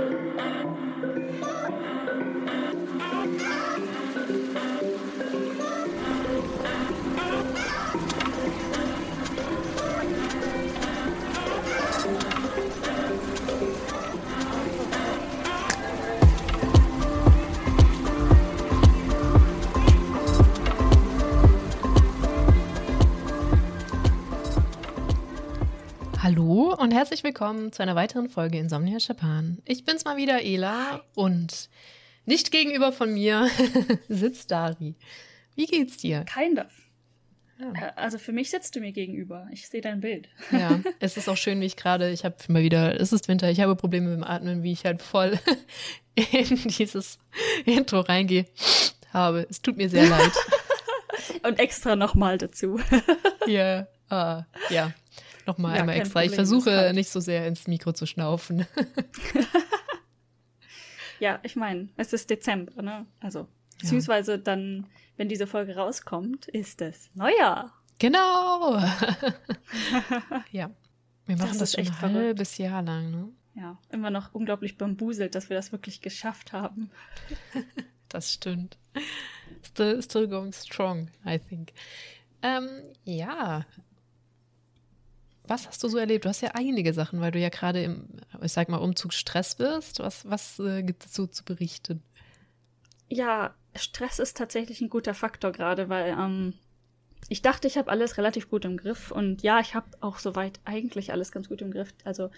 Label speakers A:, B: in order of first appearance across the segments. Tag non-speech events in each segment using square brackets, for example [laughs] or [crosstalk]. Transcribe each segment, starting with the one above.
A: Hallo und herzlich willkommen zu einer weiteren Folge Insomnia Japan. Ich bin's mal wieder, Ela, und nicht gegenüber von mir [laughs] sitzt Dari. Wie geht's dir?
B: Kind of. Ja. Also für mich sitzt du mir gegenüber. Ich sehe dein Bild.
A: Ja, [laughs] es ist auch schön, wie ich gerade, ich habe mal wieder, es ist Winter, ich habe Probleme mit dem Atmen, wie ich halt voll [laughs] in dieses Intro reingehe habe. Es tut mir sehr leid.
B: Und extra nochmal dazu.
A: ja, uh, ja. Nochmal ja, einmal extra. Problem, ich versuche nicht so sehr ins Mikro zu schnaufen. [laughs]
B: ja, ich meine, es ist Dezember, ne? Also, beziehungsweise ja. dann, wenn diese Folge rauskommt, ist es Neujahr.
A: Genau. [laughs] ja. Wir machen das, das schon ein halbes Jahr lang, ne?
B: Ja, immer noch unglaublich bambuselt, dass wir das wirklich geschafft haben. [laughs]
A: das stimmt. Still, still going strong, I think. Ähm, ja, was hast du so erlebt? Du hast ja einige Sachen, weil du ja gerade im, ich sag mal, Umzugsstress bist. Was, was äh, gibt es so zu berichten?
B: Ja, Stress ist tatsächlich ein guter Faktor gerade, weil ähm, ich dachte, ich habe alles relativ gut im Griff und ja, ich habe auch soweit eigentlich alles ganz gut im Griff. Also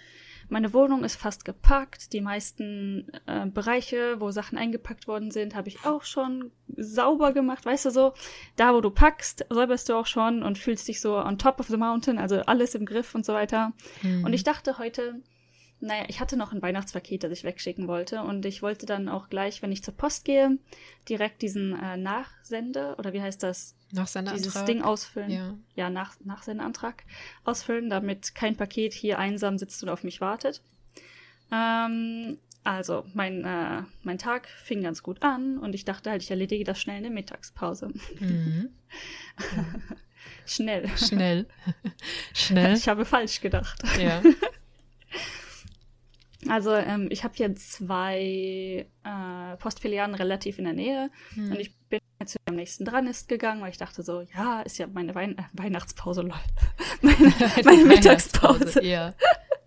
B: meine Wohnung ist fast gepackt. Die meisten äh, Bereiche, wo Sachen eingepackt worden sind, habe ich auch schon sauber gemacht. Weißt du so, da wo du packst, säuberst du auch schon und fühlst dich so on top of the mountain, also alles im Griff und so weiter. Mhm. Und ich dachte heute, naja, ich hatte noch ein Weihnachtspaket, das ich wegschicken wollte. Und ich wollte dann auch gleich, wenn ich zur Post gehe, direkt diesen äh, Nachsende, oder wie heißt das?
A: Nachsendeantrag.
B: Dieses Ding ausfüllen. Ja, ja nach, Nachsendeantrag ausfüllen, damit kein Paket hier einsam sitzt und auf mich wartet. Ähm, also, mein, äh, mein Tag fing ganz gut an und ich dachte halt, ich erledige das schnell in der Mittagspause. Mhm. [laughs] schnell.
A: Schnell. [laughs] schnell.
B: Ich habe falsch gedacht.
A: Ja. [laughs]
B: Also ähm, ich habe hier zwei äh, Postfilialen relativ in der Nähe hm. und ich bin jetzt am nächsten dran ist gegangen, weil ich dachte so, ja, ist ja meine Wein äh, Weihnachtspause, lol. [laughs] meine, [laughs] meine Mittagspause. Ja.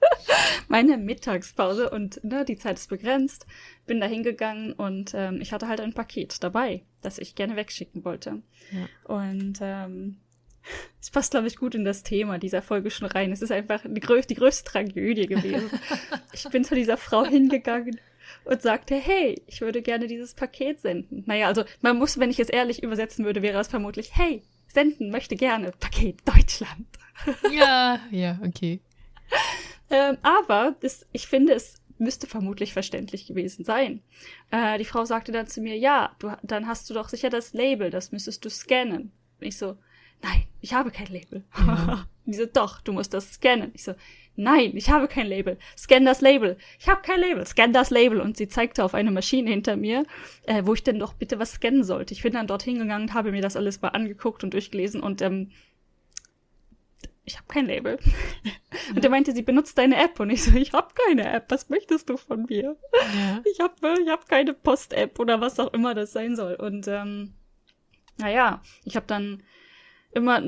B: [laughs] meine Mittagspause und ne, die Zeit ist begrenzt. Bin da hingegangen und ähm, ich hatte halt ein Paket dabei, das ich gerne wegschicken wollte. Ja. Und ähm, es passt, glaube ich, gut in das Thema dieser Folge schon rein. Es ist einfach die, grö die größte Tragödie gewesen. [laughs] ich bin zu dieser Frau hingegangen und sagte, hey, ich würde gerne dieses Paket senden. Naja, also man muss, wenn ich es ehrlich übersetzen würde, wäre es vermutlich, hey, senden möchte gerne Paket Deutschland. [laughs]
A: ja, ja, okay.
B: Ähm, aber das, ich finde, es müsste vermutlich verständlich gewesen sein. Äh, die Frau sagte dann zu mir, ja, du, dann hast du doch sicher das Label, das müsstest du scannen. Und ich so, nein, ich habe kein Label. Ja. [laughs] die so, doch, du musst das scannen. Ich so, nein, ich habe kein Label. Scan das Label. Ich habe kein Label. Scan das Label. Und sie zeigte auf eine Maschine hinter mir, äh, wo ich denn doch bitte was scannen sollte. Ich bin dann dort hingegangen, habe mir das alles mal angeguckt und durchgelesen und ähm, ich habe kein Label. [laughs] Und er meinte, sie benutzt deine App. Und ich so, ich habe keine App. Was möchtest du von mir? Ja. Ich habe ich hab keine Post-App oder was auch immer das sein soll. Und ähm, naja, ich habe dann immer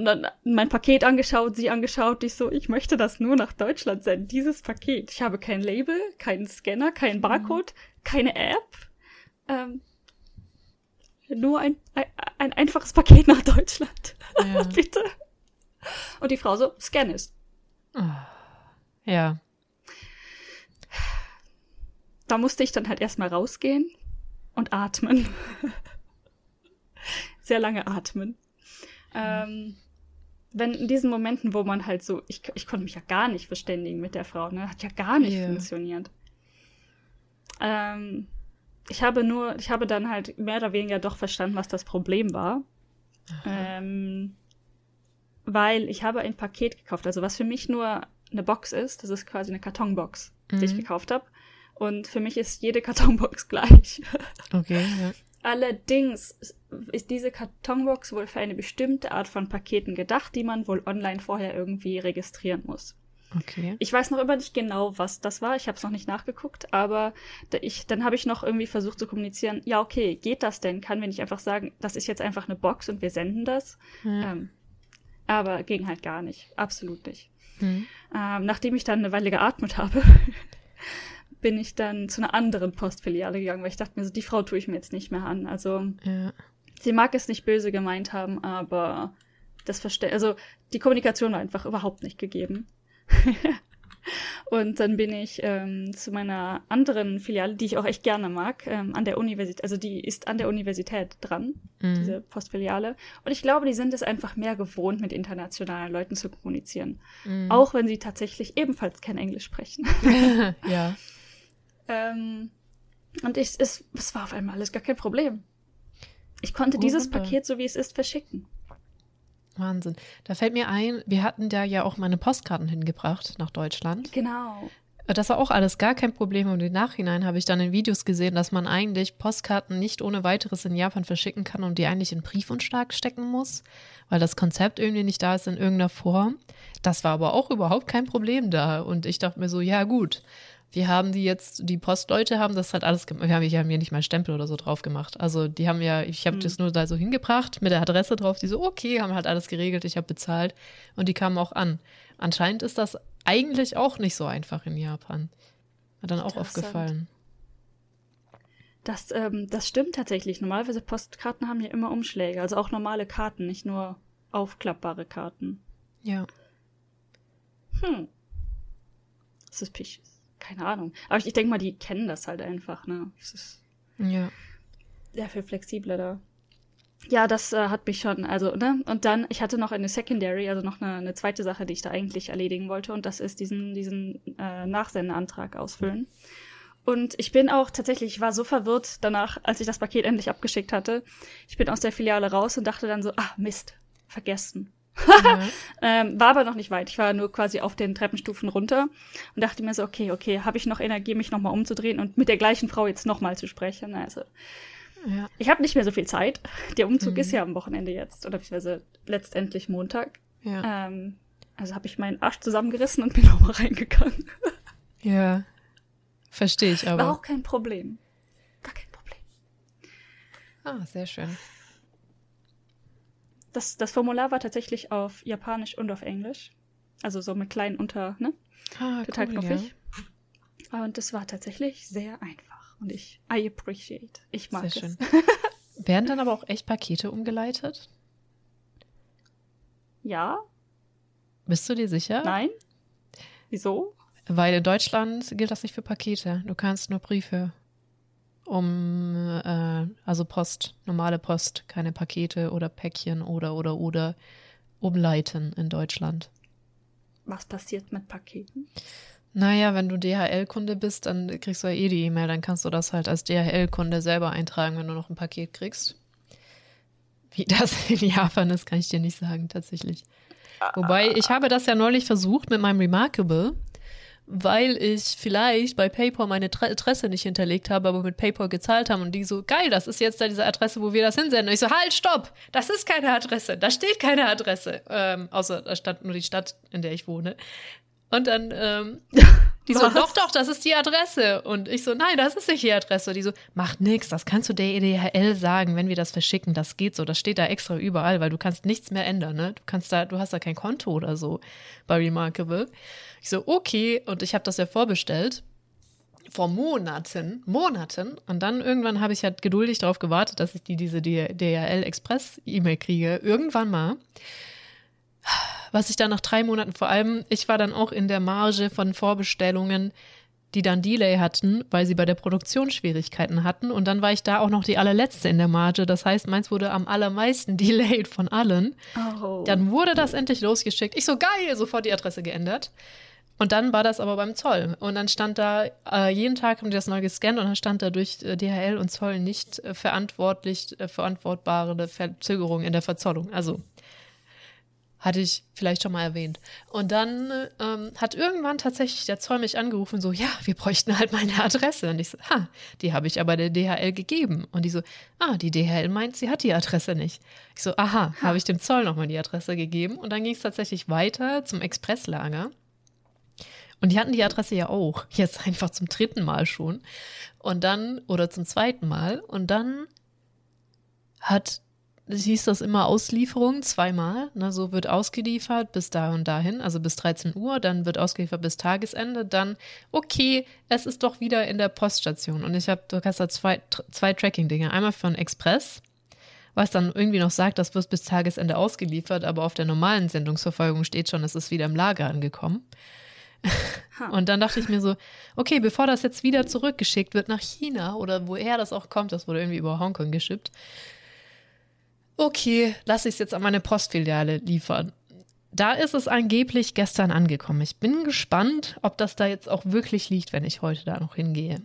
B: mein Paket angeschaut, sie angeschaut, ich so, ich möchte das nur nach Deutschland senden, dieses Paket. Ich habe kein Label, keinen Scanner, keinen Barcode, mhm. keine App. Ähm, nur ein, ein, ein, einfaches Paket nach Deutschland. Ja. [laughs] Bitte. Und die Frau so, scan es.
A: Oh. Ja.
B: Da musste ich dann halt erstmal rausgehen und atmen. [laughs] Sehr lange atmen. Ähm, wenn in diesen Momenten, wo man halt so, ich, ich konnte mich ja gar nicht verständigen mit der Frau, ne? Hat ja gar nicht yeah. funktioniert. Ähm, ich habe nur, ich habe dann halt mehr oder weniger doch verstanden, was das Problem war. Ähm, weil ich habe ein Paket gekauft, also was für mich nur eine Box ist, das ist quasi eine Kartonbox, mhm. die ich mhm. gekauft habe. Und für mich ist jede [laughs] Kartonbox gleich.
A: Okay, ja.
B: Allerdings ist diese Kartonbox wohl für eine bestimmte Art von Paketen gedacht, die man wohl online vorher irgendwie registrieren muss.
A: Okay.
B: Ich weiß noch immer nicht genau, was das war. Ich habe es noch nicht nachgeguckt, aber ich, dann habe ich noch irgendwie versucht zu kommunizieren, ja, okay, geht das denn? Kann wir nicht einfach sagen, das ist jetzt einfach eine Box und wir senden das?
A: Ja.
B: Ähm, aber ging halt gar nicht. Absolut nicht.
A: Hm.
B: Ähm, nachdem ich dann eine Weile geatmet habe, [laughs] bin ich dann zu einer anderen Postfiliale gegangen, weil ich dachte mir so, die Frau tue ich mir jetzt nicht mehr an. Also
A: Ja.
B: Sie mag es nicht böse gemeint haben, aber das Verste also die Kommunikation war einfach überhaupt nicht gegeben. [laughs] Und dann bin ich ähm, zu meiner anderen Filiale, die ich auch echt gerne mag, ähm, an der Universität, also die ist an der Universität dran,
A: Mhm.
B: diese Postfiliale. Und ich glaube, die sind es einfach mehr gewohnt, mit internationalen Leuten zu kommunizieren.
A: Mhm.
B: Auch wenn sie tatsächlich ebenfalls kein Englisch sprechen. [laughs]
A: ja.
B: ähm, und ich, es, es war auf einmal alles gar kein Problem. Ich konnte dieses
A: Wunderbar.
B: Paket, so wie es ist, verschicken.
A: Wahnsinn. Da fällt mir ein, wir hatten da ja auch meine Postkarten hingebracht nach Deutschland.
B: Genau.
A: Das war auch alles gar kein Problem. Und im Nachhinein habe ich dann in Videos gesehen, dass man eigentlich Postkarten nicht ohne weiteres in Japan verschicken kann und die eigentlich in Briefumschlag stecken muss, weil das Konzept irgendwie nicht da ist in irgendeiner Form. Das war aber auch überhaupt kein Problem da. Und ich dachte mir so, ja gut, wir haben die jetzt, die Postleute haben das halt alles gemacht. Wir haben hier nicht mal Stempel oder so drauf gemacht. Also die haben ja, ich habe
B: Hm.
A: das nur da so hingebracht mit der Adresse drauf. Die so, okay, haben halt alles geregelt, ich habe bezahlt und die kamen auch an. Anscheinend ist das eigentlich auch nicht so einfach in Japan. Hat dann auch aufgefallen.
B: Das, ähm, das stimmt tatsächlich. Normalerweise Postkarten haben ja immer Umschläge, also auch normale Karten, nicht nur aufklappbare Karten.
A: Ja.
B: Hm. Suspicious. Keine Ahnung. Aber ich, ich denke mal, die kennen das halt einfach, ne? Es ist
A: Ja.
B: sehr viel flexibler da. Ja, das äh, hat mich schon, also, ne? Und dann, ich hatte noch eine Secondary, also noch eine, eine zweite Sache, die ich da eigentlich erledigen wollte, und das ist diesen, diesen äh, Nachsendeantrag ausfüllen. Und ich bin auch tatsächlich, ich war so verwirrt danach, als ich das Paket endlich abgeschickt hatte. Ich bin aus der Filiale raus und dachte dann so, ah, Mist, vergessen.
A: Ja. [laughs]
B: Ähm, war aber noch nicht weit. Ich war nur quasi auf den Treppenstufen runter und dachte mir so, okay, okay, habe ich noch Energie, mich nochmal umzudrehen und mit der gleichen Frau jetzt nochmal zu sprechen? Also,
A: ja.
B: ich habe nicht mehr so viel Zeit. Der Umzug
A: Mhm.
B: ist ja am Wochenende jetzt, oder beziehungsweise letztendlich Montag.
A: Ja.
B: Ähm, also habe ich meinen Arsch zusammengerissen und bin [laughs] nochmal reingegangen.
A: ja. Verstehe ich aber.
B: War auch kein Problem. Gar kein Problem.
A: Ah, sehr schön.
B: Das, das Formular war tatsächlich auf Japanisch und auf Englisch. Also so mit kleinen Unter, ne?
A: Ah,
B: Total
A: cool,
B: knuffig. Und es war tatsächlich sehr einfach. Und ich, I appreciate. Ich mag
A: Sehr
B: es.
A: schön. [laughs] Werden dann aber auch echt Pakete umgeleitet?
B: Ja?
A: Bist du dir sicher?
B: Nein? Wieso?
A: Weil in Deutschland gilt das nicht für Pakete. Du kannst nur Briefe um, äh, also Post, normale Post, keine Pakete oder Päckchen oder oder oder umleiten in Deutschland.
B: Was passiert mit Paketen?
A: Naja, wenn du DHL-Kunde bist, dann kriegst du ja eh die E-Mail, dann kannst du das halt als DHL-Kunde selber eintragen, wenn du noch ein Paket kriegst. Wie das [laughs] in Japan ist, kann ich dir nicht sagen, tatsächlich. Wobei, ich habe das ja neulich versucht mit meinem Remarkable, weil ich vielleicht bei PayPal meine Tra Adresse nicht hinterlegt habe, aber mit PayPal gezahlt haben und die so, geil, das ist jetzt da diese Adresse, wo wir das hinsenden. Und ich so, halt, stopp, das ist keine Adresse, da steht keine Adresse, ähm, außer da stand nur die Stadt, in der ich wohne. Und dann, ähm, [laughs] die so, doch, doch, das ist die Adresse. Und ich so, nein, das ist nicht die Adresse. Die so, macht nix, das kannst du der DHL sagen, wenn wir das verschicken. Das geht so, das steht da extra überall, weil du kannst nichts mehr ändern, ne? Du kannst da, du hast da kein Konto oder so bei Remarkable. Ich so, okay, und ich habe das ja vorbestellt. Vor Monaten, Monaten. Und dann irgendwann habe ich halt geduldig darauf gewartet, dass ich die, diese DHL Express E-Mail kriege. Irgendwann mal was ich dann nach drei Monaten vor allem, ich war dann auch in der Marge von Vorbestellungen, die dann Delay hatten, weil sie bei der Produktion Schwierigkeiten hatten. Und dann war ich da auch noch die allerletzte in der Marge. Das heißt, meins wurde am allermeisten [laughs] delayed von allen.
B: Oh.
A: Dann wurde das endlich losgeschickt. Ich so, geil, sofort die Adresse geändert. Und dann war das aber beim Zoll. Und dann stand da, äh, jeden Tag haben die das neu gescannt und dann stand da durch äh, DHL und Zoll nicht äh, verantwortlich, äh, verantwortbare Verzögerung in der Verzollung. Also hatte ich vielleicht schon mal erwähnt. Und dann ähm, hat irgendwann tatsächlich der Zoll mich angerufen, so, ja, wir bräuchten halt meine Adresse. Und ich so, ha, die habe ich aber der DHL gegeben. Und die so, ah, die DHL meint, sie hat die Adresse nicht. Ich so, aha, habe ich dem Zoll nochmal die Adresse gegeben. Und dann ging es tatsächlich weiter zum Expresslager. Und die hatten die Adresse ja auch. Jetzt einfach zum dritten Mal schon. Und dann, oder zum zweiten Mal. Und dann hat, hieß das immer Auslieferung zweimal. Ne, so wird ausgeliefert bis da und dahin, also bis 13 Uhr. Dann wird ausgeliefert bis Tagesende. Dann, okay, es ist doch wieder in der Poststation. Und ich habe, du hast da zwei, zwei Tracking-Dinge. Einmal von Express was dann irgendwie noch sagt, das wird bis Tagesende ausgeliefert, aber auf der normalen Sendungsverfolgung steht schon, es ist wieder im Lager angekommen. Und dann dachte ich mir so, okay, bevor das jetzt wieder zurückgeschickt wird nach China oder woher das auch kommt, das wurde irgendwie über Hongkong geschippt. Okay, lasse ich es jetzt an meine Postfiliale liefern. Da ist es angeblich gestern angekommen. Ich bin gespannt, ob das da jetzt auch wirklich liegt, wenn ich heute da noch hingehe.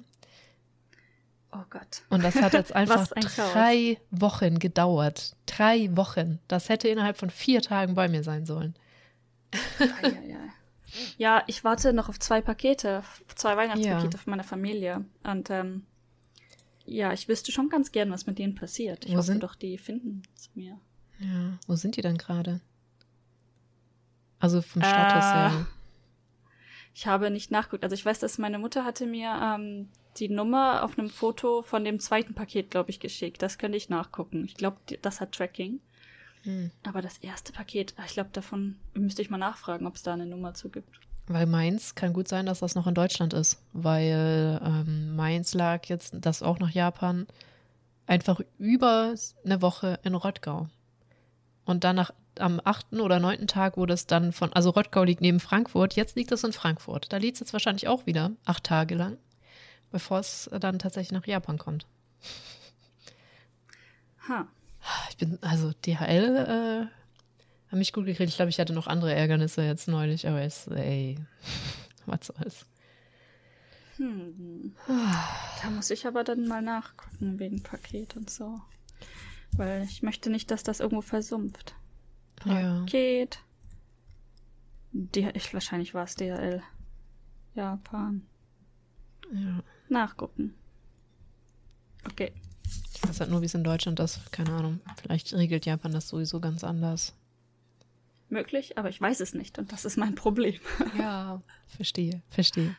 B: Oh Gott.
A: Und das hat jetzt [laughs] einfach ein drei Wochen gedauert. Drei Wochen. Das hätte innerhalb von vier Tagen bei mir sein sollen.
B: Ja ich warte noch auf zwei Pakete, zwei Weihnachtspakete ja. von meiner Familie. Und ähm, ja, ich wüsste schon ganz gern, was mit denen passiert. Ich wo hoffe sind? doch, die finden zu mir.
A: Ja, wo sind die denn gerade? Also vom Status äh, her.
B: Ich habe nicht nachgeguckt. Also ich weiß, dass meine Mutter hatte mir ähm, die Nummer auf einem Foto von dem zweiten Paket, glaube ich, geschickt. Das könnte ich nachgucken. Ich glaube, das hat Tracking. Hm. Aber das erste Paket, ich glaube, davon müsste ich mal nachfragen, ob es da eine Nummer zu gibt.
A: Weil meins kann gut sein, dass das noch in Deutschland ist, weil ähm, meins lag jetzt, das auch nach Japan, einfach über eine Woche in Rottgau. Und dann nach, am achten oder neunten Tag wurde es dann von, also Rottgau liegt neben Frankfurt, jetzt liegt es in Frankfurt. Da liegt es jetzt wahrscheinlich auch wieder, acht Tage lang bevor es dann tatsächlich nach Japan kommt.
B: Ha.
A: Ich bin, also DHL äh, haben mich gut gekriegt. Ich glaube, ich hatte noch andere Ärgernisse jetzt neulich, aber es, ey, [laughs] was soll's.
B: Hm. Da muss ich aber dann mal nachgucken wegen Paket und so. Weil ich möchte nicht, dass das irgendwo versumpft. Paket. Ja. ich, wahrscheinlich war es DHL. Japan.
A: Ja
B: nachgucken. Okay.
A: Ich weiß halt nur, wie es in Deutschland ist. Keine Ahnung. Vielleicht regelt Japan das sowieso ganz anders.
B: Möglich, aber ich weiß es nicht und das ist mein Problem. [laughs]
A: Ja, verstehe, verstehe.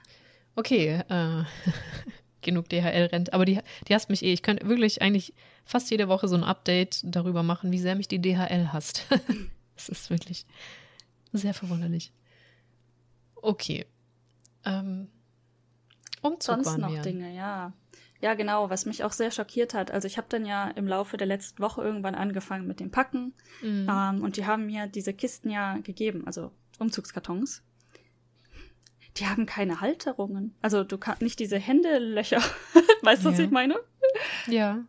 A: Okay, äh, [laughs] genug DHL-Rent. Aber die, die hasst mich eh. Ich könnte wirklich eigentlich fast jede Woche so ein Update darüber machen, wie sehr mich die DHL hasst. [laughs] Es ist wirklich sehr verwunderlich. Okay. Ähm,
B: Umzug Sonst noch wir. Dinge, ja. Ja, genau, was mich auch sehr schockiert hat. Also ich habe dann ja im Laufe der letzten Woche irgendwann angefangen mit dem Packen. Mhm. Ähm, und die haben mir diese Kisten ja gegeben, also Umzugskartons. Die haben keine Halterungen. Also du kannst nicht diese Händelöcher. [laughs] weißt du, ja. was ich meine?
A: Ja.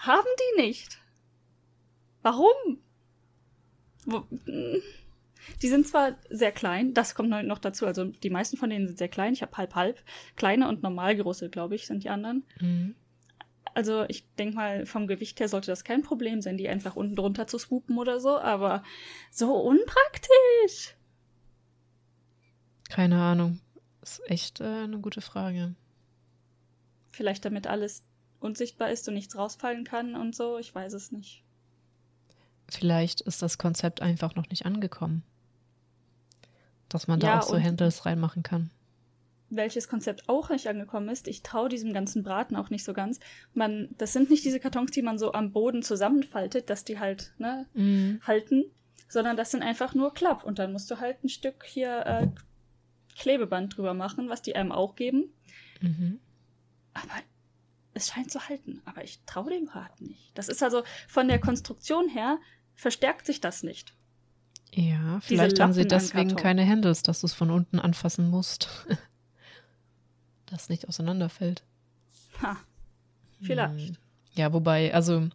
B: Haben die nicht. Warum? Wo, hm. Die sind zwar sehr klein, das kommt noch dazu. Also die meisten von denen sind sehr klein. Ich habe halb halb. Kleine und normal große, glaube ich, sind die anderen. Mhm. Also ich denke mal, vom Gewicht her sollte das kein Problem sein, die einfach unten drunter zu swoopen oder so, aber so unpraktisch.
A: Keine Ahnung. Ist echt äh, eine gute Frage.
B: Vielleicht damit alles unsichtbar ist und nichts rausfallen kann und so, ich weiß es nicht.
A: Vielleicht ist das Konzept einfach noch nicht angekommen. Dass man ja, da auch so Handles reinmachen kann.
B: Welches Konzept auch nicht angekommen ist, ich traue diesem ganzen Braten auch nicht so ganz. Man, das sind nicht diese Kartons, die man so am Boden zusammenfaltet, dass die halt ne, mhm. halten, sondern das sind einfach nur Klapp. Und dann musst du halt ein Stück hier äh, Klebeband drüber machen, was die einem auch geben. Mhm. Aber es scheint zu halten. Aber ich traue dem Braten nicht. Das ist also von der Konstruktion her verstärkt sich das nicht.
A: Ja, vielleicht haben sie deswegen keine Handles, dass du es von unten anfassen musst. [laughs] das nicht auseinanderfällt.
B: Ha. Vielleicht. Hm.
A: Ja, wobei, also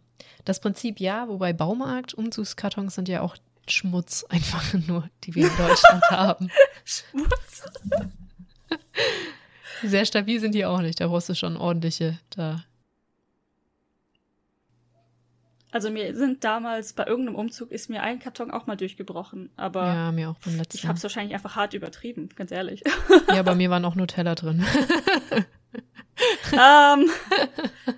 A: das Prinzip ja, wobei Baumarkt, Umzugskartons sind ja auch Schmutz, [laughs] einfach nur, die wir in Deutschland [laughs] haben. Schmutz. Sehr stabil sind die auch nicht, da brauchst du schon ordentliche da.
B: Also mir sind damals bei irgendeinem Umzug ist mir ein Karton auch mal durchgebrochen, aber
A: ja, mir auch beim letzten.
B: Ich habe es wahrscheinlich einfach hart übertrieben, ganz ehrlich. [laughs]
A: Ja, bei mir waren auch Nutella drin.
B: um, ähm. [laughs]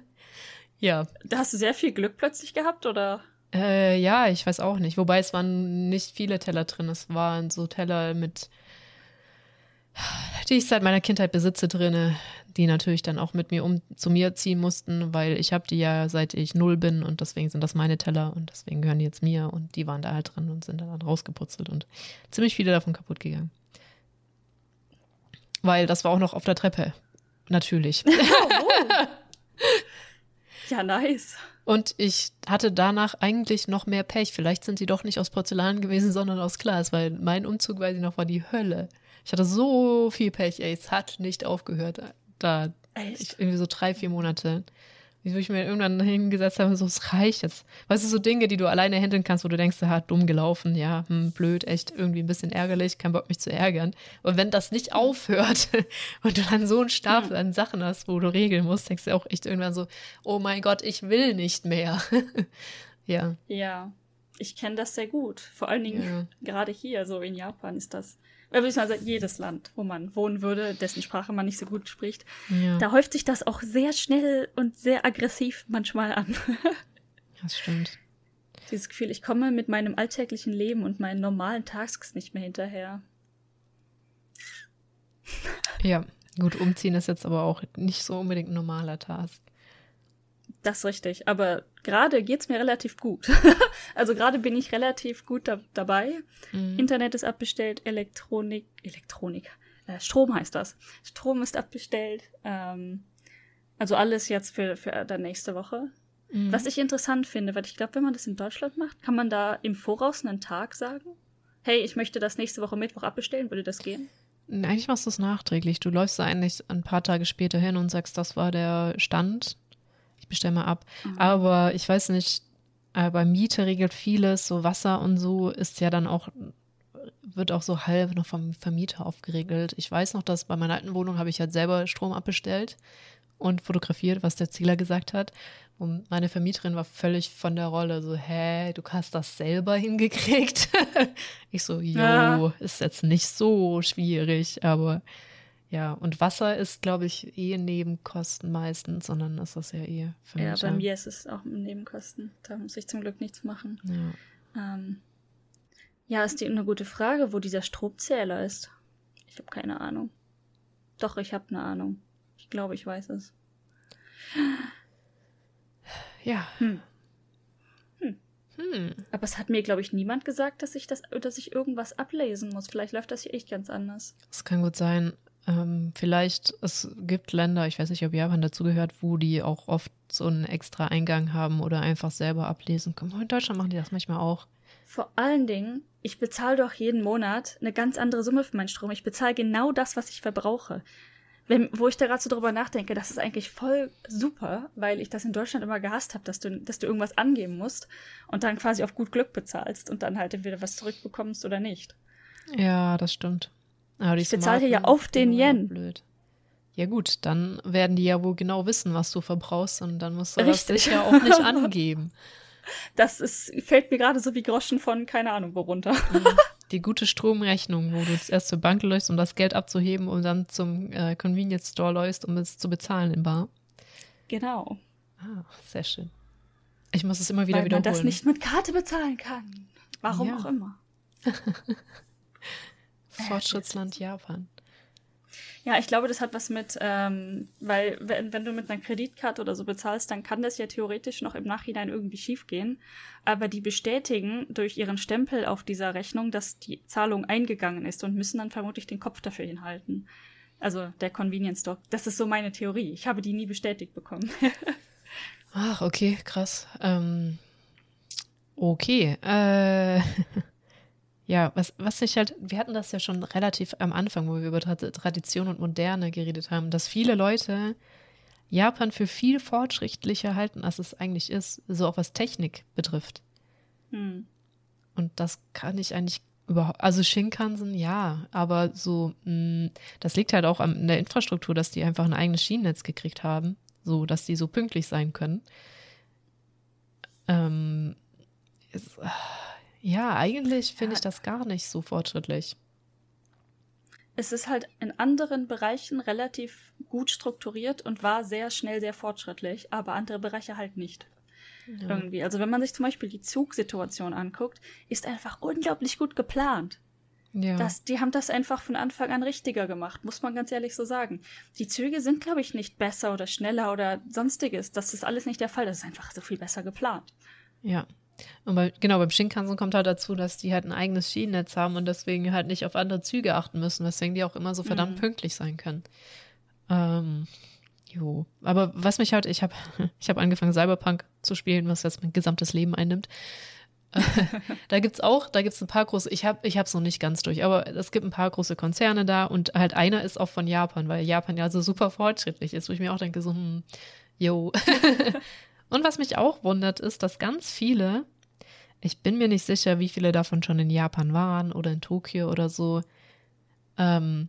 A: ja.
B: Da hast du sehr viel Glück plötzlich gehabt, oder?
A: Äh, ja, ich weiß auch nicht. Wobei es waren nicht viele Teller drin. Es waren so Teller mit die ich seit meiner Kindheit besitze drinne, die natürlich dann auch mit mir um zu mir ziehen mussten, weil ich habe die ja seit ich null bin und deswegen sind das meine Teller und deswegen gehören die jetzt mir und die waren da halt drin und sind dann rausgeputzelt und ziemlich viele davon kaputt gegangen. Weil das war auch noch auf der Treppe. Natürlich. [laughs] [laughs]
B: ja, nice.
A: Und ich hatte danach eigentlich noch mehr Pech. Vielleicht sind die doch nicht aus Porzellan gewesen, sondern aus Glas, weil mein Umzug, weiß ich noch, war die Hölle. Ich hatte so viel Pech, ey, es hat nicht aufgehört. Da, ich, irgendwie so drei, vier Monate. Wie ich mir irgendwann hingesetzt habe, so, es reicht jetzt. Weißt du, so Dinge, die du alleine handeln kannst, wo du denkst, ha, dumm gelaufen, ja, hm, blöd, echt irgendwie ein bisschen ärgerlich, kein Bock, mich zu ärgern. Und wenn das nicht aufhört [laughs] und du dann so einen Stapel an Sachen hast, wo du regeln musst, denkst du auch echt irgendwann so, oh mein Gott, ich will nicht mehr. [laughs] ja.
B: Ja, ich kenne das sehr gut. Vor allen Dingen ja. gerade hier, so in Japan ist das beziehungsweise jedes Land, wo man wohnen würde, dessen Sprache man nicht so gut spricht, ja. da häuft sich das auch sehr schnell und sehr aggressiv manchmal an. [laughs]
A: das stimmt.
B: Dieses Gefühl, ich komme mit meinem alltäglichen Leben und meinen normalen Tasks nicht mehr hinterher.
A: Ja, gut, umziehen ist jetzt aber auch nicht so unbedingt ein normaler Task.
B: Das ist richtig. Aber gerade geht es mir relativ gut. [laughs] also gerade bin ich relativ gut da dabei. Mhm. Internet ist abbestellt, Elektronik, Elektronik, äh, Strom heißt das. Strom ist abbestellt. Ähm, also alles jetzt für, für dann nächste Woche. Mhm. Was ich interessant finde, weil ich glaube, wenn man das in Deutschland macht, kann man da im Voraus einen Tag sagen? Hey, ich möchte das nächste Woche Mittwoch abbestellen. Würde das gehen?
A: Eigentlich machst du es nachträglich. Du läufst da eigentlich ein paar Tage später hin und sagst, das war der Stand ich bestelle mal ab. Mhm. Aber ich weiß nicht, äh, bei Miete regelt vieles, so Wasser und so ist ja dann auch, wird auch so halb noch vom Vermieter aufgeregelt. Ich weiß noch, dass bei meiner alten Wohnung habe ich halt selber Strom abbestellt und fotografiert, was der Zieler gesagt hat. Und meine Vermieterin war völlig von der Rolle, so, hä, du hast das selber hingekriegt. [laughs] ich so, jo, ja. ist jetzt nicht so schwierig, aber ja, und Wasser ist, glaube ich, eh Nebenkosten meistens, sondern ist das ja eh
B: für Ja, bei mir ist es auch Nebenkosten. Da muss ich zum Glück nichts machen. Ja, ähm, ja ist die eine gute Frage, wo dieser Stromzähler ist. Ich habe keine Ahnung. Doch, ich habe eine Ahnung. Ich glaube, ich weiß es.
A: Ja. Hm. Hm.
B: Hm. Aber es hat mir, glaube ich, niemand gesagt, dass ich das, dass ich irgendwas ablesen muss. Vielleicht läuft das hier echt ganz anders.
A: Das kann gut sein. Ähm, vielleicht, es gibt Länder, ich weiß nicht, ob Japan dazugehört, wo die auch oft so einen extra Eingang haben oder einfach selber ablesen können. In Deutschland machen die das manchmal auch.
B: Vor allen Dingen, ich bezahle doch jeden Monat eine ganz andere Summe für meinen Strom. Ich bezahle genau das, was ich verbrauche. Wenn, wo ich da gerade so drüber nachdenke, das ist eigentlich voll super, weil ich das in Deutschland immer gehasst habe, dass du, dass du irgendwas angeben musst und dann quasi auf gut Glück bezahlst und dann halt entweder was zurückbekommst oder nicht.
A: Ja, das stimmt.
B: Aber ich bezahle ja auf den Yen. Blöd.
A: Ja gut, dann werden die ja wohl genau wissen, was du verbrauchst und dann musst du Richtig. das sicher auch nicht [laughs] angeben.
B: Das ist, fällt mir gerade so wie Groschen von keine Ahnung wo runter. Mhm. [laughs]
A: Die gute Stromrechnung, wo du erst zur Bank läufst, um das Geld abzuheben und dann zum äh, Convenience Store läufst, um es zu bezahlen in Bar.
B: Genau.
A: Ah, sehr schön. Ich muss es immer wieder Weil wiederholen.
B: Weil man das nicht mit Karte bezahlen kann. Warum ja. auch immer. [laughs]
A: Fortschrittsland Japan.
B: Ja, ich glaube, das hat was mit, ähm, weil wenn, wenn du mit einer Kreditkarte oder so bezahlst, dann kann das ja theoretisch noch im Nachhinein irgendwie schiefgehen. Aber die bestätigen durch ihren Stempel auf dieser Rechnung, dass die Zahlung eingegangen ist und müssen dann vermutlich den Kopf dafür hinhalten. Also der Convenience Store. Das ist so meine Theorie. Ich habe die nie bestätigt bekommen. [laughs]
A: Ach, okay, krass. Ähm, okay. Äh, [laughs] Ja, was, was ich halt, wir hatten das ja schon relativ am Anfang, wo wir über Tradition und Moderne geredet haben, dass viele Leute Japan für viel fortschrittlicher halten, als es eigentlich ist, so auch was Technik betrifft. Hm. Und das kann ich eigentlich überhaupt, also Shinkansen, ja, aber so, mh, hm, das liegt halt auch an der Infrastruktur, dass die einfach ein eigenes Schienennetz gekriegt haben, so, dass die so pünktlich sein können. Ähm, ist, ja, eigentlich finde ich das gar nicht so fortschrittlich.
B: Es ist halt in anderen Bereichen relativ gut strukturiert und war sehr schnell sehr fortschrittlich, aber andere Bereiche halt nicht. Ja. Irgendwie. Also wenn man sich zum Beispiel die Zugsituation anguckt, ist einfach unglaublich gut geplant. Ja. Das, die haben das einfach von Anfang an richtiger gemacht, muss man ganz ehrlich so sagen. Die Züge sind, glaube ich, nicht besser oder schneller oder sonstiges. Das ist alles nicht der Fall. Das ist einfach so viel besser geplant.
A: Ja. Und bei, genau, beim Shinkansen kommt halt dazu, dass die halt ein eigenes Schienennetz haben und deswegen halt nicht auf andere Züge achten müssen, weswegen die auch immer so verdammt mhm. pünktlich sein können. Ähm, jo. Aber was mich halt, ich habe [laughs] ich hab angefangen, Cyberpunk zu spielen, was jetzt mein gesamtes Leben einnimmt. [laughs] da gibt's auch, da gibt's ein paar große, ich habe ich hab's noch nicht ganz durch, aber es gibt ein paar große Konzerne da und halt einer ist auch von Japan, weil Japan ja so super fortschrittlich ist, wo ich mir auch denke, so, hm, yo. [laughs] und was mich auch wundert, ist, dass ganz viele, ich bin mir nicht sicher, wie viele davon schon in Japan waren oder in Tokio oder so, ähm,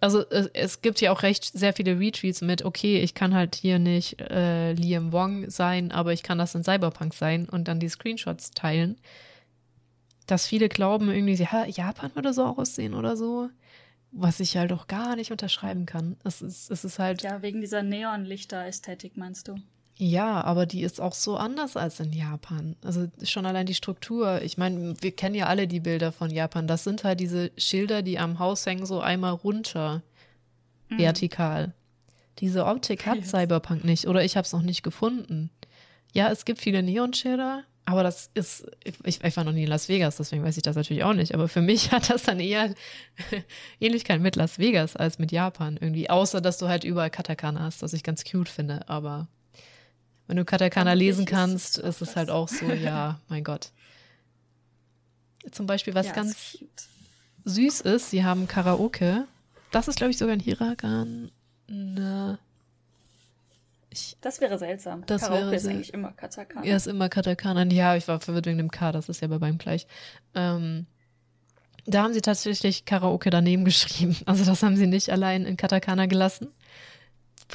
A: also es, es, gibt ja auch recht sehr viele Retweets mit, okay, ich kann halt hier nicht äh, Liam Wong sein, aber ich kann das in Cyberpunk sein und dann die Screenshots teilen. Dass viele glauben, irgendwie, ja, Japan würde so aussehen oder so. Was ich halt auch gar nicht unterschreiben kann. Es ist, es ist halt.
B: Ja, wegen dieser Neonlichter-Ästhetik, meinst du?
A: Ja, aber die ist auch so anders als in Japan. Also schon allein die Struktur. Ich meine, wir kennen ja alle die Bilder von Japan. Das sind halt diese Schilder, die am Haus hängen, so einmal runter, mhm. vertikal. Diese Optik hat yes. Cyberpunk nicht oder ich habe es noch nicht gefunden. Ja, es gibt viele Neonschilder, aber das ist, ich, ich, war noch nie in Las Vegas, deswegen weiß ich das natürlich auch nicht. Aber für mich [laughs] hat das dann eher [laughs] Ähnlichkeit mit Las Vegas als mit Japan irgendwie. Außer, dass du halt überall Katakana hast, was ich ganz cute finde. Aber wenn du Katakana lesen kannst, ist, es halt auch so, ja, [laughs] mein Gott. Zum Beispiel, was ja, ganz süß ist, sie haben Karaoke. Das ist, glaube ich, sogar in Hiragan.
B: Ich, das wäre seltsam. Das Karaoke wäre ist eigentlich immer Katakana.
A: Ja, ist immer Katakana. Ja, ich war verwirrt wegen dem K, das ist ja bei beim gleich. Ähm, da haben sie tatsächlich Karaoke daneben [laughs] geschrieben. Also das haben sie nicht allein in Katakana gelassen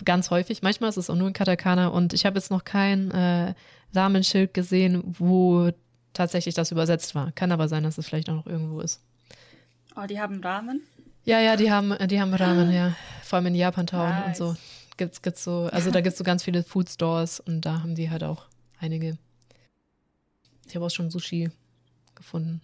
A: ganz häufig. Manchmal ist es auch nur in Katakana und ich habe jetzt noch kein äh, Samenschild gesehen, wo tatsächlich das übersetzt war. Kann aber sein, dass es vielleicht auch noch irgendwo ist.
B: Oh, die haben Ramen?
A: Ja, ja, die haben, die haben Ramen, ja. Vor allem in Japantown nice. und so. Gibt's, gibt's so, also da gibt es so ganz viele Food Stores und da haben die halt auch einige. Ich habe auch schon Sushi gefunden.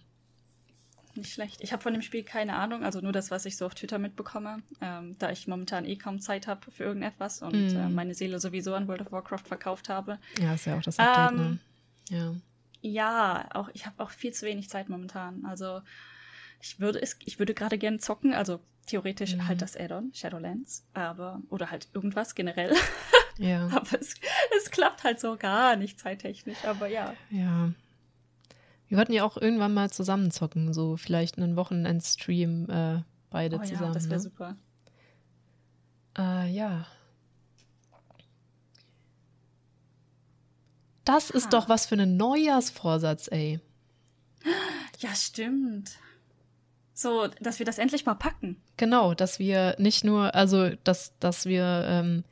B: Nicht schlecht. Ich habe von dem Spiel keine Ahnung, also nur das, was ich so auf Twitter mitbekomme, ähm, da ich momentan eh kaum Zeit habe für irgendetwas und mm. äh, meine Seele sowieso an World of Warcraft verkauft habe.
A: Ja, ist ja auch das Update, ne? ähm,
B: ne? Ja. Ja, auch ich habe auch viel zu wenig Zeit momentan. Also ich würde es, ich würde gerade gerne zocken, also theoretisch mm. halt das Add-on, Shadowlands, aber, oder halt irgendwas generell. Ja. [laughs] aber es, es klappt halt so gar nicht zeittechnisch, aber ja.
A: Ja, wir wollten ja auch irgendwann mal zusammen zocken, so vielleicht einen Wochenendstream äh, beide oh, zusammen. Ja,
B: das wäre ne? super.
A: Äh, ja. Das Aha. ist doch was für ein Neujahrsvorsatz, ey. [gasps]
B: Ja, stimmt. So, dass wir das endlich mal packen.
A: Genau, dass wir nicht nur, also dass, dass wir ähm,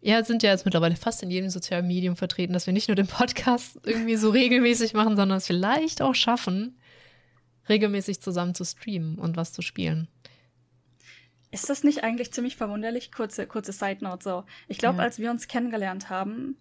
A: ja, sind ja jetzt mittlerweile fast in jedem sozialen Medium vertreten, dass wir nicht nur den Podcast irgendwie so regelmäßig machen, sondern es vielleicht auch schaffen, regelmäßig zusammen zu streamen und was zu spielen.
B: Ist das nicht eigentlich ziemlich verwunderlich? Kurze, kurze Side Note so. Ich glaube, ja. als wir uns kennengelernt haben,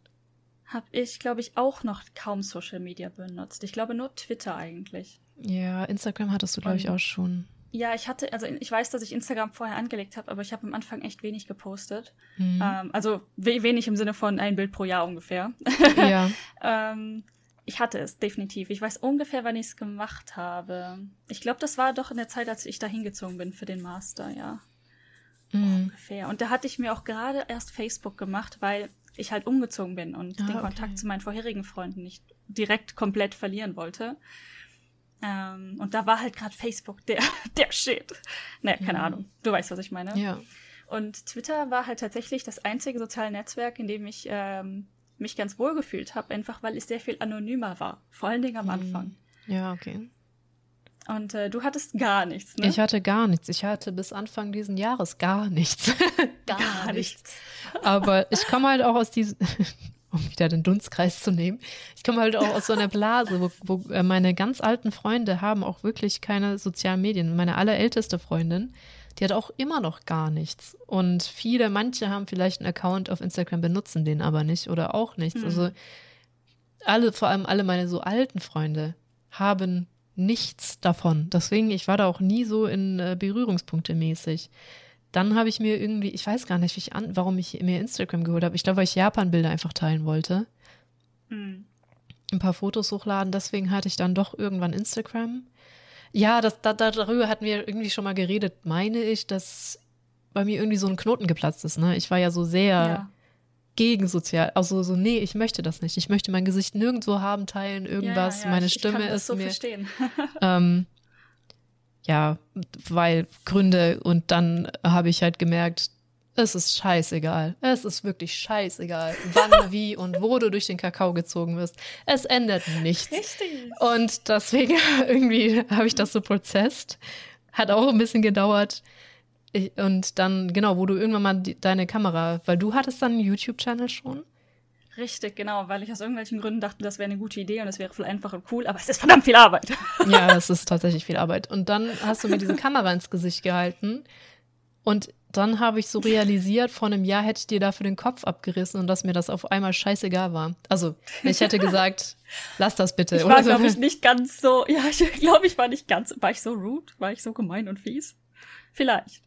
B: habe ich, glaube ich, auch noch kaum Social Media benutzt. Ich glaube nur Twitter eigentlich.
A: Ja, Instagram hattest du, glaube ich, auch schon.
B: Ja, ich hatte, also ich weiß, dass ich Instagram vorher angelegt habe, aber ich habe am Anfang echt wenig gepostet. Mhm. Ähm, also we wenig im Sinne von ein Bild pro Jahr ungefähr. Ja. [laughs] ähm, ich hatte es, definitiv. Ich weiß ungefähr, wann ich es gemacht habe. Ich glaube, das war doch in der Zeit, als ich da hingezogen bin für den Master, ja. Mhm. Ungefähr. Und da hatte ich mir auch gerade erst Facebook gemacht, weil ich halt umgezogen bin und ah, den Kontakt okay. zu meinen vorherigen Freunden nicht direkt komplett verlieren wollte. Ähm, und da war halt gerade Facebook der, [laughs] der Shit. Naja, keine mhm. Ahnung. Du weißt, was ich meine.
A: Ja.
B: Und Twitter war halt tatsächlich das einzige soziale Netzwerk, in dem ich ähm, mich ganz wohl gefühlt habe, einfach weil es sehr viel anonymer war. Vor allen Dingen am mhm. Anfang.
A: Ja, okay.
B: Und äh, du hattest gar nichts, ne?
A: Ich hatte gar nichts. Ich hatte bis Anfang diesen Jahres gar nichts. [laughs]
B: gar, gar nichts. nichts.
A: Aber ich komme halt auch aus diesem, [laughs] um wieder den Dunstkreis zu nehmen. Ich komme halt auch aus so einer Blase, wo, wo äh, meine ganz alten Freunde haben auch wirklich keine sozialen Medien. Meine allerälteste Freundin, die hat auch immer noch gar nichts. Und viele, manche haben vielleicht einen Account auf Instagram, benutzen den aber nicht oder auch nichts. Mhm. Also alle, vor allem alle meine so alten Freunde haben nichts davon. Deswegen, ich war da auch nie so in äh, Berührungspunkte mäßig. Dann habe ich mir irgendwie, ich weiß gar nicht, wie ich an, warum ich mir Instagram geholt habe. Ich glaube, weil ich Japan-Bilder einfach teilen wollte.
B: Hm.
A: Ein paar Fotos hochladen. Deswegen hatte ich dann doch irgendwann Instagram. Ja, das, da, darüber hatten wir irgendwie schon mal geredet, meine ich, dass bei mir irgendwie so ein Knoten geplatzt ist. Ne? Ich war ja so sehr
B: Ja.
A: gegen sozial, also so, nee, ich möchte das nicht. Ich möchte mein Gesicht nirgendwo haben, teilen, irgendwas.
B: Ja, ja.
A: Meine
B: ich,
A: Stimme
B: ich kann das
A: ist
B: so
A: mir.
B: verstehen.
A: Ähm, ja, weil Gründe und dann habe ich halt gemerkt, es ist scheißegal. Es ist wirklich scheißegal, wann, [laughs] wie und wo du durch den Kakao gezogen wirst. Es ändert nichts.
B: Richtig.
A: Und deswegen [laughs] irgendwie habe ich das so prozesst. Hat auch ein bisschen gedauert. Ich, und dann, genau, wo du irgendwann mal die, deine Kamera, weil du hattest dann einen YouTube-Channel schon.
B: Richtig, genau, weil ich aus irgendwelchen Gründen dachte, das wäre eine gute Idee und es wäre voll einfach und cool, aber es ist verdammt viel Arbeit. [laughs]
A: Ja, es ist tatsächlich viel Arbeit. Und dann hast du mir diese Kamera ins Gesicht gehalten. Und dann habe ich so realisiert, vor einem Jahr hätte ich dir dafür den Kopf abgerissen und dass mir das auf einmal scheißegal war. Also, ich hätte gesagt, [laughs] lass das bitte.
B: Ich war,
A: so.
B: glaube ich, nicht ganz so, ja, ich [laughs] glaube, ich war nicht ganz, war ich so rude? War ich so gemein und fies? Vielleicht.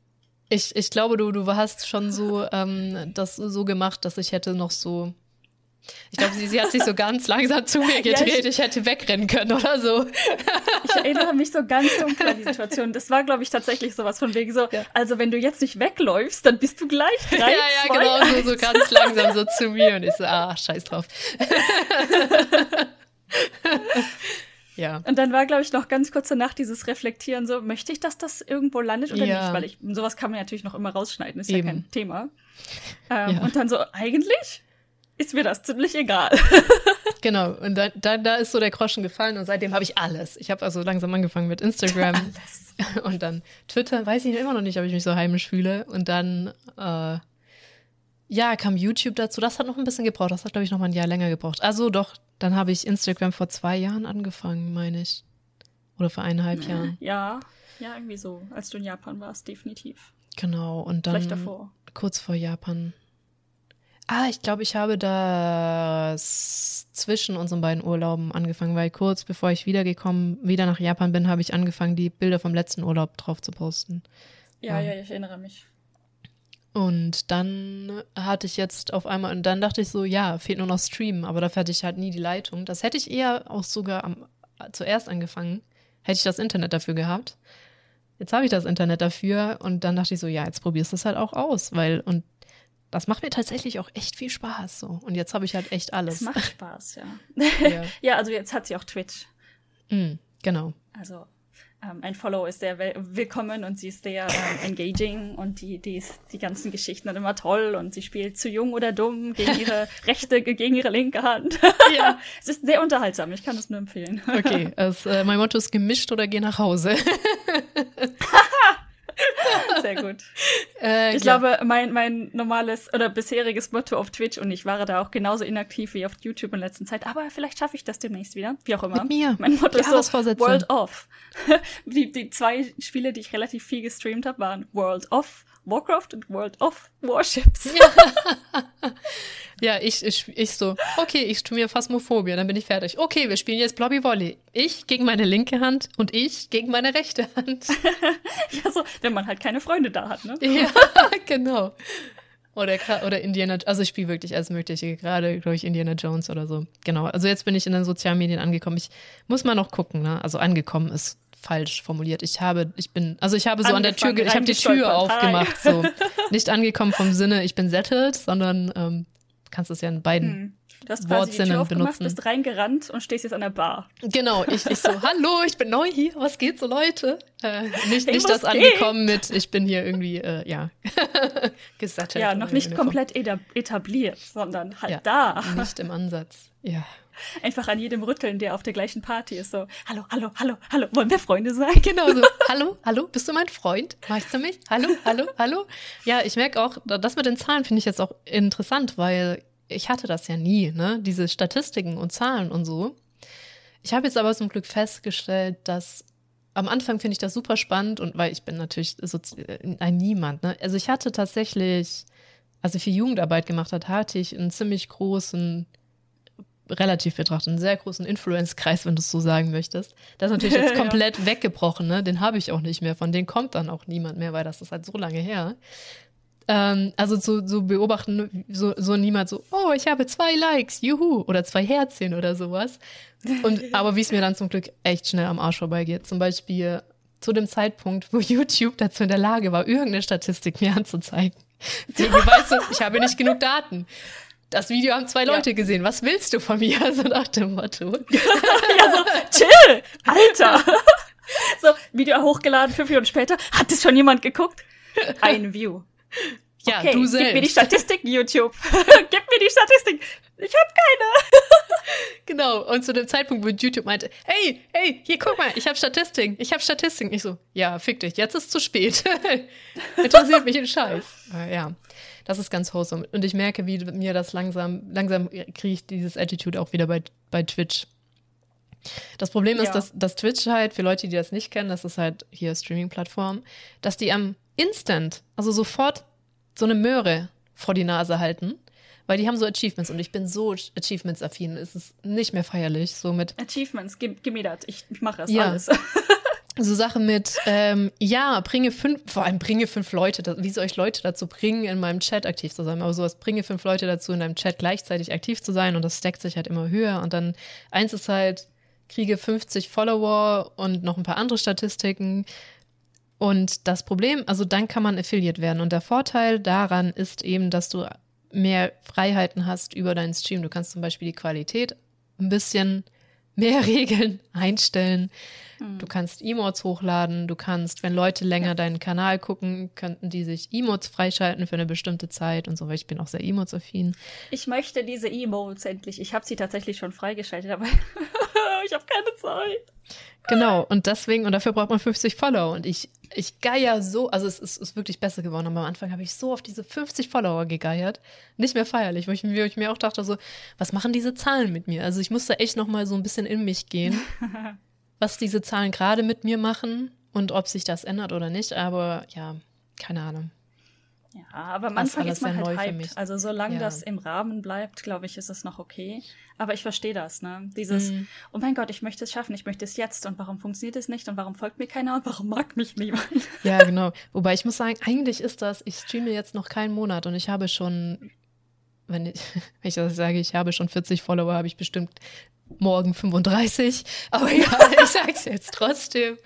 A: Ich, ich glaube, du, du hast schon so ähm, das so gemacht, dass ich hätte noch so. Ich glaube, sie, sie hat sich so ganz langsam zu mir [laughs]
B: Ja,
A: gedreht.
B: ich-
A: ich, hätte wegrennen können oder so. [laughs]
B: Ich erinnere mich so ganz dunkel an die Situation. Das war, glaube ich, tatsächlich sowas von wegen so,
A: Ja.
B: also wenn du jetzt nicht wegläufst, dann bist du gleich drei,
A: ja, ja,
B: zwei,
A: genau, so, so ganz langsam so [laughs] zu mir. Und ich so, ah, scheiß drauf. ja.
B: Und dann war, glaube ich, noch ganz kurz danach dieses Reflektieren so, möchte ich, dass das irgendwo landet oder
A: Ja.
B: nicht? Weil ich, sowas kann man natürlich noch immer rausschneiden, ist ja
A: Eben.
B: kein Thema. Ähm,
A: Ja.
B: Und dann so, eigentlich ist mir das ziemlich egal. [laughs]
A: Genau, und da, da, da ist so der Groschen gefallen und seitdem habe ich alles. Ich habe also langsam angefangen mit Instagram [laughs] und dann Twitter, weiß ich immer noch nicht, ob ich mich so heimisch fühle. Und dann, äh, ja, kam YouTube dazu. Das hat noch ein bisschen gebraucht. Das hat, glaube ich, noch mal ein Jahr länger gebraucht. Also doch, dann habe ich Instagram vor zwei Jahren angefangen, meine ich. Oder vor eineinhalb Jahren.
B: Ja, ja, irgendwie so, als du in Japan warst, definitiv.
A: Genau, und dann
B: Vielleicht davor.
A: kurz vor Japan. Ah, ich glaube, ich habe das zwischen unseren beiden Urlauben angefangen, weil kurz bevor ich wiedergekommen, wieder nach Japan bin, habe ich angefangen, die Bilder vom letzten Urlaub drauf zu posten.
B: Ja,
A: Ja.
B: ja, ich erinnere mich.
A: Und dann hatte ich jetzt auf einmal, und dann dachte ich so, ja, fehlt nur noch Streamen, aber dafür hatte ich halt nie die Leitung. Das hätte ich eher auch sogar am, zuerst angefangen, hätte ich das Internet dafür gehabt. Jetzt habe ich das Internet dafür und dann dachte ich so, ja, jetzt probierst du es halt auch aus, weil, und das macht mir tatsächlich auch echt viel Spaß so. Und jetzt habe ich halt echt
B: Es
A: alles.
B: macht Spaß, ja. [laughs]
A: Ja.
B: ja, also jetzt hat sie auch Twitch.
A: Mm, genau.
B: Also ähm, ein Follow ist sehr willkommen und sie ist sehr ähm, engaging und die, die, ist, die ganzen Geschichten sind immer toll und sie spielt zu jung oder dumm gegen ihre [laughs] rechte, gegen ihre linke Hand.
A: Ja. [laughs]
B: es ist sehr unterhaltsam, ich kann es nur empfehlen.
A: Okay, es, äh, mein Motto ist gemischt oder geh nach Hause. [laughs]
B: Sehr gut.
A: Äh,
B: Ich
A: ja.
B: glaube, mein, mein normales oder bisheriges Motto auf Twitch und ich war da auch genauso inaktiv wie auf YouTube in letzter Zeit, aber vielleicht schaffe ich das demnächst wieder, wie auch immer.
A: Mit mir.
B: Mein Motto ist so. World of. [laughs] Die, die zwei Spiele, die ich relativ viel gestreamt habe, waren World of Warcraft und World of Warships. [laughs]
A: Ja, ich, ich, ich so, okay, ich spiele mir Phasmophobia, dann bin ich fertig. Okay, wir spielen jetzt Blobby Volley. Ich gegen meine linke Hand und ich gegen meine rechte Hand. [laughs]
B: Ja, so, wenn man halt keine Freunde da hat, ne? [laughs]
A: ja, genau. Oder, oder Indiana, also ich spiele wirklich alles Mögliche, gerade, glaube ich, Indiana Jones oder so. Genau, also jetzt bin ich in den sozialen Medien angekommen. Ich muss mal noch gucken, ne? Also angekommen ist falsch formuliert. Ich habe, ich bin, also ich habe so an der Tür, ge- ich habe die Tür aufgemacht, so. Nicht angekommen vom Sinne, ich bin settled, sondern ähm, kannst es ja in beiden
B: Hm. Du hast quasi die
A: Wortsinnen
B: Tür aufgemacht,
A: benutzen.
B: bist reingerannt und stehst jetzt an der Bar.
A: Genau, ich, ich so, hallo, ich bin neu hier, was geht so, Leute? Äh, nicht
B: Hey,
A: nicht das angekommen mit, ich bin hier irgendwie, äh, ja, [laughs] gesattelt.
B: Ja, noch nicht komplett eta- etabliert, sondern halt
A: Ja.
B: da.
A: Nicht im Ansatz, ja.
B: Einfach an jedem Rütteln, der auf der gleichen Party ist. So, hallo, hallo, hallo, hallo, wollen wir Freunde sein? [laughs]
A: Genau so, hallo, hallo, bist du mein Freund? Magst du mich? Hallo, hallo, hallo? Ja, ich merke auch, das mit den Zahlen finde ich jetzt auch interessant, weil ich hatte das ja nie, ne? Diese Statistiken und Zahlen und so. Ich habe jetzt aber zum Glück festgestellt, dass am Anfang finde ich das super spannend und weil ich bin natürlich so ein Niemand, ne? Also ich hatte tatsächlich, als ich viel Jugendarbeit gemacht hat, hatte ich einen ziemlich großen relativ betrachtet, einen sehr großen Influence-Kreis, wenn du es so sagen möchtest. Das ist natürlich jetzt [laughs] komplett ja. weggebrochen, ne? Den habe ich auch nicht mehr. Von denen kommt dann auch niemand mehr, weil das ist halt so lange her. Ähm, also zu, zu beobachten, so, so niemand so, oh, ich habe zwei Likes, juhu, oder zwei Herzchen oder sowas. Und, [laughs] aber wie es mir dann zum Glück echt schnell am Arsch vorbeigeht. Zum Beispiel zu dem Zeitpunkt, wo YouTube dazu in der Lage war, irgendeine Statistik mir anzuzeigen. [laughs] Weißt du, ich habe nicht genug Daten. Das Video haben zwei Leute ja. gesehen. Was willst du von mir? [laughs] So nach dem Motto. [laughs]
B: ja, so, chill! Alter! so, Video hochgeladen, fünf Minuten später. Hat das schon jemand geguckt? Ein View.
A: Ja, okay, du selbst.
B: Gib mir die Statistik, YouTube. [laughs] gib mir die Statistik. Ich hab keine.
A: genau. Und zu dem Zeitpunkt, wo YouTube meinte, hey, hey, hier guck mal, ich habe Statistiken, ich habe Statistiken. Ich so, ja, fick dich, jetzt ist zu spät. Interessiert mich ein Scheiß. Ja, das ist ganz wholesome. Und ich merke, wie mir das langsam, langsam kriege ich dieses Attitude auch wieder bei, bei Twitch. Das Problem ist, ja. dass, dass Twitch halt, für Leute, die das nicht kennen, das ist halt hier Streaming-Plattform, dass die am Instant, also sofort so eine Möhre vor die Nase halten, weil die haben so Achievements und ich bin so Achievements-affin. Es ist nicht mehr feierlich, so mit.
B: Achievements, gib, gib mir das. Ich, ich mache das ja. alles. [laughs]
A: so Sachen mit, ähm, ja, bringe fünf, vor allem bringe fünf Leute, wie soll ich Leute dazu bringen, in meinem Chat aktiv zu sein? Aber sowas, bringe fünf Leute dazu, in deinem Chat gleichzeitig aktiv zu sein und das stackt sich halt immer höher. Und dann eins ist halt, kriege 50 Follower und noch ein paar andere Statistiken. Und das Problem, also dann kann man Affiliate werden. Und der Vorteil daran ist eben, dass du mehr Freiheiten hast über deinen Stream. Du kannst zum Beispiel die Qualität ein bisschen mehr [laughs] Regeln einstellen. Mhm. Du kannst Emotes hochladen. Du kannst, wenn Leute länger ja. deinen Kanal gucken, könnten die sich Emotes freischalten für eine bestimmte Zeit und so, weil ich bin auch sehr Emotes-affin.
B: Ich möchte diese Emotes endlich. Ich habe sie tatsächlich schon freigeschaltet, aber [laughs] ich habe keine Zeit.
A: Genau, und deswegen, und dafür braucht man 50 Follower. Und ich, ich geier so, also es ist, ist wirklich besser geworden, aber am Anfang habe ich so auf diese 50 Follower gegeiert. Nicht mehr feierlich, wo ich, wo ich mir auch dachte, so, was machen diese Zahlen mit mir? Also ich musste echt nochmal so ein bisschen in mich gehen, [laughs] was diese Zahlen gerade mit mir machen und ob sich das ändert oder nicht. Aber ja, keine Ahnung.
B: Ja, aber am Anfang ist man halt hyped. Also solange ja. das im Rahmen bleibt, glaube ich, ist es noch okay. Aber ich verstehe das, ne? Dieses, mhm. oh mein Gott, ich möchte es schaffen, ich möchte es jetzt und warum funktioniert es nicht und warum folgt mir keiner und warum mag mich niemand? [laughs]
A: Ja, genau. Wobei ich muss sagen, eigentlich ist das, ich streame jetzt noch keinen Monat und ich habe schon, wenn ich, [laughs] wenn ich das sage, ich habe schon 40 Follower, habe ich bestimmt morgen 35. Aber ja, [laughs] ich sag's jetzt trotzdem.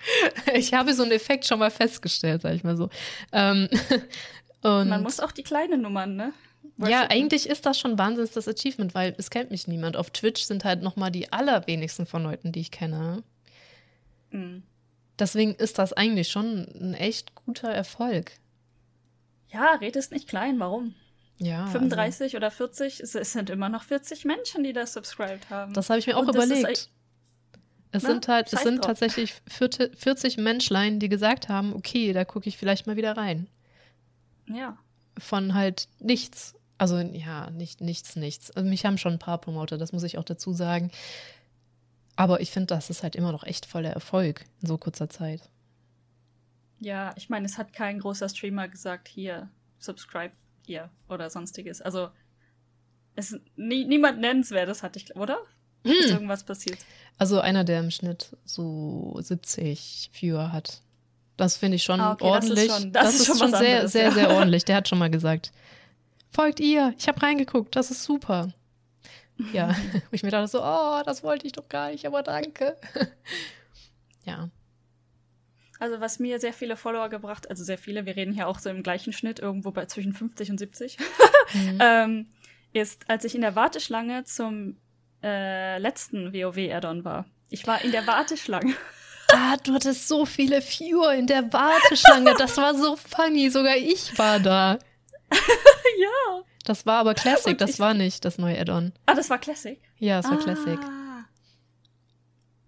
A: Ich habe so einen Effekt schon mal festgestellt, sag ich mal so. Ähm,
B: und Man muss auch die kleinen Nummern, ne?
A: Worship ja, eigentlich ist das schon wahnsinnig das Achievement, weil es kennt mich niemand. Auf Twitch sind halt noch mal die allerwenigsten von Leuten, die ich kenne. Mhm. Deswegen ist das eigentlich schon ein echt guter Erfolg.
B: Ja, redest nicht klein, warum?
A: Ja.
B: 35 also, oder 40, es, es, sind immer noch 40 Menschen, die das subscribed haben.
A: Das habe ich mir auch Und überlegt. Ist, es Na, sind halt, es sind drauf. tatsächlich 40 Menschlein, die gesagt haben, okay, da gucke ich vielleicht mal wieder rein.
B: Ja.
A: Von halt nichts. Also ja, nicht nichts, nichts. Also mich haben schon ein paar Promoter, das muss ich auch dazu sagen. Aber ich finde, das ist halt immer noch echt voller Erfolg in so kurzer Zeit.
B: Ja, ich meine, es hat kein großer Streamer gesagt, hier, subscribe hier oder sonstiges. Also, es nie, niemand nennenswertes hatte ich, oder? Hm. Ist irgendwas passiert?
A: Also einer, der im Schnitt so 70 Viewer hat. Das finde ich schon ah, okay, ordentlich. Das ist schon, das das ist schon, schon sehr, anderes, sehr, ja. sehr ordentlich. Der hat schon mal gesagt, folgt ihr, ich habe reingeguckt, das ist super. Ja, [laughs] wo ich mir dachte so, oh, das wollte ich doch gar nicht, aber danke. [laughs] ja.
B: Also was mir sehr viele Follower gebracht, also sehr viele, wir reden hier auch so im gleichen Schnitt, irgendwo bei zwischen 50 und 70, [laughs] mhm. ähm, ist, als ich in der Warteschlange zum äh, letzten WoW-Addon war. Ich war in der Warteschlange.
A: Ah, du hattest so viele Viewer in der Warteschlange. Das war so funny. Sogar ich war da. [laughs]
B: ja.
A: Das war aber Classic, das war nicht das neue Add-on.
B: Ah, das war Classic?
A: Ja, es war ah. Classic.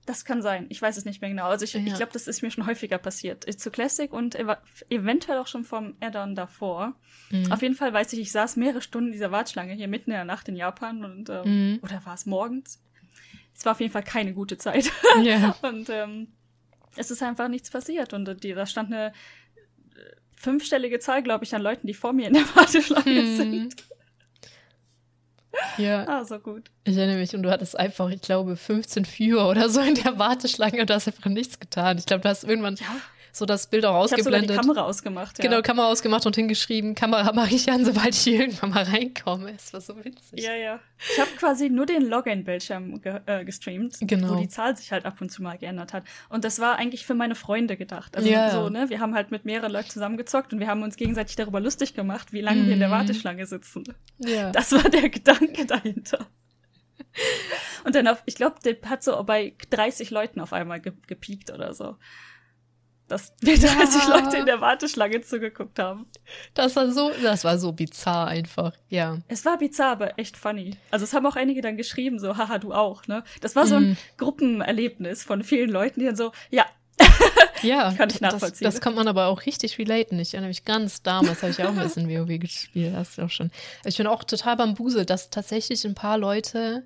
B: Das kann sein. Ich weiß es nicht mehr genau. Also ich, ja. ich glaube, das ist mir schon häufiger passiert. Zu Classic und ev eventuell auch schon vom Add-on davor. Mhm. Auf jeden Fall weiß ich, ich saß mehrere Stunden in dieser Warteschlange hier mitten in der Nacht in Japan und ähm, mhm. oder war es morgens? Es war auf jeden Fall keine gute Zeit. Ja. [laughs] und ähm, es ist einfach nichts passiert. Und die, da stand eine äh, fünfstellige Zahl, glaube ich, an Leuten, die vor mir in der [laughs] Warteschlange hm. sind.
A: Ja.
B: Ah, so gut.
A: Ich erinnere mich, und du hattest einfach, ich glaube, 15 Viewer oder so in der Warteschlange und du hast einfach nichts getan. Ich glaube, du hast irgendwann
B: Ja.
A: So das Bild auch
B: Ich habe die
A: ausgeblendet.
B: Kamera ausgemacht. Ja.
A: Genau, Kamera ausgemacht und hingeschrieben, Kamera mache ich an, sobald ich hier irgendwann mal reinkomme. Es war so witzig.
B: Ja, ja. Ich habe quasi nur den Login-Bildschirm ge äh, gestreamt,
A: Genau.
B: wo die Zahl sich halt ab und zu mal geändert hat. Und das war eigentlich für meine Freunde gedacht. Also
A: Ja.
B: so, ne? Wir haben halt mit mehreren Leuten zusammengezockt und wir haben uns gegenseitig darüber lustig gemacht, wie lange wir in der
A: Mhm.
B: Warteschlange sitzen.
A: Ja.
B: Das war der Gedanke dahinter. Und dann auf, ich glaube, der hat so bei 30 Leuten auf einmal ge gepiekt oder so. Dass wir 30
A: Ja.
B: Leute in der Warteschlange zugeguckt haben.
A: Das war so, das war so bizarr einfach. Ja.
B: Es war bizarr, aber echt funny. Also es haben auch einige dann geschrieben, so, haha, du auch, ne? Das war so ein
A: Mhm.
B: Gruppenerlebnis von vielen Leuten, die dann so, ja,
A: Ja, [laughs]
B: Kann ich
A: das,
B: nachvollziehen.
A: das kann man aber auch richtig relaten. Ich erinnere mich ganz damals, habe ich auch ein bisschen WoW [laughs] gespielt. Hast du auch schon. Ich bin auch total bambuselt, dass tatsächlich ein paar Leute,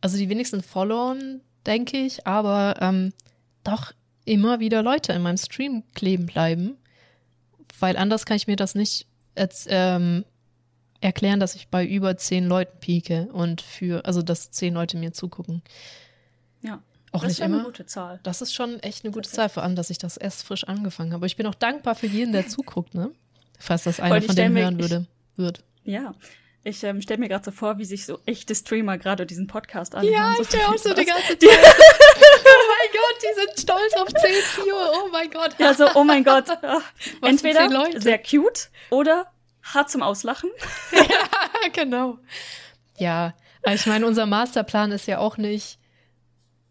A: also die wenigsten followen, denke ich, aber ähm, doch immer wieder Leute in meinem Stream kleben bleiben. Weil anders kann ich mir das nicht jetzt, ähm, erklären, dass ich bei über zehn Leuten pieke und für, also dass zehn Leute mir zugucken.
B: ja.
A: Auch
B: das
A: nicht
B: ist eine
A: immer.
B: gute Zahl.
A: Das ist schon echt eine gute. Zahl, vor allem, dass ich das erst frisch angefangen habe. Aber ich bin auch dankbar für jeden, der [laughs] zuguckt, ne? Falls das einer
B: ich
A: von denen hören
B: ich-
A: würde, wird.
B: Ja. Ich ähm, stelle mir gerade so vor, wie sich so echte Streamer gerade diesen Podcast anhören. so
A: stell auch so die ganze [laughs] Zeit. Oh mein Gott, die sind stolz auf 10 Viewer. Oh mein Gott.
B: Ja, so, oh mein Gott. [laughs] Ah, Entweder sehr cute oder hart zum Auslachen.
A: ja, [laughs] genau. Ja, aber ich meine, unser Masterplan ist ja auch nicht,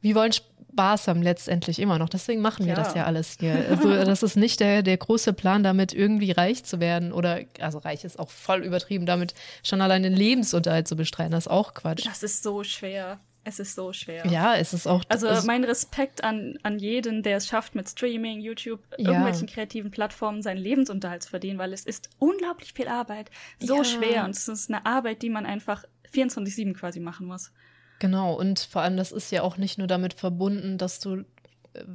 A: wir wollen Spaß haben letztendlich immer noch. Deswegen machen wir
B: Ja.
A: das ja alles hier. Also das ist nicht der, der große Plan, damit irgendwie reich zu werden oder, also reich ist auch voll übertrieben, damit schon allein den Lebensunterhalt zu bestreiten. Das ist auch Quatsch.
B: Das ist so schwer. Es ist so schwer.
A: Ja, es ist auch.
B: Also mein Respekt an, an jeden, der es schafft, mit Streaming, YouTube,
A: Ja.
B: irgendwelchen kreativen Plattformen seinen Lebensunterhalt zu verdienen, weil es ist unglaublich viel Arbeit, so
A: Ja.
B: schwer und es ist eine Arbeit, die man einfach 24-7 quasi machen muss.
A: Genau, und vor allem, das ist ja auch nicht nur damit verbunden, dass du,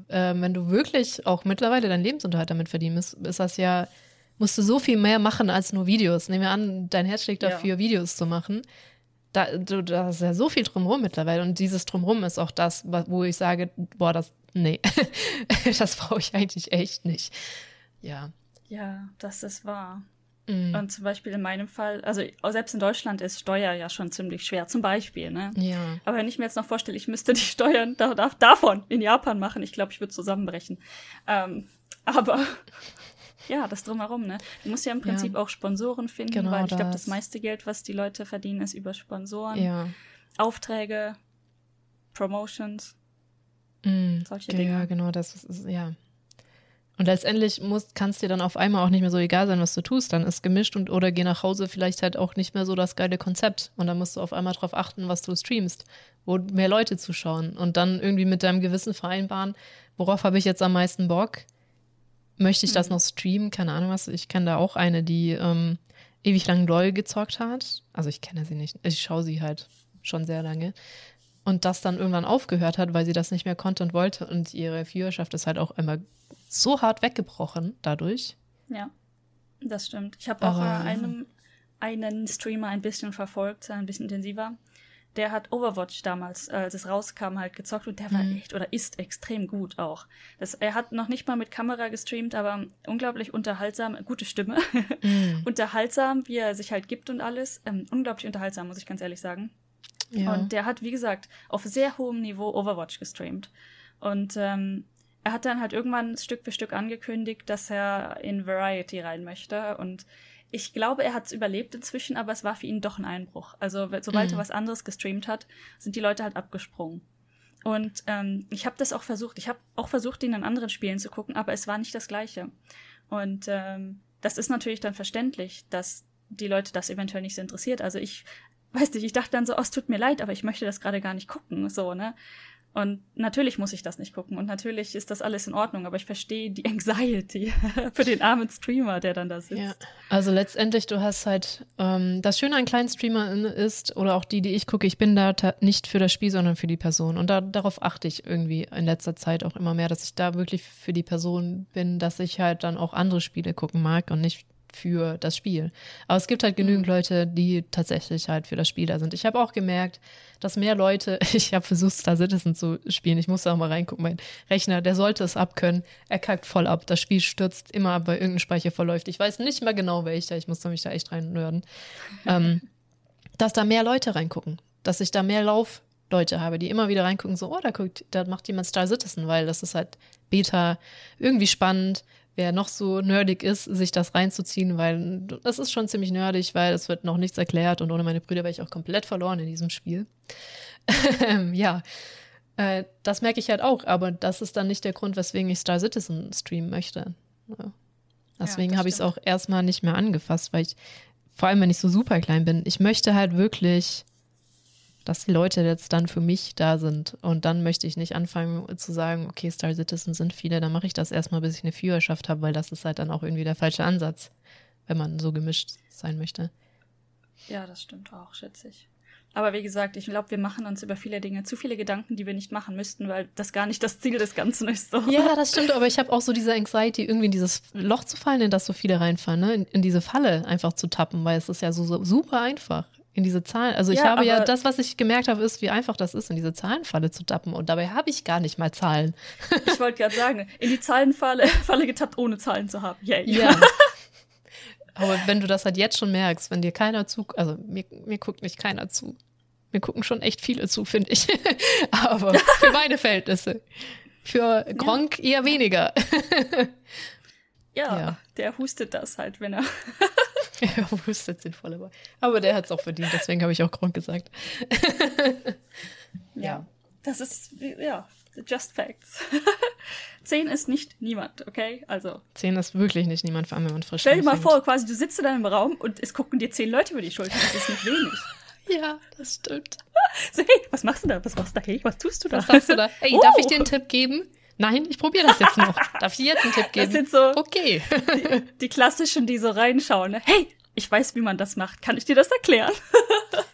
A: äh, wenn du wirklich auch mittlerweile deinen Lebensunterhalt damit verdienst, ist das ja, musst du so viel mehr machen als nur Videos. Nehmen wir an, dein Herz schlägt
B: Ja.
A: dafür, Videos zu machen. Da, du, da ist ja so viel drumherum mittlerweile. Und dieses drumherum ist auch das, wo ich sage, boah, das, nee, [laughs] das brauche ich eigentlich echt nicht. Ja.
B: Ja, das ist wahr.
A: Mhm.
B: Und zum Beispiel in meinem Fall, also selbst in Deutschland ist Steuer ja schon ziemlich schwer, zum Beispiel, ne?
A: ja.
B: Aber wenn ich mir jetzt noch vorstelle, ich müsste die Steuern da, da, davon in Japan machen, ich glaube, ich würde zusammenbrechen. Ähm, aber ja, das drumherum, ne? Du musst ja im Prinzip auch Sponsoren finden,
A: Genau
B: weil ich glaube,
A: das.
B: meiste Geld, was die Leute verdienen, ist über Sponsoren,
A: Ja.
B: Aufträge, Promotions.
A: Mm,
B: Solche
A: ja,
B: Dinge.
A: genau, das ist, ist ja. Und letztendlich muss, kann es dir dann auf einmal auch nicht mehr so egal sein, was du tust. Dann ist gemischt und oder geh nach Hause vielleicht halt auch nicht mehr so das geile Konzept. Und dann musst du auf einmal darauf achten, was du streamst, wo mehr Leute zuschauen. Und dann irgendwie mit deinem Gewissen vereinbaren, worauf habe ich jetzt am meisten Bock? Möchte ich das
B: Mhm.
A: noch streamen? Keine Ahnung was. Ich kenne da auch eine, die ähm, ewig lang LOL gezockt hat. Also ich kenne sie nicht. Ich schaue sie halt schon sehr lange und das dann irgendwann aufgehört hat, weil sie das nicht mehr konnte und wollte und ihre Viewerschaft ist halt auch einmal so hart weggebrochen dadurch.
B: Ja, das stimmt. Ich habe auch einen, einen Streamer ein bisschen verfolgt, ein bisschen intensiver. Der hat Overwatch damals, äh, als es rauskam, halt gezockt und der war
A: Mhm.
B: echt oder ist extrem gut auch. Das, er hat noch nicht mal mit Kamera gestreamt, aber unglaublich unterhaltsam, gute Stimme, [laughs]
A: Mhm.
B: unterhaltsam, wie er sich halt gibt und alles. Ähm, unglaublich unterhaltsam, muss ich ganz ehrlich sagen.
A: Ja.
B: Und der hat, wie gesagt, auf sehr hohem Niveau Overwatch gestreamt. Und ähm, er hat dann halt irgendwann Stück für Stück angekündigt, dass er in Variety rein möchte. Und ich glaube, er hat es überlebt inzwischen, aber es war für ihn doch ein Einbruch. Also sobald
A: Mhm.
B: er was anderes gestreamt hat, sind die Leute halt abgesprungen. Und ähm, ich habe das auch versucht. Ich habe auch versucht, ihn in anderen Spielen zu gucken, aber es war nicht das Gleiche. Und ähm, das ist natürlich dann verständlich, dass die Leute das eventuell nicht so interessiert. Also ich weiß nicht, ich dachte dann so, oh, es tut mir leid, aber ich möchte das gerade gar nicht gucken, so, ne? Und natürlich muss ich das nicht gucken und natürlich ist das alles in Ordnung, aber ich verstehe die [laughs] Anxiety für den armen Streamer, der dann da sitzt.
A: Ja, also letztendlich, du hast halt, ähm, das Schöne an kleinen Streamern ist, oder auch die, die ich gucke, ich bin da nicht für das Spiel, sondern für die Person. Und da, darauf achte ich irgendwie in letzter Zeit auch immer mehr, dass ich da wirklich für die Person bin, dass ich halt dann auch andere Spiele gucken mag und nicht für das Spiel. Aber es gibt halt genügend Leute, die tatsächlich halt für das Spiel da sind. Ich habe auch gemerkt, dass mehr Leute, [laughs] ich habe versucht, Star Citizen zu spielen, ich musste auch mal reingucken, mein Rechner, der sollte es abkönnen, er kackt voll ab, das Spiel stürzt immer ab, weil irgendein Speicher verläuft. Ich weiß nicht mehr genau welcher, ich muss mich da echt rein nörden. [laughs] ähm, dass da mehr Leute reingucken, dass ich da mehr Laufleute habe, die immer wieder reingucken, so, oh, da guckt, da macht jemand Star Citizen, weil das ist halt Beta, irgendwie spannend, wer noch so nerdig ist, sich das reinzuziehen, weil das ist schon ziemlich nerdig, weil es wird noch nichts erklärt und ohne meine Brüder wäre ich auch komplett verloren in diesem Spiel. ja, äh, das merke ich halt auch, aber das ist dann nicht der Grund, weswegen ich Star Citizen streamen möchte. Ja. Deswegen ja, habe ich es auch erstmal nicht mehr angefasst, weil ich, vor allem wenn ich so super klein bin, ich möchte halt wirklich dass die Leute jetzt dann für mich da sind. Und dann möchte ich nicht anfangen zu sagen, okay, Star Citizen sind viele, dann mache ich das erstmal, bis ich eine Viewerschaft habe, weil das ist halt dann auch irgendwie der falsche Ansatz, wenn man so gemischt sein möchte.
B: Ja, das stimmt auch, schätze ich. Aber wie gesagt, ich glaube, wir machen uns über viele Dinge zu viele Gedanken, die wir nicht machen müssten, weil das gar nicht das Ziel des Ganzen ist. So.
A: Ja, das stimmt, aber ich habe auch so diese Anxiety, irgendwie in dieses Loch zu fallen, in das so viele reinfallen, ne? in, in diese Falle einfach zu tappen, weil es ist ja so, so super einfach in diese Zahlen. Also ich ja, habe ja, das, was ich gemerkt habe, ist, wie einfach das ist, in diese Zahlenfalle zu tappen. Und dabei habe ich gar nicht mal Zahlen.
B: Ich wollte gerade sagen, in die Zahlenfalle [laughs] Falle getappt, ohne Zahlen zu haben. Yay. Ja. [laughs]
A: Aber wenn du das halt jetzt schon merkst, wenn dir keiner zu, also mir, mir guckt nicht keiner zu. Mir gucken schon echt viele zu, finde ich. [laughs] Aber für meine Verhältnisse. Für Gronk ja. eher weniger.
B: Ja, ja, der hustet das halt, wenn er. [laughs]
A: er hustet sinnvoll, aber. Aber der hat es auch verdient, deswegen habe ich auch Grund gesagt.
B: ja. [laughs] ja. Das ist, ja, just facts. [laughs] Zehn ist nicht niemand, okay? Also.
A: Zehn ist wirklich nicht niemand, vor allem wenn man frisch
B: Stell dir mal vor, quasi, du sitzt in deinem Raum und es gucken dir zehn Leute über die Schulter. Das ist nicht wenig.
A: ja, das stimmt.
B: So, hey, was machst du da? Was machst du da? Hey, was tust du da?
A: Was sagst du da? Hey, oh. darf ich dir einen Tipp geben? Nein, ich probiere das jetzt noch. [laughs] Darf ich dir jetzt einen Tipp geben?
B: Das sind so okay. die, die klassischen, die so reinschauen. Ne? Hey, ich weiß, wie man das macht. Kann ich dir das erklären? [laughs]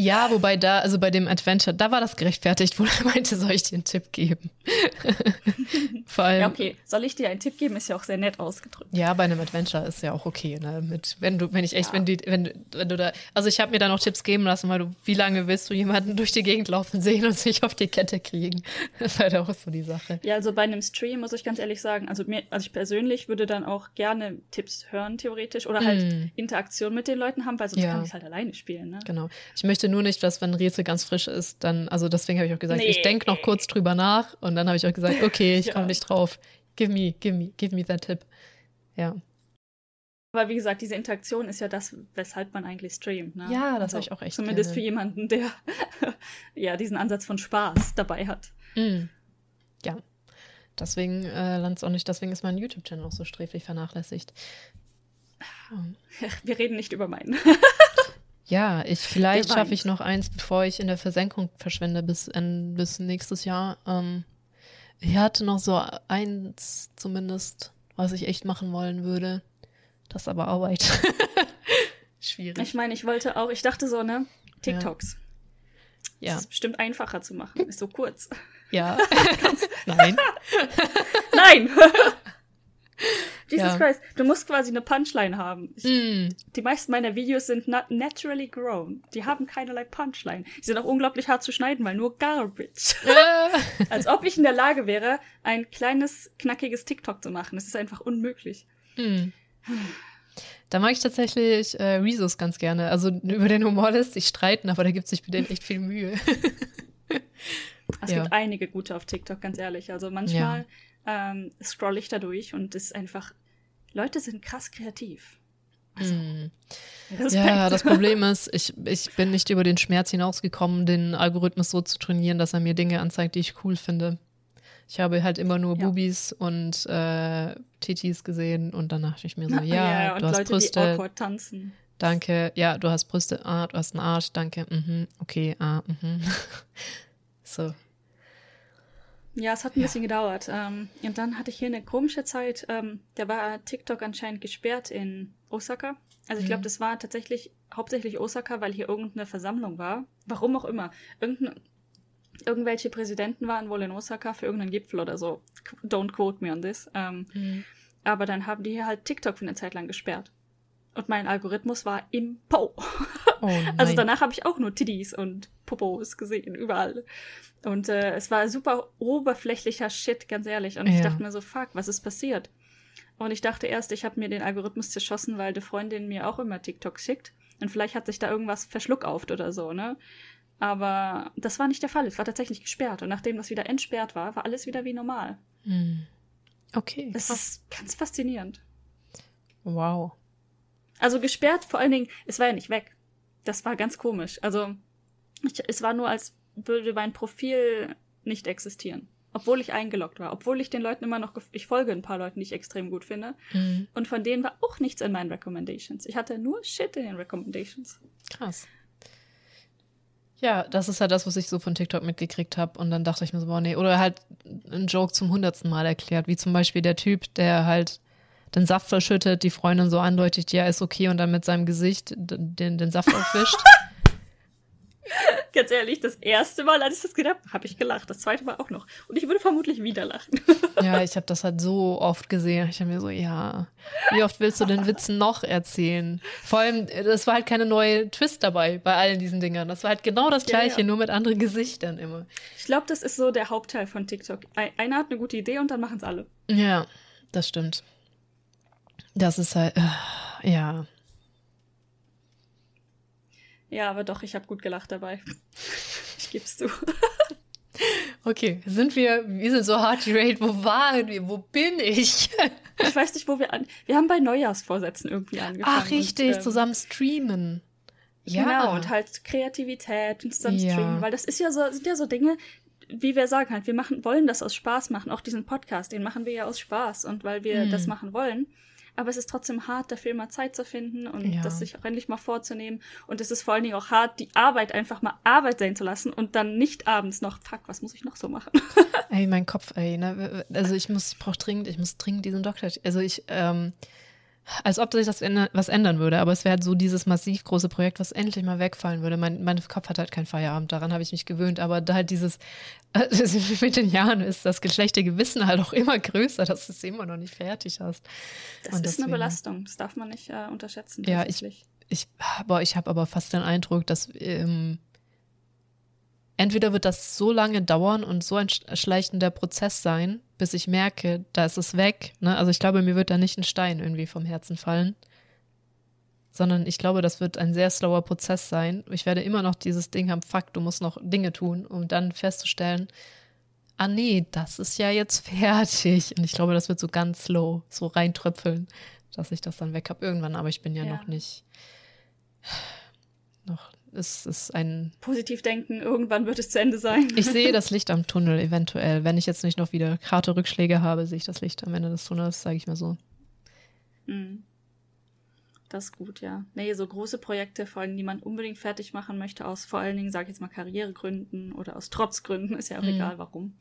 A: Ja, wobei da, also bei dem Adventure, da war das gerechtfertigt, wo [laughs] er meinte, soll ich dir einen Tipp geben? [laughs]
B: Vor allem. Ja, okay. Soll ich dir einen Tipp geben? Ist ja auch sehr nett ausgedrückt.
A: Ja, bei einem Adventure ist ja auch okay, ne? Mit, wenn du, wenn ich echt, ja. wenn die, wenn, wenn du da, also ich habe mir da noch Tipps geben lassen, weil du, wie lange willst du jemanden durch die Gegend laufen sehen und sich auf die Kette kriegen? [laughs] Das ist halt auch so die Sache.
B: Ja, also bei einem Stream muss ich ganz ehrlich sagen, also mir, also ich persönlich würde dann auch gerne Tipps hören, theoretisch, oder halt mm. Interaktion mit den Leuten haben, weil sonst ja. kann ich halt alleine spielen, ne?
A: Genau. Ich möchte nur nicht, dass wenn Rätsel ganz frisch ist, dann, also deswegen habe ich auch gesagt, nee. ich denke noch kurz drüber nach und dann habe ich auch gesagt, [laughs] okay, ich ja. komme nicht drauf. Give me, give me, give me that tip. Ja.
B: Aber wie gesagt, diese Interaktion ist ja das, weshalb man eigentlich streamt. Ne?
A: Ja, das also, habe ich auch echt.
B: Zumindest gerne. für jemanden, der [laughs] ja diesen Ansatz von Spaß dabei hat.
A: Mm. Ja. Deswegen äh, landet auch nicht, deswegen ist mein YouTube-Channel auch so sträflich vernachlässigt. [laughs]
B: Wir reden nicht über meinen.
A: Ja, ich vielleicht schaffe ich noch eins, bevor ich in der Versenkung verschwinde bis, in, bis nächstes Jahr. Ähm, ich hatte noch so eins zumindest, was ich echt machen wollen würde. Das ist aber Arbeit. [laughs] Schwierig.
B: Ich meine, ich wollte auch, ich dachte so, ne? TikToks. Ja. Das ist bestimmt einfacher zu machen. Ist so kurz.
A: Ja. [laughs] Nein. [laughs]
B: Nein. [laughs] Jesus ja. Christ, du musst quasi eine Punchline haben. Ich, mm. Die meisten meiner Videos sind not naturally grown. Die haben keinerlei Punchline. Die sind auch unglaublich hart zu schneiden, weil nur Garbage. Äh. [laughs] Als ob ich in der Lage wäre, ein kleines, knackiges TikTok zu machen. Das ist einfach unmöglich. Mm.
A: Da mag ich tatsächlich äh, Rezos ganz gerne. Also über den Humor lässt sich streiten, aber da gibt sich bei denen echt viel Mühe. [laughs]
B: es ja. gibt einige gute auf TikTok, ganz ehrlich. Also manchmal ja ähm, scroll ich da durch und es ist einfach, Leute sind krass kreativ.
A: Also, mm. Ja, [laughs] das Problem ist, ich, ich bin nicht über den Schmerz hinausgekommen, den Algorithmus so zu trainieren, dass er mir Dinge anzeigt, die ich cool finde. Ich habe halt immer nur ja. Bubis und äh, Titis gesehen und dann dachte ich mir so, [laughs] ja, ja du hast Leute, Brüste. Tanzen. Danke, ja, du hast Brüste, ah, du hast einen Arsch, danke, mhm, okay, ah, mhm. [laughs] so,
B: ja, es hat ein ja. bisschen gedauert. Ähm, und dann hatte ich hier eine komische Zeit. Ähm, da war TikTok anscheinend gesperrt in Osaka. Also ich glaube, mhm. das war tatsächlich hauptsächlich Osaka, weil hier irgendeine Versammlung war. Warum auch immer. Irgendein, irgendwelche Präsidenten waren wohl in Osaka für irgendeinen Gipfel oder so. Don't quote me on this. Ähm, mhm. Aber dann haben die halt TikTok für eine Zeit lang gesperrt. Und mein Algorithmus war im Po. [laughs]
A: Oh.
B: Also danach habe ich auch nur Tiddies und Popos gesehen, überall. Und äh, es war super oberflächlicher Shit, ganz ehrlich. Und ich
A: Ja.
B: dachte mir so, fuck, was ist passiert? Und ich dachte erst, ich habe mir den Algorithmus zerschossen, weil die Freundin mir auch immer TikTok schickt. Und vielleicht hat sich da irgendwas verschluckauft oder so, ne? Aber das war nicht der Fall. Es war tatsächlich gesperrt. Und nachdem das wieder entsperrt war, war alles wieder wie normal.
A: Hm. Okay.
B: Das ist ganz faszinierend.
A: Wow.
B: Also gesperrt, vor allen Dingen, es war ja nicht weg. Das war ganz komisch. Also, ich, es war nur, als würde mein Profil nicht existieren. Obwohl ich eingeloggt war. Obwohl ich den Leuten immer noch, ich folge ein paar Leuten, die ich extrem gut finde.
A: Mhm.
B: Und von denen war auch nichts in meinen Recommendations. Ich hatte nur Shit in den Recommendations.
A: Krass. Ja, das ist ja das, was ich so von TikTok mitgekriegt habe. Und dann dachte ich mir so, boah, nee. Oder halt einen Joke zum hundertsten Mal erklärt. Wie zum Beispiel der Typ, der halt den Saft verschüttet, die Freundin so andeutet, ja, ist okay, und dann mit seinem Gesicht den, den Saft aufwischt. [laughs]
B: Ganz ehrlich, das erste Mal, als ich das gedacht habe, habe ich gelacht. Das zweite Mal auch noch. Und ich würde vermutlich wieder lachen. [laughs]
A: ja, ich habe das halt so oft gesehen. Ich habe mir so, ja, wie oft willst du den Witz noch erzählen? Vor allem, das war halt keine neue Twist dabei bei allen diesen Dingern. Das war halt genau das
B: Ja,
A: Gleiche,
B: ja.
A: nur mit anderen Gesichtern immer.
B: Ich glaube, das ist so der Hauptteil von TikTok. Ein- Einer hat eine gute Idee und dann machen es alle.
A: Ja, das stimmt. Das ist halt, äh, ja.
B: Ja, aber doch, ich habe gut gelacht dabei. [laughs] Ich geb's zu.
A: Okay, sind wir, wir sind so hard gerate, wo waren wir, wo bin ich?
B: Ich weiß nicht, wo wir an. Wir haben bei Neujahrsvorsätzen irgendwie angefangen.
A: Ach, richtig,
B: und, ähm,
A: zusammen streamen. Ja,
B: Genau, und halt Kreativität und zusammen
A: Ja.
B: streamen, weil das ist ja so, sind ja so Dinge, wie wir sagen halt, wir machen, wollen das aus Spaß machen, auch diesen Podcast, den machen wir ja aus Spaß und weil wir
A: Mhm.
B: das machen wollen. Aber es ist trotzdem hart, dafür immer Zeit zu finden und
A: Ja.
B: das sich auch endlich mal vorzunehmen. Und es ist vor allen Dingen auch hart, die Arbeit einfach mal Arbeit sein zu lassen und dann nicht abends noch, fuck, was muss ich noch so machen?
A: Ey, mein Kopf, ey, ne? Also ich muss, ich brauche dringend, ich muss dringend diesen Doktor. Also ich, ähm, als ob sich das was ändern würde, aber es wäre halt so dieses massiv große Projekt, was endlich mal wegfallen würde. Mein, mein Kopf hat halt keinen Feierabend, daran habe ich mich gewöhnt, aber da halt dieses, äh, [laughs] mit den Jahren ist das geschlechte Gewissen halt auch immer größer, dass du es immer noch nicht fertig hast.
B: Das
A: Und
B: ist
A: deswegen-
B: eine Belastung, das darf man nicht äh, unterschätzen.
A: Ja, ich-. Ich, boah, ich habe aber fast den Eindruck, dass ähm, entweder wird das so lange dauern und so ein sch- schleichender Prozess sein, bis ich merke, da ist es weg. Ne? Also ich glaube, mir wird da nicht ein Stein irgendwie vom Herzen fallen, sondern ich glaube, das wird ein sehr slower Prozess sein. Ich werde immer noch dieses Ding haben, fuck, du musst noch Dinge tun, um dann festzustellen, ah nee, das ist ja jetzt [laughs] fertig. Und ich glaube, das wird so ganz slow, so reintröpfeln, dass ich das dann weg habe irgendwann, aber ich bin ja,
B: Ja.
A: noch nicht. [sighs] Noch, es ist ein.
B: Positiv denken, irgendwann wird es zu Ende sein.
A: Ich sehe [laughs] das Licht am Tunnel eventuell. Wenn ich jetzt nicht noch wieder harte Rückschläge habe, sehe ich das Licht am Ende des Tunnels, sage ich mal so.
B: Mhm. Das ist gut, ja. Nee, so große Projekte, vor allem, die man unbedingt fertig machen möchte, aus vor allen Dingen, sag ich jetzt mal, Karrieregründen oder aus Trotzgründen, [laughs] ist ja auch
A: Mhm.
B: egal warum.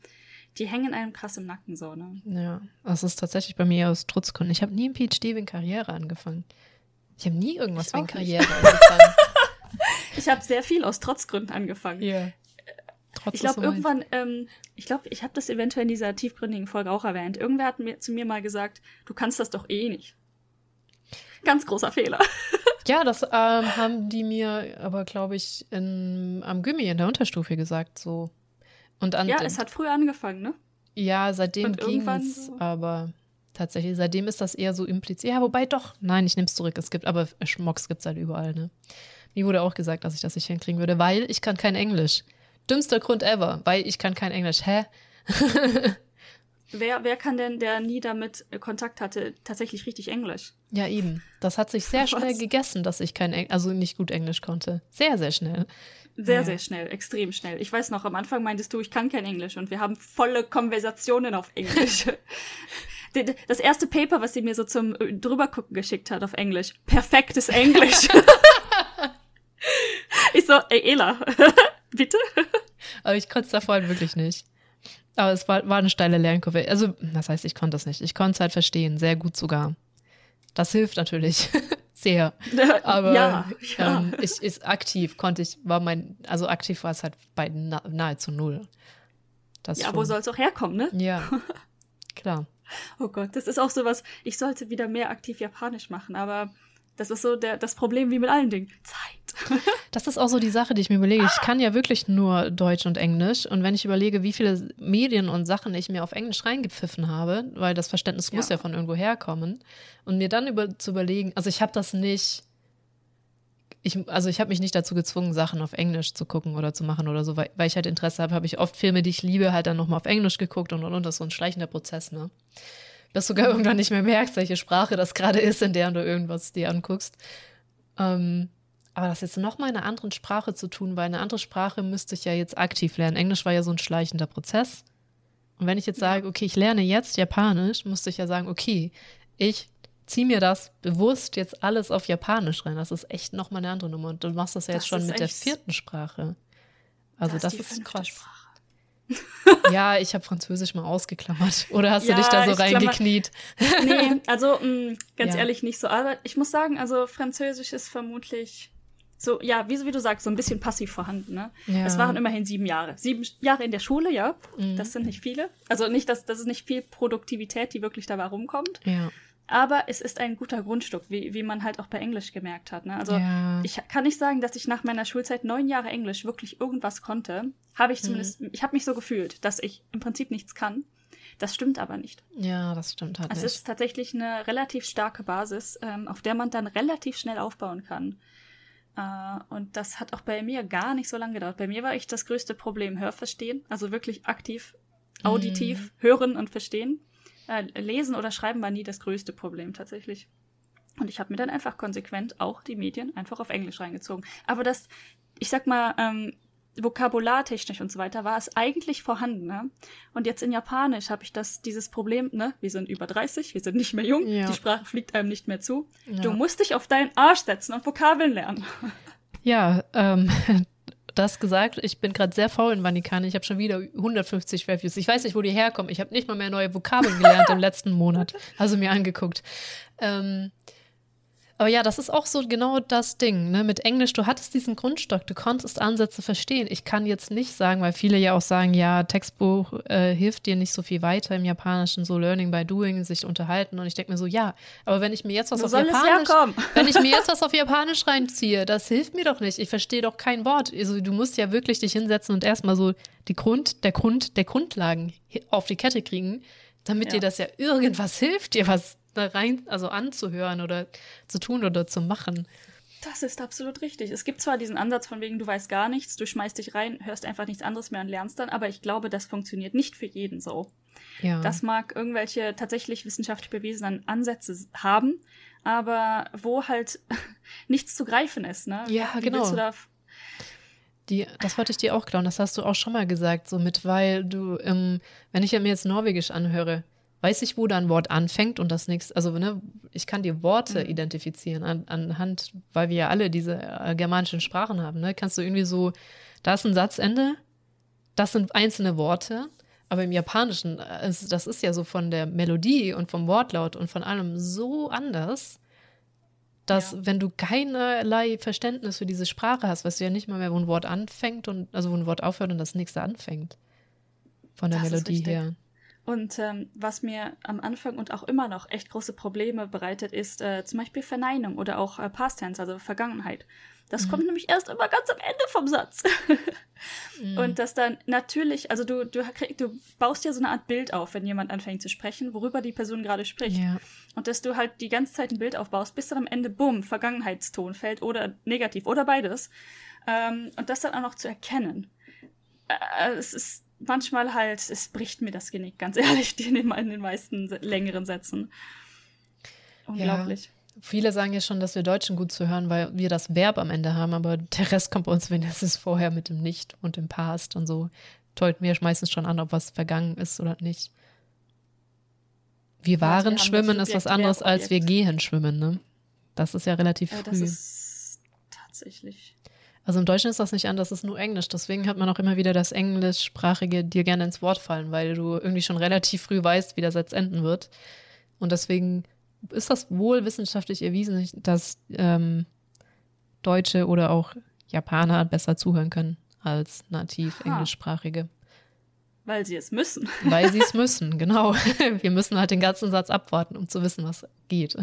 B: Die hängen einem krass im Nacken so, ne?
A: Ja, das ist tatsächlich bei mir aus Trutzgründen. Ich habe nie ein PhD wegen Karriere angefangen. Ich habe nie irgendwas wegen. Karriere angefangen. [laughs]
B: Ich habe sehr viel aus Trotzgründen angefangen.
A: Ja. Trotz
B: Ich glaube, irgendwann, ähm, ich glaube, ich habe das eventuell in dieser tiefgründigen Folge auch erwähnt. Irgendwer hat mir, zu mir mal gesagt, du kannst das doch eh nicht. Ganz großer Fehler. [laughs]
A: Ja, das ähm, haben die mir aber, glaube ich, in, am Gummi in der Unterstufe gesagt. So. Und an,
B: Ja, es hat früher angefangen, ne?
A: ja seitdem ging es,
B: so-
A: aber tatsächlich, seitdem ist das eher so impliziert. Ja, wobei doch, nein, ich nehme es zurück. Es gibt, aber Schmocks gibt es halt überall, ne? Mir wurde auch gesagt, dass ich das nicht hinkriegen würde, weil ich kann kein Englisch. Dümmster Grund ever, weil ich kann kein Englisch. Hä? [laughs]
B: Wer, wer kann denn, der nie damit äh, Kontakt hatte, tatsächlich richtig Englisch?
A: Ja, eben. Das hat sich sehr [laughs] schnell
B: Was?
A: gegessen, dass ich kein Eng also nicht gut Englisch konnte. Sehr, sehr schnell.
B: Sehr,
A: Ja.
B: sehr schnell, extrem schnell. Ich weiß noch, am Anfang meintest du, ich kann kein Englisch und wir haben volle Konversationen auf Englisch. [laughs] Das erste Paper, was sie mir so zum äh, drübergucken geschickt hat auf Englisch. Perfektes Englisch. Ich so, ey, Ela, [laughs] bitte?
A: Aber ich konnte es davor halt wirklich nicht. Aber es war, war eine steile Lernkurve. Also, das heißt, ich konnte das nicht. Ich konnte es halt verstehen, sehr gut sogar. Das hilft natürlich [laughs] sehr. Aber
B: ja, ja.
A: Ähm, ich, ist aktiv konnte ich, war mein, also aktiv war es halt bei na, nahezu null. Das
B: ja,
A: schon.
B: wo soll es auch herkommen, ne?
A: Ja, [laughs] klar.
B: Oh Gott, das ist auch sowas. Ich sollte wieder mehr aktiv Japanisch machen, aber das ist so der, das Problem wie mit allen Dingen. Zeit. [laughs]
A: Das ist auch so die Sache, die ich mir überlege. Ich kann ja wirklich nur Deutsch und Englisch. Und wenn ich überlege, wie viele Medien und Sachen ich mir auf Englisch reingepfiffen habe, weil das Verständnis ja. muss ja von irgendwo herkommen, und mir dann über, zu überlegen, also ich habe das nicht. Ich, also ich habe mich nicht dazu gezwungen, Sachen auf Englisch zu gucken oder zu machen oder so, weil, weil ich halt Interesse habe, habe ich oft Filme, die ich liebe, halt dann nochmal auf Englisch geguckt und und und. Das ist so ein schleichender Prozess, ne? Dass du sogar irgendwann nicht mehr merkst, welche Sprache das gerade ist, in der du irgendwas dir anguckst. Ähm, aber das jetzt noch mal in einer anderen Sprache zu tun, weil eine andere Sprache müsste ich ja jetzt aktiv lernen. Englisch war ja so ein schleichender Prozess. Und wenn ich jetzt sage, okay, ich lerne jetzt Japanisch, musste ich ja sagen, okay, ich ziehe mir das bewusst jetzt alles auf Japanisch rein. Das ist echt noch mal eine andere Nummer. Und du machst das ja jetzt das schon mit der vierten Sprache. Also das, das ist krass. Sprache. [laughs] ja, ich habe Französisch mal ausgeklammert. Oder hast ja, du dich da so reingekniet? [laughs]
B: nee, also mh, mm, ganz ja. ehrlich nicht so. Aber ich muss sagen, also Französisch ist vermutlich so, ja, wie, wie du sagst, so ein bisschen passiv vorhanden. Ne? Ja. Es waren immerhin sieben Jahre. Sieben Jahre in der Schule, ja. Mhm. Das sind nicht viele. Also nicht, dass das ist nicht viel Produktivität, die wirklich dabei rumkommt.
A: Ja.
B: Aber es ist ein guter Grundstück, wie, wie man halt auch bei Englisch gemerkt hat. Ne? Also ja. ich kann nicht sagen, dass ich nach meiner Schulzeit neun Jahre Englisch wirklich irgendwas konnte. Habe ich mhm. zumindest, mhm. ich habe mich so gefühlt, dass ich im Prinzip nichts kann. Das stimmt aber nicht.
A: Ja, das stimmt halt.
B: Es
A: nicht.
B: ist tatsächlich eine relativ starke Basis, ähm, auf der man dann relativ schnell aufbauen kann. Äh, und das hat auch bei mir gar nicht so lange gedauert. Bei mir war ich das größte Problem Hörverstehen, also wirklich aktiv, auditiv mhm. hören und verstehen. Äh, lesen oder Schreiben war nie das größte Problem tatsächlich. Und ich habe mir dann einfach konsequent auch die Medien einfach auf Englisch reingezogen. Aber das, ich sag mal, ähm, vokabulartechnisch und so weiter war es eigentlich vorhanden. Ne? Und jetzt in Japanisch habe ich das, dieses Problem, ne, wir sind über 30, wir sind nicht mehr jung, ja. die Sprache fliegt einem nicht mehr zu. Ja. Du musst dich auf deinen Arsch setzen und Vokabeln lernen.
A: Ja, ähm, das gesagt. Ich bin gerade sehr faul in Vanikane. Ich habe schon wieder 150 Reviews. Ich weiß nicht, wo die herkommen. Ich habe nicht mal mehr neue Vokabeln gelernt im [laughs] letzten Monat. Also mir angeguckt. Ähm, aber ja, das ist auch so genau das Ding, ne? Mit Englisch, du hattest diesen Grundstock, du konntest Ansätze verstehen. Ich kann jetzt nicht sagen, weil viele ja auch sagen, ja, Textbuch äh, hilft dir nicht so viel weiter im Japanischen, so Learning by Doing, sich unterhalten. Und ich denke mir so, ja, aber wenn ich mir jetzt was Wo auf Japanisch, [laughs] wenn ich mir jetzt [laughs] was auf Japanisch reinziehe, das hilft mir doch nicht. Ich verstehe doch kein Wort. Also du musst ja wirklich dich hinsetzen und erstmal so die Grund, der Grund, der Grundlagen auf die Kette kriegen, damit ja. dir das ja irgendwas hilft, dir was da rein, also anzuhören oder zu tun oder zu machen.
B: Das ist absolut richtig. Es gibt zwar diesen Ansatz von wegen, du weißt gar nichts, du schmeißt dich rein, hörst einfach nichts anderes mehr und lernst dann, aber ich glaube, das funktioniert nicht für jeden so. Ja. Das mag irgendwelche tatsächlich wissenschaftlich bewiesenen Ansätze haben, aber wo halt [laughs] nichts zu greifen ist, ne?
A: Ja, Wie genau. Da die, das wollte ich dir auch klauen, das hast du auch schon mal gesagt, so mit, weil du, ähm, wenn ich mir jetzt Norwegisch anhöre, weiß ich, wo da ein Wort anfängt und das nächste, also ne, ich kann die Worte mhm. identifizieren an, anhand, weil wir ja alle diese äh, germanischen Sprachen haben, ne? Kannst du irgendwie so, da ist ein Satzende, das sind einzelne Worte, aber im Japanischen, äh, das ist ja so von der Melodie und vom Wortlaut und von allem so anders, dass ja. wenn du keinerlei Verständnis für diese Sprache hast, weißt du ja nicht mal mehr, wo ein Wort anfängt und also wo ein Wort aufhört und das nächste anfängt. Von der das Melodie her.
B: Und ähm, was mir am Anfang und auch immer noch echt große Probleme bereitet, ist äh, zum Beispiel Verneinung oder auch äh, Past Tense, also Vergangenheit. Das mhm. kommt nämlich erst immer ganz am Ende vom Satz. mhm. Und das dann natürlich, also du, du, du baust ja so eine Art Bild auf, wenn jemand anfängt zu sprechen, worüber die Person gerade spricht. Ja. Und dass du halt die ganze Zeit ein Bild aufbaust, bis dann am Ende, bumm, Vergangenheitston fällt oder negativ oder beides. Ähm, und das dann auch noch zu erkennen. Äh, es ist manchmal halt, es bricht mir das Genick, ganz [laughs] ehrlich, in den, in den meisten längeren Sätzen. Unglaublich. Ja.
A: Viele sagen ja schon, dass wir Deutschen gut zu hören, weil wir das Verb am Ende haben, aber der Rest kommt bei uns wenigstens vorher mit dem Nicht und dem Past und so. Deuten wir meistens schon an, ob was vergangen ist oder nicht. Wir waren ja, wir schwimmen ist was anderes, als wir gehen schwimmen, ne? Das ist ja relativ früh. Ja, das
B: ist tatsächlich.
A: Also im Deutschen ist das nicht anders, das ist nur Englisch. Deswegen hat man auch immer wieder das Englischsprachige dir gerne ins Wort fallen, weil du irgendwie schon relativ früh weißt, wie der Satz enden wird. Und deswegen ist das wohl wissenschaftlich erwiesen, dass ähm, Deutsche oder auch Japaner besser zuhören können als nativ Englischsprachige.
B: Weil sie es müssen.
A: Weil sie es [laughs] müssen, genau. Wir müssen halt den ganzen Satz abwarten, um zu wissen, was geht.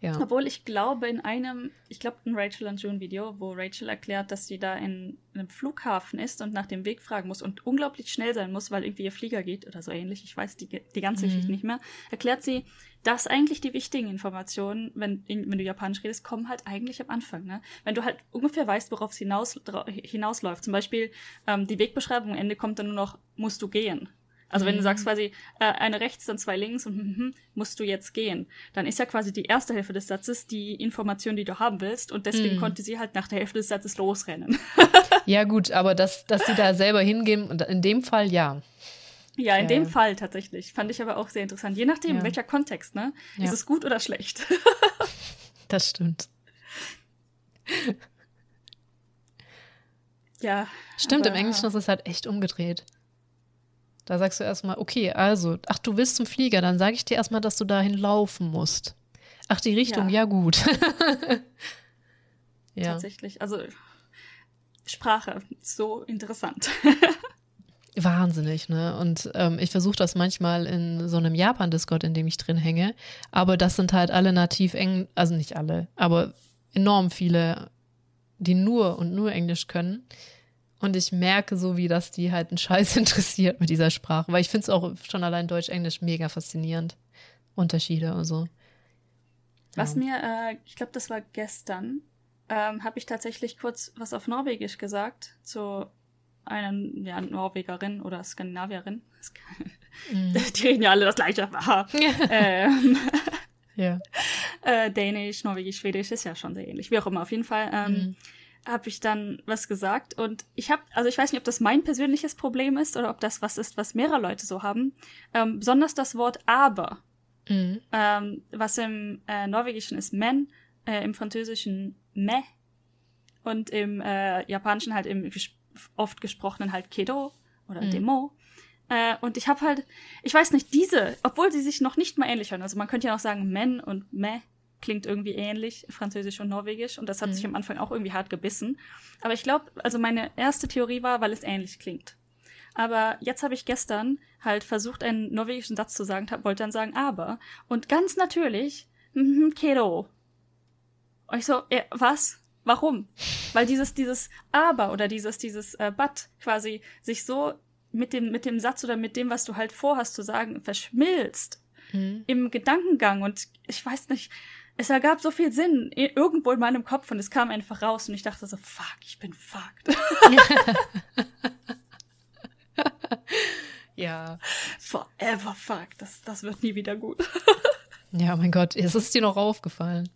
A: Ja.
B: Obwohl ich glaube, in einem, ich glaube, ein Rachel und June Video, wo Rachel erklärt, dass sie da in einem Flughafen ist und nach dem Weg fragen muss und unglaublich schnell sein muss, weil irgendwie ihr Flieger geht oder so ähnlich, ich weiß die, die ganze mhm. Geschichte nicht mehr, erklärt sie, dass eigentlich die wichtigen Informationen, wenn, wenn du Japanisch redest, kommen halt eigentlich am Anfang. Ne? Wenn du halt ungefähr weißt, worauf es hinaus, hinausläuft. Zum Beispiel ähm, die Wegbeschreibung am Ende kommt dann nur noch, musst du gehen. Also wenn du sagst mhm. quasi äh, eine rechts, dann zwei links und hm, hm, musst du jetzt gehen, dann ist ja quasi die erste Hälfte des Satzes die Information, die du haben willst und deswegen mm. konnte sie halt nach der Hälfte des Satzes losrennen. [laughs]
A: ja gut, aber dass, dass sie da selber hingehen, in dem Fall ja.
B: Ja, in ja. dem Fall tatsächlich. Fand ich aber auch sehr interessant. Je nachdem, ja. welcher Kontext, ne? Ja. Ist es gut oder schlecht? [laughs]
A: das stimmt.
B: Ja.
A: Stimmt, im Englischen ist es halt echt umgedreht. Da sagst du erstmal, okay, also, ach, du willst zum Flieger, dann sage ich dir erstmal, dass du dahin laufen musst. Ach, die Richtung, ja, ja gut. [laughs]
B: ja. Tatsächlich, also Sprache, so interessant. [laughs]
A: Wahnsinnig, ne? Und ähm, ich versuche das manchmal in so einem Japan-Discord, in dem ich drin hänge. Aber das sind halt alle nativ eng, also nicht alle, aber enorm viele, die nur und nur Englisch können. Und ich merke so, wie das die halt einen Scheiß [laughs] interessiert mit dieser Sprache. Weil ich finde es auch schon allein Deutsch-Englisch mega faszinierend. Unterschiede und so.
B: Was ja. mir, äh, ich glaube, das war gestern, ähm, habe ich tatsächlich kurz was auf Norwegisch gesagt zu einer ja, Norwegerin oder Skandinavierin. Mm. [laughs] Die reden ja alle das gleiche. [laughs] ähm, ja. Äh, Dänisch, Norwegisch, Schwedisch ist ja schon sehr ähnlich. Wie auch immer, auf jeden Fall. Ähm, mm habe ich dann was gesagt und ich habe, also ich weiß nicht, ob das mein persönliches Problem ist oder ob das was ist, was mehrere Leute so haben. Ähm, besonders das Wort aber, mhm. ähm, was im äh, Norwegischen ist men, äh, im Französischen me und im äh, Japanischen halt im ges oft gesprochenen halt kedo oder mhm. demo. Äh, und ich habe halt, ich weiß nicht, diese, obwohl sie sich noch nicht mal ähnlich hören, also man könnte ja auch sagen men und me klingt irgendwie ähnlich, Französisch und Norwegisch. Und das hat mhm. sich am Anfang auch irgendwie hart gebissen. Aber ich glaube, also meine erste Theorie war, weil es ähnlich klingt. Aber jetzt habe ich gestern halt versucht, einen norwegischen Satz zu sagen, wollte dann sagen, aber. Und ganz natürlich, mm, Kero. Und ich so, äh, was? Warum? Weil dieses, dieses aber oder dieses, dieses äh, but quasi sich so mit dem, mit dem Satz oder mit dem, was du halt vorhast zu sagen, verschmilzt. Mhm. Im Gedankengang. Und ich weiß nicht, es ergab so viel Sinn irgendwo in meinem Kopf und es kam einfach raus und ich dachte so, fuck, ich bin fucked. [laughs]
A: ja.
B: Forever fucked. Das, das wird nie wieder gut.
A: ja, mein Gott, es ist dir noch aufgefallen.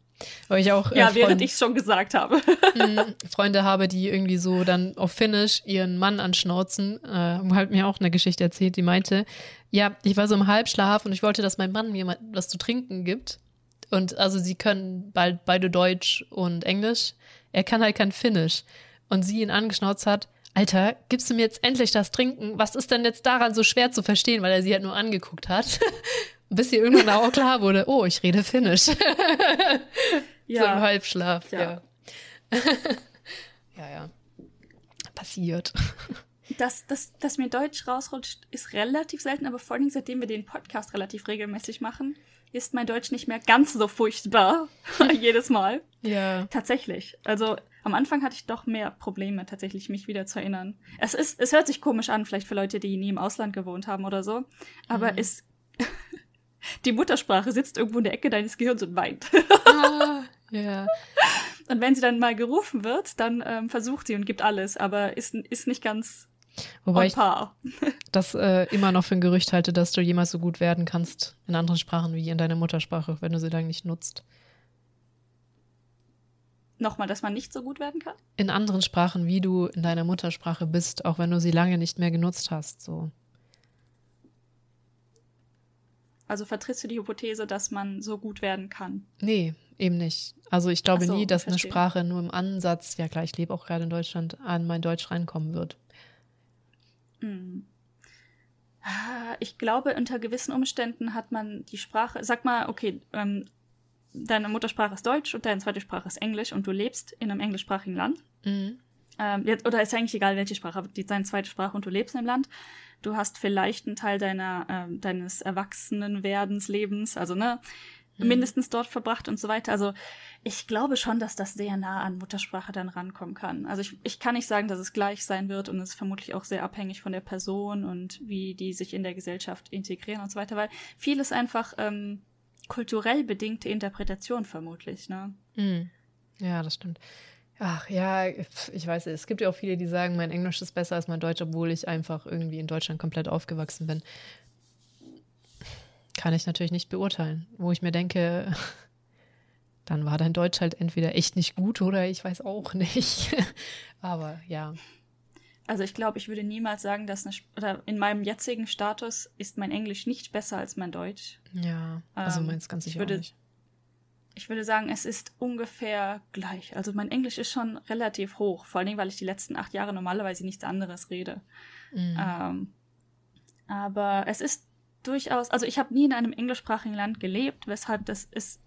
A: Weil ich auch.
B: Äh, ja, während ich schon gesagt habe.
A: Mhm, Freunde habe, die irgendwie so dann auf Finnisch ihren Mann anschnauzen, äh, hat mir auch eine Geschichte erzählt, die meinte, ja, ich war so im Halbschlaf und ich wollte, dass mein Mann mir was zu trinken gibt. Und also sie können bald beide Deutsch und Englisch. Er kann halt kein Finnisch. Und sie ihn angeschnauzt hat, Alter, gibst du mir jetzt endlich das Trinken? Was ist denn jetzt daran so schwer zu verstehen, weil er sie halt nur angeguckt hat? [laughs] Bis ihr irgendwann auch klar wurde, oh, ich rede Finnisch. [laughs] ja. So im Halbschlaf, ja. Ja, [laughs] ja. ja. Passiert.
B: Dass, dass, dass mir Deutsch rausrutscht, ist relativ selten, aber vor allem seitdem wir den Podcast relativ regelmäßig machen, ist mein Deutsch nicht mehr ganz so furchtbar [laughs] jedes Mal.
A: Ja.
B: Tatsächlich. Also am Anfang hatte ich doch mehr Probleme, tatsächlich mich wieder zu erinnern. Es ist, es hört sich komisch an, vielleicht für Leute, die nie im Ausland gewohnt haben oder so. Aber mhm. es, [laughs] die Muttersprache sitzt irgendwo in der Ecke deines Gehirns und weint. [laughs]
A: ah, ja.
B: Und wenn sie dann mal gerufen wird, dann ähm, versucht sie und gibt alles, aber ist, ist nicht ganz
A: Wobei ich [laughs] das äh, immer noch für ein Gerücht halte, dass du jemals so gut werden kannst in anderen Sprachen wie in deiner Muttersprache, wenn du sie dann nicht nutzt.
B: Nochmal, dass man nicht so gut werden kann?
A: In anderen Sprachen, wie du in deiner Muttersprache bist, auch wenn du sie lange nicht mehr genutzt hast, so.
B: Also vertrittst du die Hypothese, dass man so gut werden kann?
A: Nee, eben nicht. Also ich glaube so, nie, dass verstehe. eine Sprache nur im Ansatz, ja klar, ich lebe auch gerade in Deutschland, an mein Deutsch reinkommen wird.
B: Hm. Ah, ich glaube, unter gewissen Umständen hat man die Sprache, sag mal, okay, ähm, deine Muttersprache ist Deutsch und deine zweite Sprache ist Englisch und du lebst in einem englischsprachigen Land. Mhm. ähm, jetzt, oder ist eigentlich egal, welche Sprache, die, deine zweite Sprache und du lebst in dem Land. Du hast vielleicht einen Teil deiner, ähm, deines Erwachsenenwerdens, Lebens, also ne, mhm. mindestens dort verbracht und so weiter. Also ich glaube schon, dass das sehr nah an Muttersprache dann rankommen kann. Also ich, ich kann nicht sagen, dass es gleich sein wird und es ist vermutlich auch sehr abhängig von der Person und wie die sich in der Gesellschaft integrieren und so weiter, weil vieles einfach ähm, kulturell bedingte Interpretation vermutlich, ne?
A: Mhm. Ja, das stimmt. Ach ja, ich weiß, es gibt ja auch viele, die sagen, mein Englisch ist besser als mein Deutsch, obwohl ich einfach irgendwie in Deutschland komplett aufgewachsen bin. Kann ich natürlich nicht beurteilen, wo ich mir denke, [laughs] dann war dein Deutsch halt entweder echt nicht gut oder ich weiß auch nicht. [laughs] Aber ja.
B: Also ich glaube, ich würde niemals sagen, dass eine, oder in meinem jetzigen Status ist mein Englisch nicht besser als mein Deutsch.
A: Ja, also ähm, meins ganz sicher
B: würde,
A: nicht
B: ich würde sagen, es ist ungefähr gleich. Also mein Englisch ist schon relativ hoch, vor allen Dingen, weil ich die letzten acht Jahre normalerweise nichts anderes rede. Mhm. Ähm, aber es ist durchaus, also ich habe nie in einem englischsprachigen Land gelebt, weshalb das ist,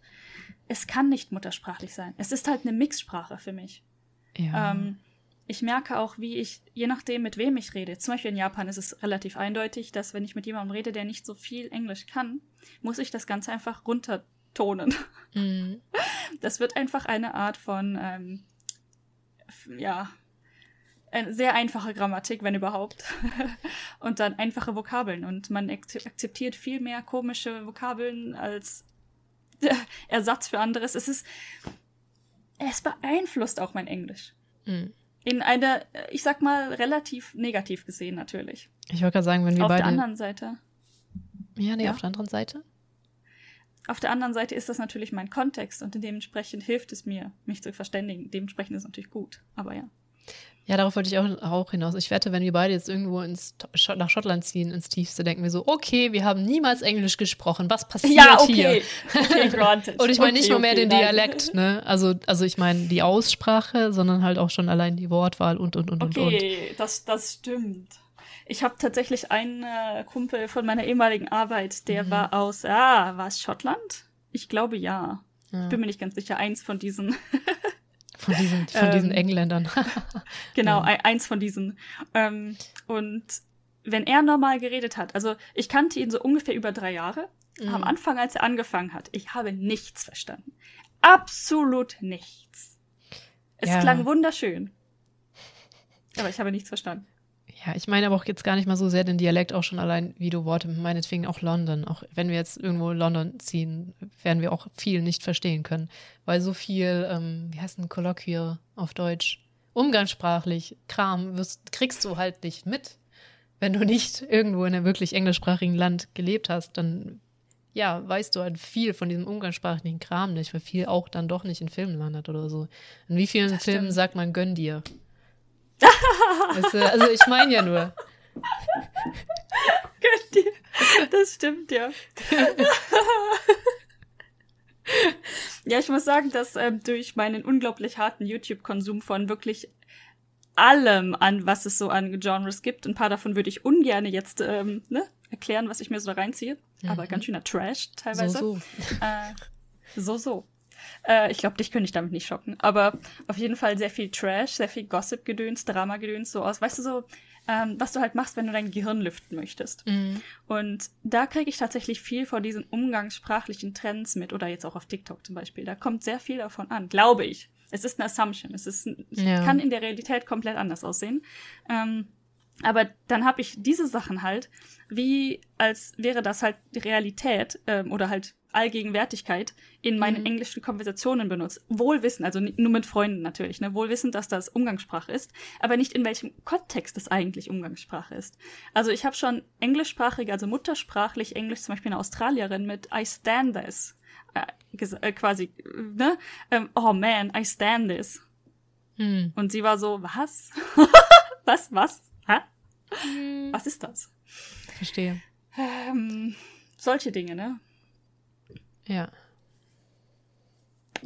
B: es kann nicht muttersprachlich sein. Es ist halt eine Mixsprache für mich. Ja. Ähm, ich merke auch, wie ich, je nachdem, mit wem ich rede, zum Beispiel in Japan ist es relativ eindeutig, dass wenn ich mit jemandem rede, der nicht so viel Englisch kann, muss ich das Ganze einfach runter tonen. Mhm. [laughs] Das wird einfach eine Art von, ähm, ja, eine sehr einfache Grammatik, wenn überhaupt. [laughs] und dann einfache Vokabeln. Und man akzeptiert viel mehr komische Vokabeln als [laughs] Ersatz für anderes. Es ist, es beeinflusst auch mein Englisch. Mhm. In einer, ich sag mal, relativ negativ gesehen natürlich.
A: Ich wollte gerade sagen, wenn wir
B: auf
A: beide.
B: Auf der anderen Seite.
A: Ja, nee, ja. auf der anderen Seite.
B: Auf der anderen Seite ist das natürlich mein Kontext und dementsprechend hilft es mir, mich zu verständigen. Dementsprechend ist es natürlich gut, aber ja.
A: Ja, darauf wollte ich auch, auch hinaus. Ich wette, wenn wir beide jetzt irgendwo ins, nach Schottland ziehen, ins Tiefste, denken wir so, okay, wir haben niemals Englisch gesprochen. Was passiert ja, okay. hier? Okay, [laughs] granted. Und ich meine okay, nicht nur mehr okay, den Dialekt, ne? Also, also ich meine die Aussprache, sondern halt auch schon allein die Wortwahl und, und, und,
B: okay,
A: und.
B: Okay, das, das stimmt. Ich habe tatsächlich einen äh, Kumpel von meiner ehemaligen Arbeit, der mhm. war aus, ah, war es Schottland? Ich glaube ja. ja. Ich bin mir nicht ganz sicher. Eins von diesen. [laughs]
A: von diesen, von diesen ähm, Engländern. [laughs]
B: genau, ja. eins von diesen. Ähm, und wenn er normal geredet hat, also ich kannte ihn so ungefähr über drei Jahre. Mhm. Am Anfang, als er angefangen hat, ich habe nichts verstanden. Absolut nichts. Es ja. klang wunderschön. Aber ich habe nichts verstanden.
A: Ja, ich meine aber auch jetzt gar nicht mal so sehr den Dialekt, auch schon allein, wie du Worte, meinetwegen auch London. Auch wenn wir jetzt irgendwo London ziehen, werden wir auch viel nicht verstehen können. Weil so viel, ähm, wie heißt ein Kolloquial auf Deutsch? Umgangssprachlich, Kram, wirst, kriegst du halt nicht mit. Wenn du nicht irgendwo in einem wirklich englischsprachigen Land gelebt hast, dann ja, weißt du halt viel von diesem umgangssprachlichen Kram nicht, weil viel auch dann doch nicht in Filmen landet oder so. In wie vielen Filmen sagt man gönn dir? Weißt du, also ich meine ja nur. [laughs]
B: Das stimmt ja. [laughs] ja, ich muss sagen, dass ähm, durch meinen unglaublich harten YouTube-Konsum von wirklich allem an, was es so an Genres gibt, ein paar davon würde ich ungern jetzt ähm, ne, erklären, was ich mir so da reinziehe. Mhm. Aber ganz schöner Trash teilweise. So, so. Äh, so, so. Äh, ich glaube, dich könnte ich damit nicht schocken. Aber auf jeden Fall sehr viel Trash, sehr viel Gossip-Gedöns, Drama-Gedöns, so aus. Weißt du, so, ähm, was du halt machst, wenn du dein Gehirn lüften möchtest. Mhm. Und da kriege ich tatsächlich viel von diesen umgangssprachlichen Trends mit. Oder jetzt auch auf TikTok zum Beispiel. Da kommt sehr viel davon an, glaube ich. Es ist eine Assumption. Es ist, ja. kann in der Realität komplett anders aussehen. Ähm, aber dann habe ich diese Sachen halt, wie als wäre das halt die Realität ähm, oder halt Allgegenwärtigkeit in meinen mhm. englischen Konversationen benutzt. Wohlwissen, also nur mit Freunden natürlich, ne? Wohlwissen, dass das Umgangssprache ist, aber nicht in welchem Kontext es eigentlich Umgangssprache ist. Also ich habe schon englischsprachige, also muttersprachlich Englisch, zum Beispiel eine Australierin mit I stand this, äh, äh, quasi, ne? Ähm, oh man, I stand this. Mhm. Und sie war so, was? [laughs] was, was? Hä? Mhm. Was ist das?
A: Verstehe.
B: Ähm, solche Dinge, ne?
A: Ja.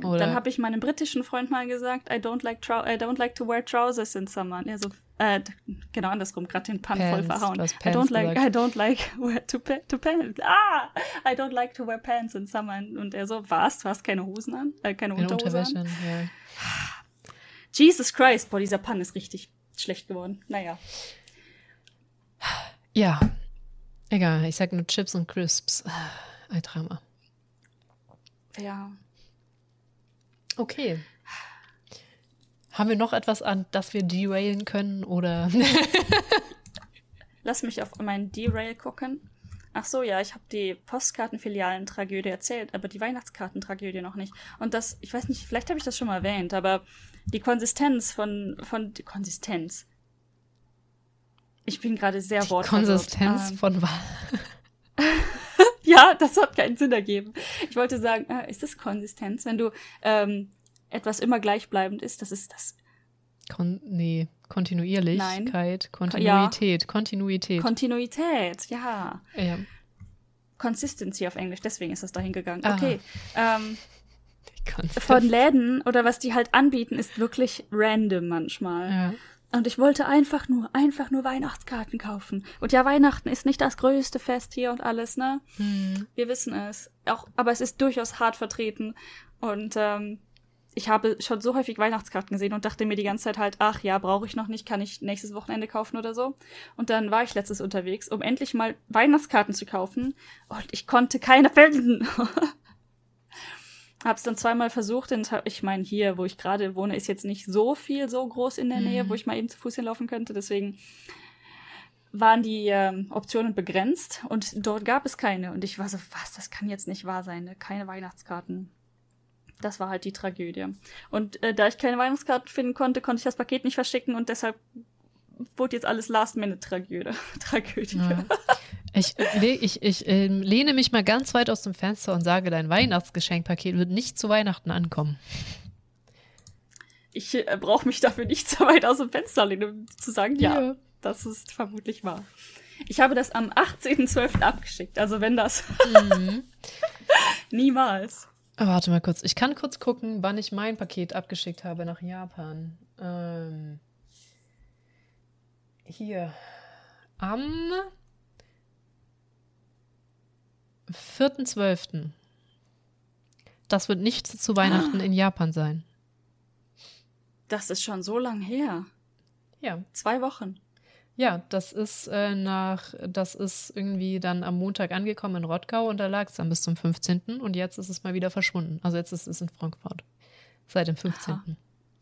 B: Oder Dann habe ich meinem britischen Freund mal gesagt, I don't like trou I don't like to wear trousers in summer. Er so, äh, genau andersrum, gerade den Pun voll verhauen. I don't like, I don't like wear to, to pants. Ah, I don't like to wear pants in summer. Und er so, was? Du hast keine Hosen an, äh, keine, keine Unterhose an? Ja. Jesus Christ, boah, dieser Pan ist richtig schlecht geworden. Naja.
A: Ja. Egal, ich sag nur Chips und Crisps. Ein Drama.
B: Ja.
A: Okay. Haben wir noch etwas an, das wir derailen können oder? [laughs]
B: Lass mich auf meinen Derail gucken. Ach so, ja, ich habe die Postkartenfilialen-Tragödie erzählt, aber die Weihnachtskartentragödie noch nicht. Und das, ich weiß nicht, vielleicht habe ich das schon mal erwähnt, aber die Konsistenz von, von, die Konsistenz. Ich bin gerade sehr wortverwirrt.
A: Konsistenz
B: Ähm,
A: von was? [laughs]
B: Ja, das hat keinen Sinn ergeben. Ich wollte sagen, äh, ist das Konsistenz, wenn du ähm, etwas immer gleichbleibend ist? Das ist das
A: Kon nee, Kontinuierlichkeit,
B: Ja.
A: Kontinuität, Kontinuität.
B: Kontinuität, ja.
A: ja.
B: Consistency auf Englisch, deswegen ist das dahin gegangen.
A: Ah.
B: Okay. Ähm, von Läden oder was die halt anbieten, ist wirklich random manchmal.
A: ja.
B: Und ich wollte einfach nur, einfach nur Weihnachtskarten kaufen. Und ja, Weihnachten ist nicht das größte Fest hier und alles, ne?
A: Hm.
B: Wir wissen es. Auch, aber es ist durchaus hart vertreten. Und ähm, ich habe schon so häufig Weihnachtskarten gesehen und dachte mir die ganze Zeit halt, ach ja, brauche ich noch nicht, kann ich nächstes Wochenende kaufen oder so. Und dann war ich letztes unterwegs, um endlich mal Weihnachtskarten zu kaufen. Und ich konnte keine finden. [laughs] Hab's dann zweimal versucht, und ich meine, hier, wo ich gerade wohne, ist jetzt nicht so viel so groß in der Nähe,
A: Mhm.
B: wo ich mal eben zu Fuß hinlaufen könnte. Deswegen waren die ähm, Optionen begrenzt und dort gab es keine. Und ich war so, was, das kann jetzt nicht wahr sein, ne? keine Weihnachtskarten. Das war halt die Tragödie. Und äh, da ich keine Weihnachtskarten finden konnte, konnte ich das Paket nicht verschicken und deshalb wurde jetzt alles Last-Minute-Tragödie. [laughs] Tragödie.
A: Ja. Ich, ich, ich ähm, lehne mich mal ganz weit aus dem Fenster und sage, dein Weihnachtsgeschenkpaket wird nicht zu Weihnachten ankommen.
B: Ich äh, brauche mich dafür nicht so weit aus dem Fenster lehnen, um zu sagen, ja, das ist vermutlich wahr. Ich habe das am 18.12. abgeschickt, also wenn das
A: Mhm. [laughs]
B: niemals.
A: Ah, Warte mal kurz. Ich kann kurz gucken, wann ich mein Paket abgeschickt habe nach Japan. Ähm, hier. Am 4.12. Das wird nicht zu Weihnachten in Japan sein.
B: Das ist schon so lang her.
A: Ja.
B: Zwei Wochen.
A: Ja, das ist äh, nach, das ist irgendwie dann am Montag angekommen in Rottgau und da lag es dann bis zum 15. und jetzt ist es mal wieder verschwunden. Also jetzt ist es in Frankfurt. Seit dem 15.
B: Aha.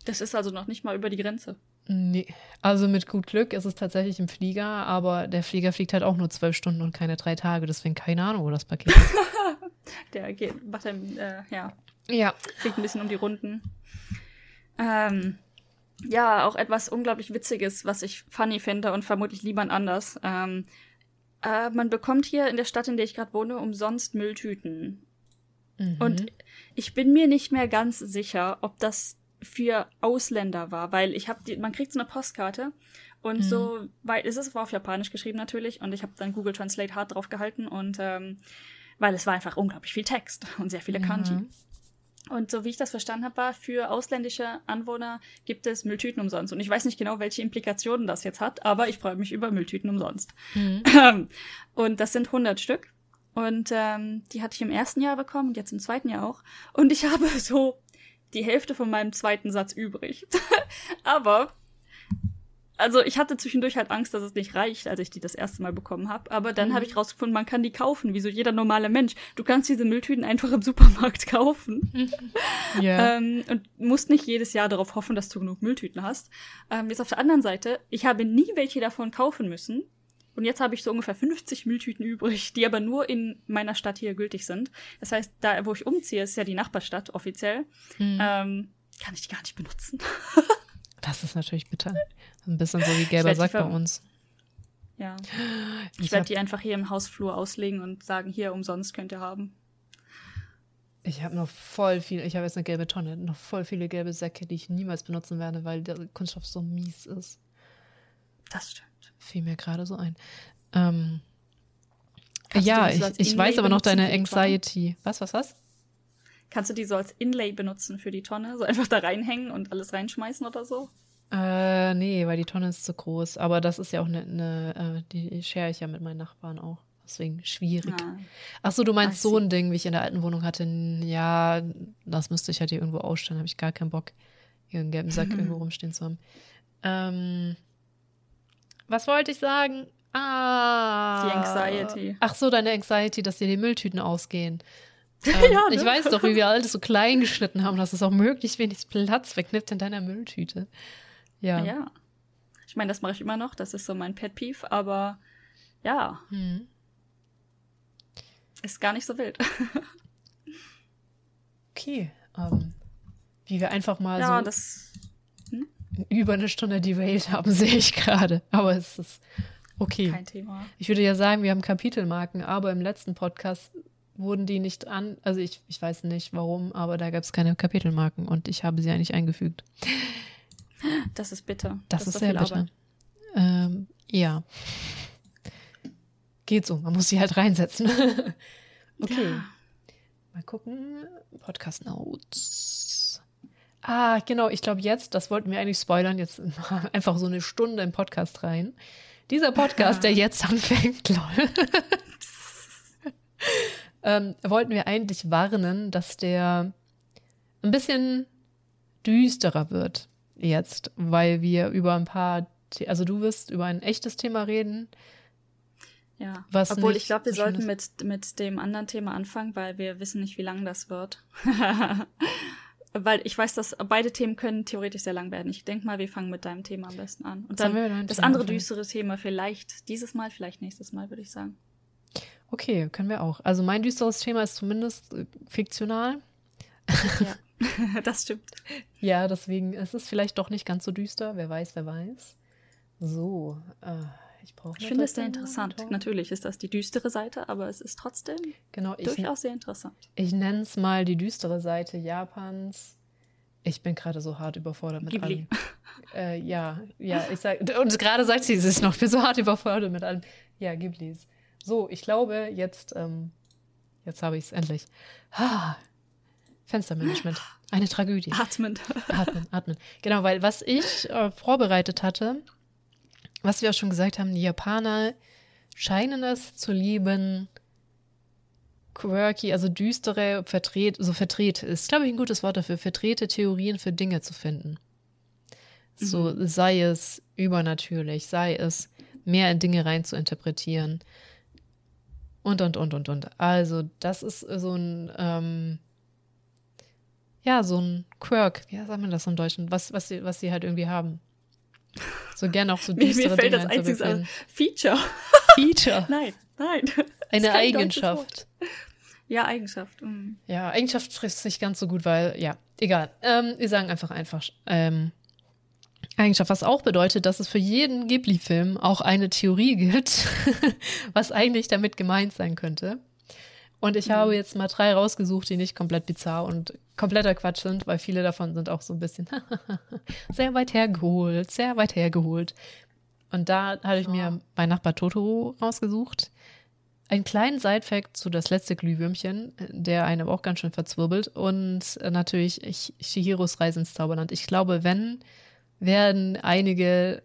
B: Das ist also noch nicht mal über die Grenze.
A: Nee, also mit gut Glück ist es tatsächlich im Flieger, aber der Flieger fliegt halt auch nur zwölf Stunden und keine drei Tage, deswegen keine Ahnung, wo das Paket ist. [laughs]
B: Der geht, macht dann, äh, ja,
A: ja.
B: fliegt ein bisschen um die Runden. Ähm, ja, auch etwas unglaublich Witziges, was ich funny finde und vermutlich niemand anders. Ähm, äh, man bekommt hier in der Stadt, in der ich gerade wohne, umsonst Mülltüten.
A: Mhm.
B: Und ich bin mir nicht mehr ganz sicher, ob das für Ausländer war, weil ich habe, man kriegt so eine Postkarte und
A: Mhm.
B: so, weil es ist war auf Japanisch geschrieben natürlich und ich habe dann Google Translate hart drauf gehalten und ähm, weil es war einfach unglaublich viel Text und sehr viele Kanji.
A: Mhm.
B: Und so wie ich das verstanden habe, war für ausländische Anwohner gibt es Mülltüten umsonst. Und ich weiß nicht genau, welche Implikationen das jetzt hat, aber ich freue mich über Mülltüten umsonst.
A: Mhm. [clears throat]
B: Und das sind 100 Stück. Und ähm, die hatte ich im ersten Jahr bekommen und jetzt im zweiten Jahr auch. Und ich [laughs] habe so die Hälfte von meinem zweiten Satz übrig. [laughs] aber, also ich hatte zwischendurch halt Angst, dass es nicht reicht, als ich die das erste Mal bekommen habe. Aber dann
A: Mhm.
B: habe ich rausgefunden, man kann die kaufen, wie so jeder normale Mensch. Du kannst diese Mülltüten einfach im Supermarkt [laughs] kaufen. [laughs]
A: Ja.
B: Ähm, und musst nicht jedes Jahr darauf hoffen, dass du genug Mülltüten hast. Ähm, jetzt auf der anderen Seite, ich habe nie welche davon kaufen müssen. Und jetzt habe ich so ungefähr 50 Mülltüten übrig, die aber nur in meiner Stadt hier gültig sind. Das heißt, da, wo ich umziehe, ist ja die Nachbarstadt offiziell,
A: Mhm.
B: ähm, kann ich die gar nicht benutzen. [laughs]
A: Das ist natürlich bitter. Ein bisschen so wie gelber Sack bei uns.
B: Ja.
A: Ich,
B: Ich werde die einfach hier im Hausflur auslegen und sagen, hier umsonst könnt ihr haben.
A: ich habe noch voll viel, ich habe jetzt eine gelbe Tonne, noch voll viele gelbe Säcke, die ich niemals benutzen werde, weil der Kunststoff so mies ist.
B: Das stimmt.
A: Fiel mir gerade so ein. Ähm, ja, ich, ich weiß aber noch deine? Anxiety. Was, was, was?
B: Kannst du die so als Inlay benutzen für die Tonne? So einfach da reinhängen und alles reinschmeißen oder so?
A: Äh, nee, weil die Tonne ist zu groß. Aber das ist ja auch eine, eine äh, die share ich ja mit meinen Nachbarn auch. Deswegen schwierig.
B: Ah.
A: Ach so, du meinst so
B: see.
A: ein Ding, wie ich in der alten Wohnung hatte. Ja, das müsste ich halt hier irgendwo ausstellen, habe ich gar keinen Bock. hier einen gelben Sack [laughs] irgendwo rumstehen zu haben. Ähm, was wollte ich sagen? Ah.
B: Die Anxiety.
A: Ach so, deine Anxiety, dass dir die Mülltüten ausgehen. Ähm, [laughs]
B: Ja, ne?
A: Ich weiß doch, wie wir alles so klein geschnitten haben, dass es auch möglichst wenig Platz wegnimmt in deiner Mülltüte. Ja.
B: Ja. Ich meine, das mache ich immer noch. Das ist so mein Pet Peeve, aber ja,
A: Hm.
B: ist gar nicht so wild. [laughs]
A: Okay. Ähm, wie wir einfach mal
B: ja,
A: so
B: das.
A: über eine Stunde derailed haben, [laughs] sehe ich gerade. Aber es ist okay.
B: Kein Thema.
A: Ich würde ja sagen, wir haben Kapitelmarken, aber im letzten Podcast wurden die nicht an. Also ich, ich weiß nicht warum, aber da gab es keine Kapitelmarken und ich habe sie eigentlich eingefügt.
B: Das ist bitter.
A: Das, ist
B: doch
A: sehr bitter. Ähm, ja. Geht so, man muss sie halt reinsetzen. [laughs] okay.
B: Ja.
A: Mal gucken. Podcast Notes. Ah, genau, ich glaube jetzt, das wollten wir eigentlich spoilern, jetzt [laughs] einfach so eine Stunde im Podcast rein. Dieser Podcast, [laughs] der jetzt anfängt, lol. Ähm, wollten wir eigentlich warnen, dass der ein bisschen düsterer wird jetzt, weil wir über ein paar, The also du wirst über ein echtes Thema reden.
B: Ja.
A: Was
B: Obwohl ich glaube, wir sollten mit, mit dem anderen Thema anfangen, weil wir wissen nicht, wie lang das wird. [laughs] weil ich weiß, dass beide Themen können theoretisch sehr lang werden. Ich denke mal, wir fangen mit deinem Thema am besten an. Und dann das andere düstere Thema vielleicht dieses Mal, vielleicht nächstes Mal, würde ich sagen.
A: Okay, können wir auch. Also mein düsteres Thema ist zumindest äh, fiktional.
B: Ja, [laughs] [laughs] das stimmt.
A: Ja, deswegen ist es vielleicht doch nicht ganz so düster. Wer weiß, wer weiß. So, äh, ich brauche.
B: Ich finde es sehr interessant. Natürlich ist das die düstere Seite, aber es ist trotzdem
A: Genau, ich,
B: durchaus sehr interessant.
A: ich nenne es mal die düstere Seite Japans. Ich bin gerade so hart überfordert mit
B: Ghibli.
A: allem. [laughs] Äh, ja, ja, ich sag, und gerade sagt sie es noch, ich bin so hart überfordert mit allem. Ja, Ghiblis. So, ich glaube, jetzt, ähm, jetzt habe ich es endlich. Ah, Fenstermanagement. Eine Tragödie.
B: Atmend.
A: Atmen, atmen. Genau, weil was ich äh, vorbereitet hatte, was wir auch schon gesagt haben, die Japaner scheinen es zu lieben, quirky, also düstere, verdreht, so verdreht, ist, glaube ich, ein gutes Wort dafür, verdrehte Theorien für Dinge zu finden. So sei es übernatürlich, sei es mehr in Dinge rein zu interpretieren. Und, und, und, und, und. Also, das ist so ein, ähm, ja, so ein Quirk. Wie sagt man das im Deutschen? Was, was, sie, was sie halt irgendwie haben. So gerne auch so [laughs] düstere
B: mir fällt
A: Dinge
B: das einzige
A: einzubeziehen.
B: Feature.
A: Feature. [laughs]
B: Nein, nein.
A: Eine. Eigenschaft.
B: Ja, Eigenschaft. mm.
A: Ja, Eigenschaft trifft nicht ganz so gut, weil, ja, egal. Ähm, wir sagen einfach einfach ähm, Eigenschaft, was auch bedeutet, dass es für jeden Ghibli-Film auch eine Theorie gibt, [laughs] was eigentlich damit gemeint sein könnte. Und ich habe jetzt mal drei rausgesucht, die nicht komplett bizarr und kompletter Quatsch sind, weil viele davon sind auch so ein bisschen [laughs] sehr weit hergeholt, sehr weit hergeholt. Und da habe ich mir bei Nachbar Totoro rausgesucht. Einen kleinen Side-Fact zu das letzte Glühwürmchen, der einem auch ganz schön verzwirbelt. Und natürlich Ch- Chihiros Reise ins Zauberland. Ich glaube, wenn, werden einige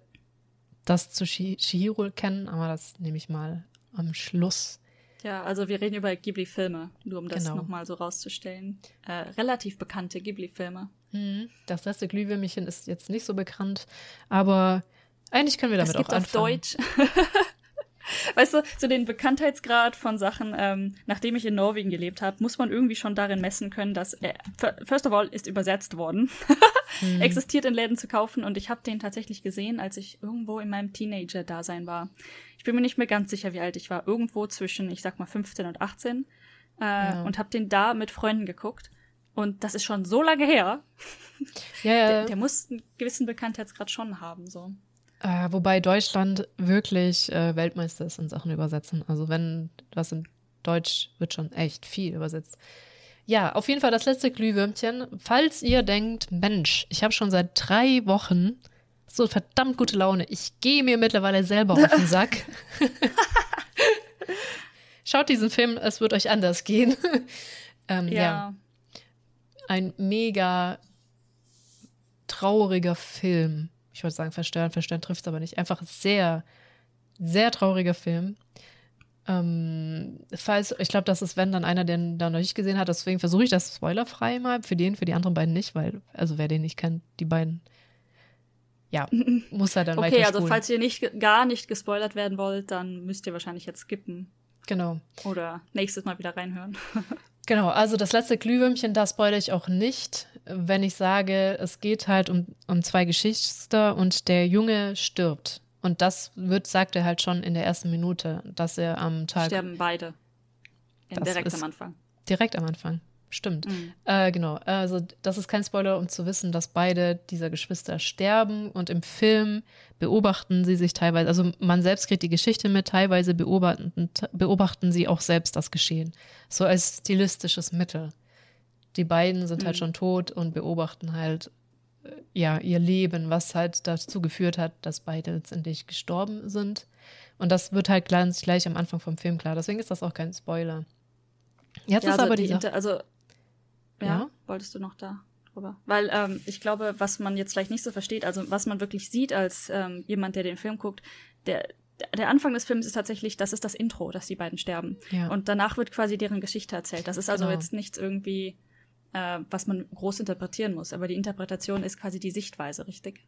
A: das zu Chi- Chihiro kennen, aber das nehme ich mal am Schluss.
B: Ja, also wir reden über Ghibli-Filme, nur um das
A: Genau.
B: nochmal so rauszustellen. Äh, relativ bekannte Ghibli-Filme.
A: Mhm. Das letzte Glühwürmchen ist jetzt nicht so bekannt, aber eigentlich können wir damit
B: Es gibt
A: auch
B: auf
A: anfangen.
B: Deutsch. [laughs] weißt du, so den Bekanntheitsgrad von Sachen, ähm, nachdem ich in Norwegen gelebt habe, muss man irgendwie schon darin messen können, dass er, f- first of all, ist übersetzt worden, [laughs]
A: Mhm.
B: existiert in Läden zu kaufen und ich habe den tatsächlich gesehen, als ich irgendwo in meinem Teenager-Dasein war. Ich bin mir nicht mehr ganz sicher, wie alt ich war. Irgendwo zwischen, ich sag mal, 15 und 18 äh,
A: Ja.
B: und habe den da mit Freunden geguckt. Und das ist schon so lange her.
A: Ja,
B: Der, der muss einen gewissen Bekanntheitsgrad schon haben. So.
A: Äh, wobei Deutschland wirklich äh, Weltmeister ist in Sachen Übersetzen. Also wenn was in Deutsch wird schon echt viel übersetzt. Ja, auf jeden Fall das letzte Glühwürmchen. Falls ihr denkt, Mensch, ich habe schon seit drei Wochen so verdammt gute Laune. Ich gehe mir mittlerweile selber auf den Sack. [laughs] Schaut diesen Film, es wird euch anders gehen. [laughs] ähm, ja.
B: ja.
A: ein mega trauriger Film. Ich wollte sagen, verstören, verstören trifft es aber nicht. Einfach sehr, sehr trauriger Film. Ähm, falls, ich glaube, das ist, wenn dann einer, der da noch nicht gesehen hat, deswegen versuche ich das spoilerfrei mal. Für den, für die anderen beiden nicht, weil, also wer den nicht kennt, die beiden, ja, [laughs] muss er dann
B: Okay,
A: weiter
B: also falls ihr nicht, gar nicht gespoilert werden wollt, dann müsst ihr wahrscheinlich jetzt skippen.
A: Genau.
B: Oder nächstes Mal wieder reinhören. [laughs]
A: Genau, also das letzte Glühwürmchen, da spoilere ich auch nicht, wenn ich sage, es geht halt um, um zwei Geschwister und der Junge stirbt. Und das wird, sagt er halt schon in der ersten Minute, dass er am Tag.
B: Sterben beide.
A: Das
B: direkt am Anfang.
A: Direkt am Anfang. Stimmt.
B: Mhm.
A: Äh, genau. Also, das ist kein Spoiler, um zu wissen, dass beide dieser Geschwister sterben. Und im Film beobachten sie sich teilweise, also man selbst kriegt die Geschichte mit, teilweise beobachten, beobachten sie auch selbst das Geschehen. So als stilistisches Mittel. Die beiden sind halt
B: Mhm.
A: schon tot und beobachten halt, ja, ihr Leben, was halt dazu geführt hat, dass beide letztendlich gestorben sind. Und das wird halt ganz gleich am Anfang vom Film klar. Deswegen ist das auch kein Spoiler. Jetzt
B: Ja,
A: ist
B: also
A: aber
B: die. Inter also, ja,
A: Ja?
B: wolltest du noch da drüber? Weil ähm, ich glaube, was man jetzt vielleicht nicht so versteht, also was man wirklich sieht als ähm, jemand, der den Film guckt, der, der Anfang des Films ist tatsächlich, das ist das Intro, dass die beiden sterben.
A: Ja.
B: Und danach wird quasi deren Geschichte erzählt. Das ist also
A: Genau.
B: jetzt nichts irgendwie, äh, was man groß interpretieren muss, aber die Interpretation ist quasi die Sichtweise, richtig?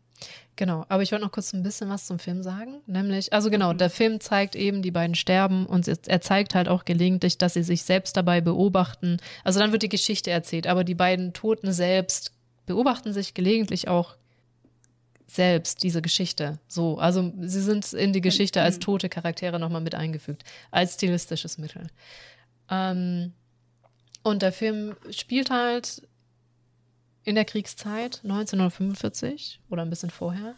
A: Genau, aber ich wollte noch kurz ein bisschen was zum Film sagen. Nämlich, also genau,
B: Mhm.
A: der Film zeigt eben, die beiden sterben und er zeigt halt auch gelegentlich, dass sie sich selbst dabei beobachten. Also dann wird die Geschichte erzählt, aber die beiden Toten selbst beobachten sich gelegentlich auch selbst diese Geschichte. So, also sie sind in die Geschichte als
B: Mhm.
A: tote Charaktere nochmal mit eingefügt, als stilistisches Mittel. Ähm, und der Film spielt halt in der Kriegszeit 1945 oder ein bisschen vorher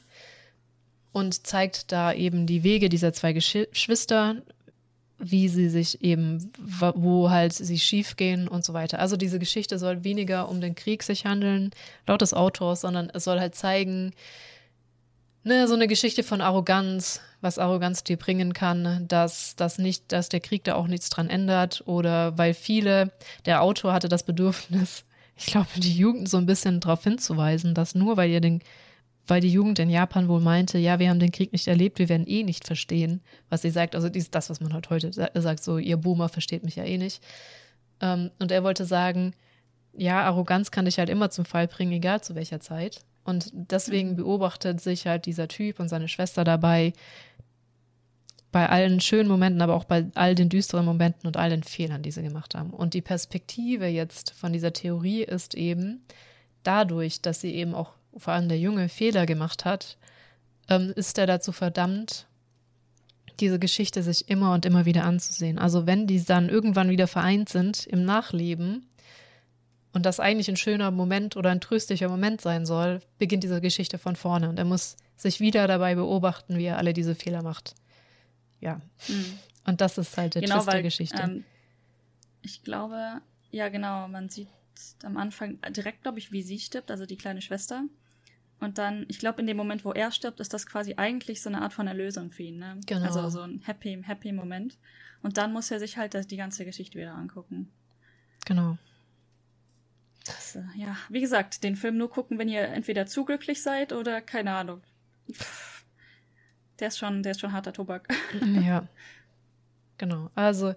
A: und zeigt da eben die Wege dieser zwei Gesch- Geschwister, wie sie sich eben, wo halt sie schief gehen und so weiter. Also diese Geschichte soll weniger um den Krieg sich handeln, laut des Autors, sondern es soll halt zeigen, ne, so eine Geschichte von Arroganz, was Arroganz dir bringen kann, dass das nicht, dass der Krieg da auch nichts dran ändert oder weil viele, der Autor hatte das Bedürfnis, [laughs] ich glaube, die Jugend so ein bisschen darauf hinzuweisen, dass nur weil ihr den, weil die Jugend in Japan wohl meinte, ja, wir haben den Krieg nicht erlebt, wir werden eh nicht verstehen, was sie sagt. Also dies, das, was man halt heute sa- sagt, so ihr Boomer versteht mich ja eh nicht. Ähm, und er wollte sagen, ja, Arroganz kann dich halt immer zum Fall bringen, egal zu welcher Zeit. Und deswegen beobachtet sich halt dieser Typ und seine Schwester dabei bei allen schönen Momenten, aber auch bei all den düsteren Momenten und all den Fehlern, die sie gemacht haben. Und die Perspektive jetzt von dieser Theorie ist eben, dadurch, dass sie eben auch vor allem der Junge Fehler gemacht hat, ähm, ist er dazu verdammt, diese Geschichte sich immer und immer wieder anzusehen. Also wenn die dann irgendwann wieder vereint sind im Nachleben und das eigentlich ein schöner Moment oder ein tröstlicher Moment sein soll, beginnt diese Geschichte von vorne und er muss sich wieder dabei beobachten, wie er alle diese Fehler macht. Ja.
B: Mhm.
A: Und das ist halt der
B: genau,
A: Twist der
B: weil
A: Geschichte.
B: Ähm, ich glaube, ja genau, man sieht am Anfang direkt, glaube ich, wie sie stirbt, also die kleine Schwester. Und dann, ich glaube, in dem Moment, wo er stirbt, ist das quasi eigentlich so eine Art von Erlösung für ihn. Ne?
A: Genau.
B: Also so ein happy, happy Moment. Und dann muss er sich halt die ganze Geschichte wieder angucken.
A: genau.
B: Das, ja, wie gesagt, den Film nur gucken, wenn ihr entweder zu glücklich seid oder keine Ahnung. Der ist schon, der ist schon harter Tobak. [laughs]
A: Ja. Genau. Also,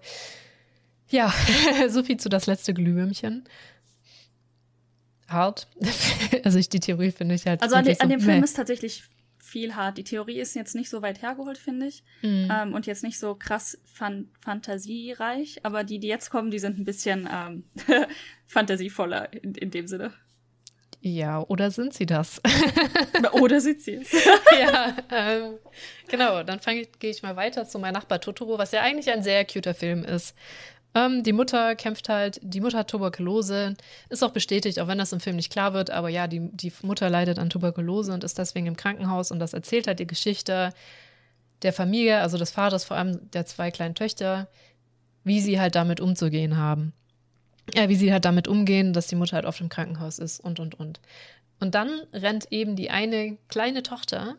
A: ja, [laughs] so viel zu das letzte Glühwürmchen. Hart. [laughs] also ich, die Theorie finde ich halt.
B: Also an, de, an
A: so,
B: dem Film
A: meh.
B: ist tatsächlich viel hart. Die Theorie ist jetzt nicht so weit hergeholt, finde ich.
A: Mhm.
B: Ähm, und jetzt nicht so krass fan fantasiereich. Aber die, die jetzt kommen, die sind ein bisschen ähm, [laughs] fantasievoller in, in dem Sinne.
A: Ja, oder sind sie das? [laughs]
B: Oder sind sie es? [laughs]
A: ja, ähm, genau. Dann fange ich, gehe ich mal weiter zu Mein Nachbar Totoro, was ja eigentlich ein sehr cuter Film ist. Ähm, die Mutter kämpft halt, die Mutter hat Tuberkulose, ist auch bestätigt, auch wenn das im Film nicht klar wird, aber ja, die, die Mutter leidet an Tuberkulose und ist deswegen im Krankenhaus und das erzählt halt die Geschichte der Familie, also des Vaters, vor allem der zwei kleinen Töchter, wie sie halt damit umzugehen haben. Ja, wie sie halt damit umgehen, dass die Mutter halt oft im Krankenhaus ist und, und, und. Und dann rennt eben die eine kleine Tochter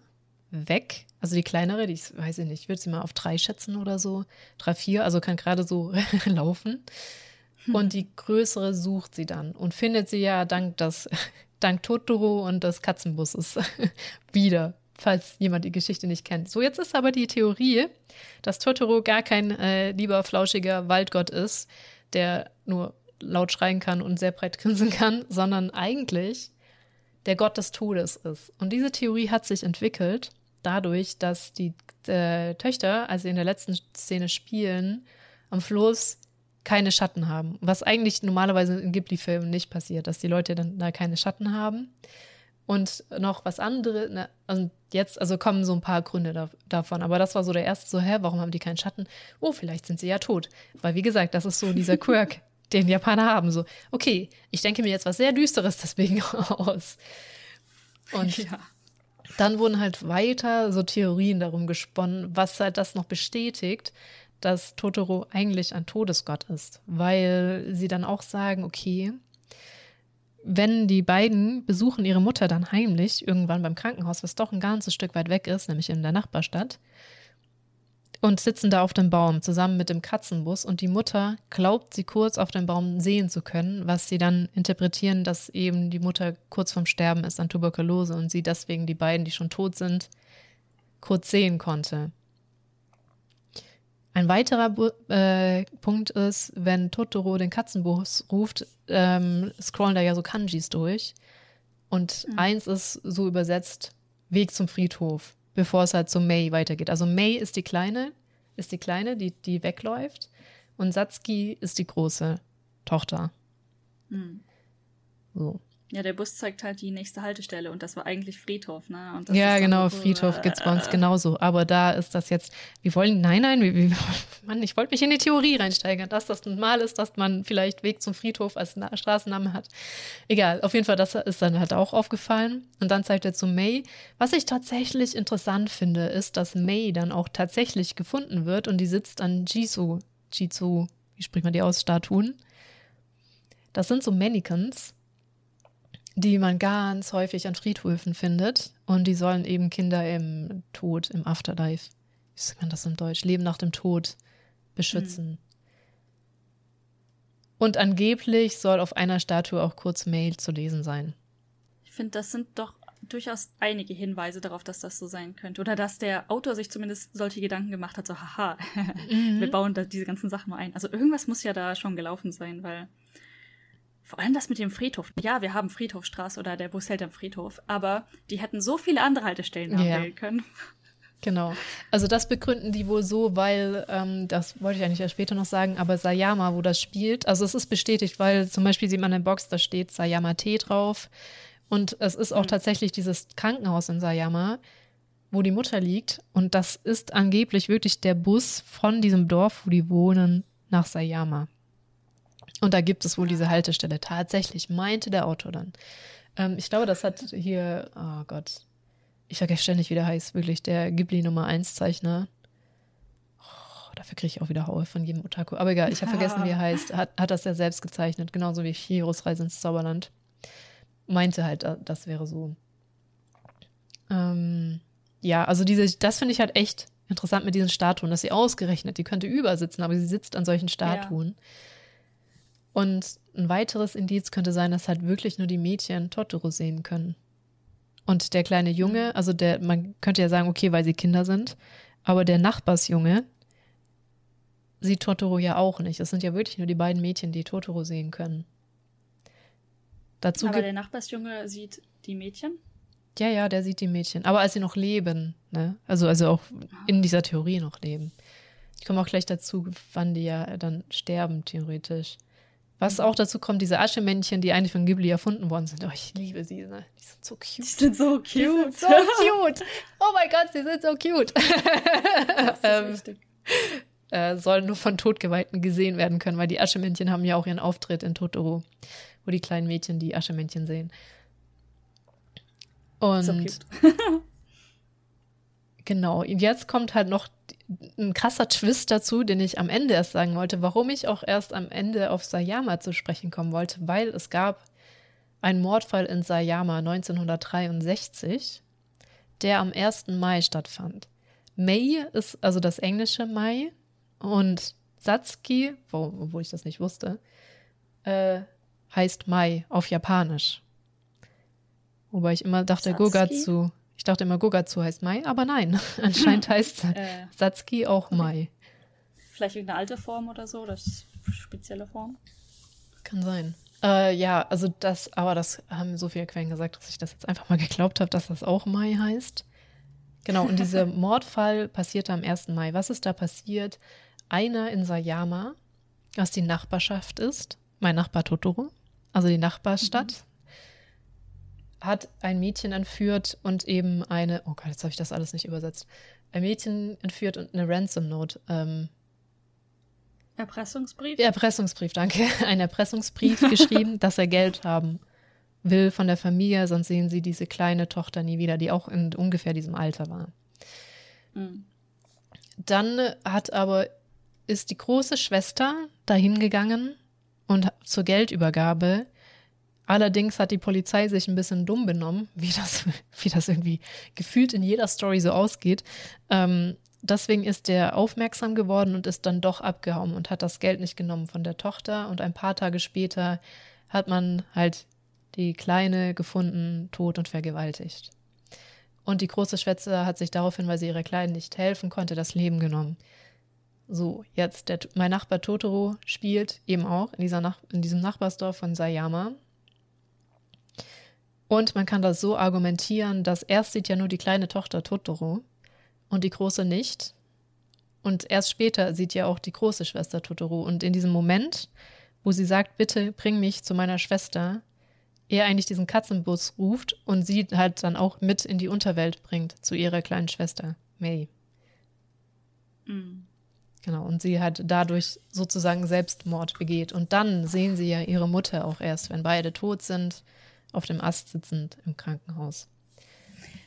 A: weg, also die kleinere, die ist, weiß ich nicht, ich würde sie mal auf drei schätzen oder so, drei, vier, also kann gerade so [laughs] laufen. Und die größere sucht sie dann und findet sie ja dank des, [laughs] dank Totoro und des Katzenbusses [laughs] wieder. falls jemand die Geschichte nicht kennt. So, jetzt ist aber die Theorie, dass Totoro gar kein äh, lieber, flauschiger Waldgott ist, der nur laut schreien kann und sehr breit grinsen kann, sondern eigentlich der Gott des Todes ist. Und diese Theorie hat sich entwickelt dadurch, dass die äh, Töchter, als sie in der letzten Szene spielen, am Floß keine Schatten haben. Was eigentlich normalerweise in Ghibli-Filmen nicht passiert, dass die Leute dann da keine Schatten haben. Und noch was anderes, ne, und jetzt, also kommen so ein paar Gründe da, davon, aber das war so der erste, so, hä, warum haben die keinen Schatten? Oh, vielleicht sind sie ja tot. Weil, wie gesagt, das ist so dieser Quirk, [laughs] den Japaner haben. So, okay, ich denke mir jetzt was sehr Düsteres deswegen [laughs] aus. Und ja. Dann wurden halt weiter so Theorien darum gesponnen, was halt das noch bestätigt, dass Totoro eigentlich ein Todesgott ist. Weil sie dann auch sagen, okay, wenn die beiden besuchen ihre Mutter dann heimlich irgendwann beim Krankenhaus, was doch ein ganzes Stück weit weg ist, nämlich in der Nachbarstadt, und sitzen da auf dem Baum zusammen mit dem Katzenbus und die Mutter glaubt, sie kurz auf dem Baum sehen zu können, was sie dann interpretieren, dass eben die Mutter kurz vorm Sterben ist an Tuberkulose und sie deswegen die beiden, die schon tot sind, kurz sehen konnte. Ein weiterer äh, Punkt ist, wenn Totoro den Katzenbus ruft, ähm, scrollen da ja so Kanjis durch. Und mhm. eins ist so übersetzt Weg zum Friedhof, bevor es halt zu May weitergeht. Also May ist die kleine, ist die kleine, die, die wegläuft. Und Satsuki ist die große Tochter. Mhm.
B: So. Ja, der Bus zeigt halt die nächste Haltestelle und das war eigentlich Friedhof, ne?
A: ja, genau, so, Friedhof äh, es bei uns genauso. Aber da ist das jetzt, wir wollen, nein, nein, wir, wir, [laughs] Mann, ich wollte mich in die Theorie reinsteigern, dass das normal ist, dass man vielleicht Weg zum Friedhof als Na Straßenname hat. Egal, auf jeden Fall, das ist dann halt auch aufgefallen. Und dann zeigt er zu May. Was ich tatsächlich interessant finde, ist, dass May dann auch tatsächlich gefunden wird und die sitzt an Jisoo. Jisoo, wie spricht man die aus? Statuen. Das sind so Mannequins die man ganz häufig an Friedhöfen findet. Und die sollen eben Kinder im Tod, im Afterlife, wie sagt man das im Deutsch, Leben nach dem Tod beschützen. Mhm. Und angeblich soll auf einer Statue auch kurz Mail zu lesen sein.
B: Ich finde, das sind doch durchaus einige Hinweise darauf, dass das so sein könnte. Oder dass der Autor sich zumindest solche Gedanken gemacht hat, so haha, [laughs] mhm. wir bauen da diese ganzen Sachen mal ein. Also irgendwas muss ja da schon gelaufen sein, weil vor allem das mit dem Friedhof. Ja, wir haben Friedhofstraße oder der Bus hält am Friedhof, aber die hätten so viele andere Haltestellen ja. können.
A: Genau. Also das begründen die wohl so, weil, ähm, das wollte ich eigentlich ja später noch sagen, aber Sayama, wo das spielt, also es ist bestätigt, weil zum Beispiel sieht man in der Box, da steht Sayama T drauf. Und es ist auch mhm. tatsächlich dieses Krankenhaus in Sayama, wo die Mutter liegt. Und das ist angeblich wirklich der Bus von diesem Dorf, wo die wohnen, nach Sayama. Und da gibt es wohl diese Haltestelle. Tatsächlich, meinte der Autor dann. Ähm, ich glaube, das hat hier, oh Gott, ich vergesse ständig, wie der heißt, wirklich, der Ghibli Nummer 1 Zeichner. Oh, dafür kriege ich auch wieder Haue von jedem Otaku. Aber egal, ich habe vergessen, wie er [laughs] heißt. Hat, hat das ja selbst gezeichnet, genauso wie Chihiros Reise ins Zauberland. Meinte halt, das wäre so. Ähm, ja, also diese, das finde ich halt echt interessant mit diesen Statuen, dass sie ausgerechnet, die könnte übersitzen, aber sie sitzt an solchen Statuen. Ja. Und ein weiteres Indiz könnte sein, dass halt wirklich nur die Mädchen Totoro sehen können. Und der kleine Junge, mhm. also der, man könnte ja sagen, okay, weil sie Kinder sind, aber der Nachbarsjunge sieht Totoro ja auch nicht. Es sind ja wirklich nur die beiden Mädchen, die Totoro sehen können.
B: Dazu aber der Nachbarsjunge sieht die Mädchen?
A: Ja, ja, der sieht die Mädchen. Aber als sie noch leben, ne? Also, also auch in dieser Theorie noch leben. Ich komme auch gleich dazu, wann die ja dann sterben, theoretisch. Was auch dazu kommt, diese Aschemännchen, die eigentlich von Ghibli erfunden worden sind. Oh, ich liebe sie, ne? Die sind so cute. Die
B: sind so cute. Die sind
A: so cute. Oh mein Gott, sie sind so cute. Das ist [laughs] ähm. Äh, sollen nur von Todgeweihten gesehen werden können, weil die Aschemännchen haben ja auch ihren Auftritt in Totoro, wo die kleinen Mädchen die Aschemännchen sehen. Und so [laughs] Genau, jetzt kommt halt noch ein krasser Twist dazu, den ich am Ende erst sagen wollte, warum ich auch erst am Ende auf Sayama zu sprechen kommen wollte, weil es gab einen Mordfall in Sayama 1963, der am 1. Mai stattfand. May ist also das englische Mai und Satsuki, wo, obwohl ich das nicht wusste, äh, heißt Mai auf Japanisch. Wobei ich immer dachte, Satsuki? Gogatsu. Ich dachte immer, Gogatsu heißt Mai, aber nein, [laughs] anscheinend heißt [laughs]
B: Äh.
A: Satsuki auch Mai.
B: Vielleicht irgendeine alte Form oder so, das spezielle Form.
A: Kann sein. Äh, ja, also das, aber das haben so viele Quellen gesagt, dass ich das jetzt einfach mal geglaubt habe, dass das auch Mai heißt. Genau, und dieser [laughs] Mordfall passierte am 1. Mai. Was ist da passiert? Einer in Sayama, was die Nachbarschaft ist, mein Nachbar Totoro, also die Nachbarstadt, hat ein Mädchen entführt und eben eine, oh Gott, jetzt habe ich das alles nicht übersetzt, ein Mädchen entführt und eine Ransom Note ähm,
B: Erpressungsbrief?
A: Erpressungsbrief, danke. [laughs] Ein Erpressungsbrief geschrieben, [laughs] dass er Geld haben will von der Familie, sonst sehen sie diese kleine Tochter nie wieder, die auch in ungefähr diesem Alter war.
B: Mhm.
A: Dann hat aber, ist die große Schwester dahin gegangen und zur Geldübergabe. Allerdings hat die Polizei sich ein bisschen dumm benommen, [laughs] wie das, wie das irgendwie gefühlt in jeder Story so ausgeht. Ähm, deswegen ist der aufmerksam geworden und ist dann doch abgehauen und hat das Geld nicht genommen von der Tochter. Und ein paar Tage später hat man halt die Kleine gefunden, tot und vergewaltigt. Und die große Schwester hat sich daraufhin, weil sie ihrer Kleinen nicht helfen konnte, das Leben genommen. So, jetzt, der, mein Nachbar Totoro spielt eben auch in, dieser Nach in diesem Nachbarsdorf von Sayama. Und man kann das so argumentieren, dass erst sieht ja nur die kleine Tochter Totoro und die große nicht. Und erst später sieht ja auch die große Schwester Totoro. Und in diesem Moment, wo sie sagt, bitte bring mich zu meiner Schwester, er eigentlich diesen Katzenbus ruft und sie halt dann auch mit in die Unterwelt bringt zu ihrer kleinen Schwester, May.
B: Mhm.
A: Genau, und sie halt dadurch sozusagen Selbstmord begeht. Und dann sehen sie ja ihre Mutter auch erst, wenn beide tot sind, auf dem Ast sitzend im Krankenhaus.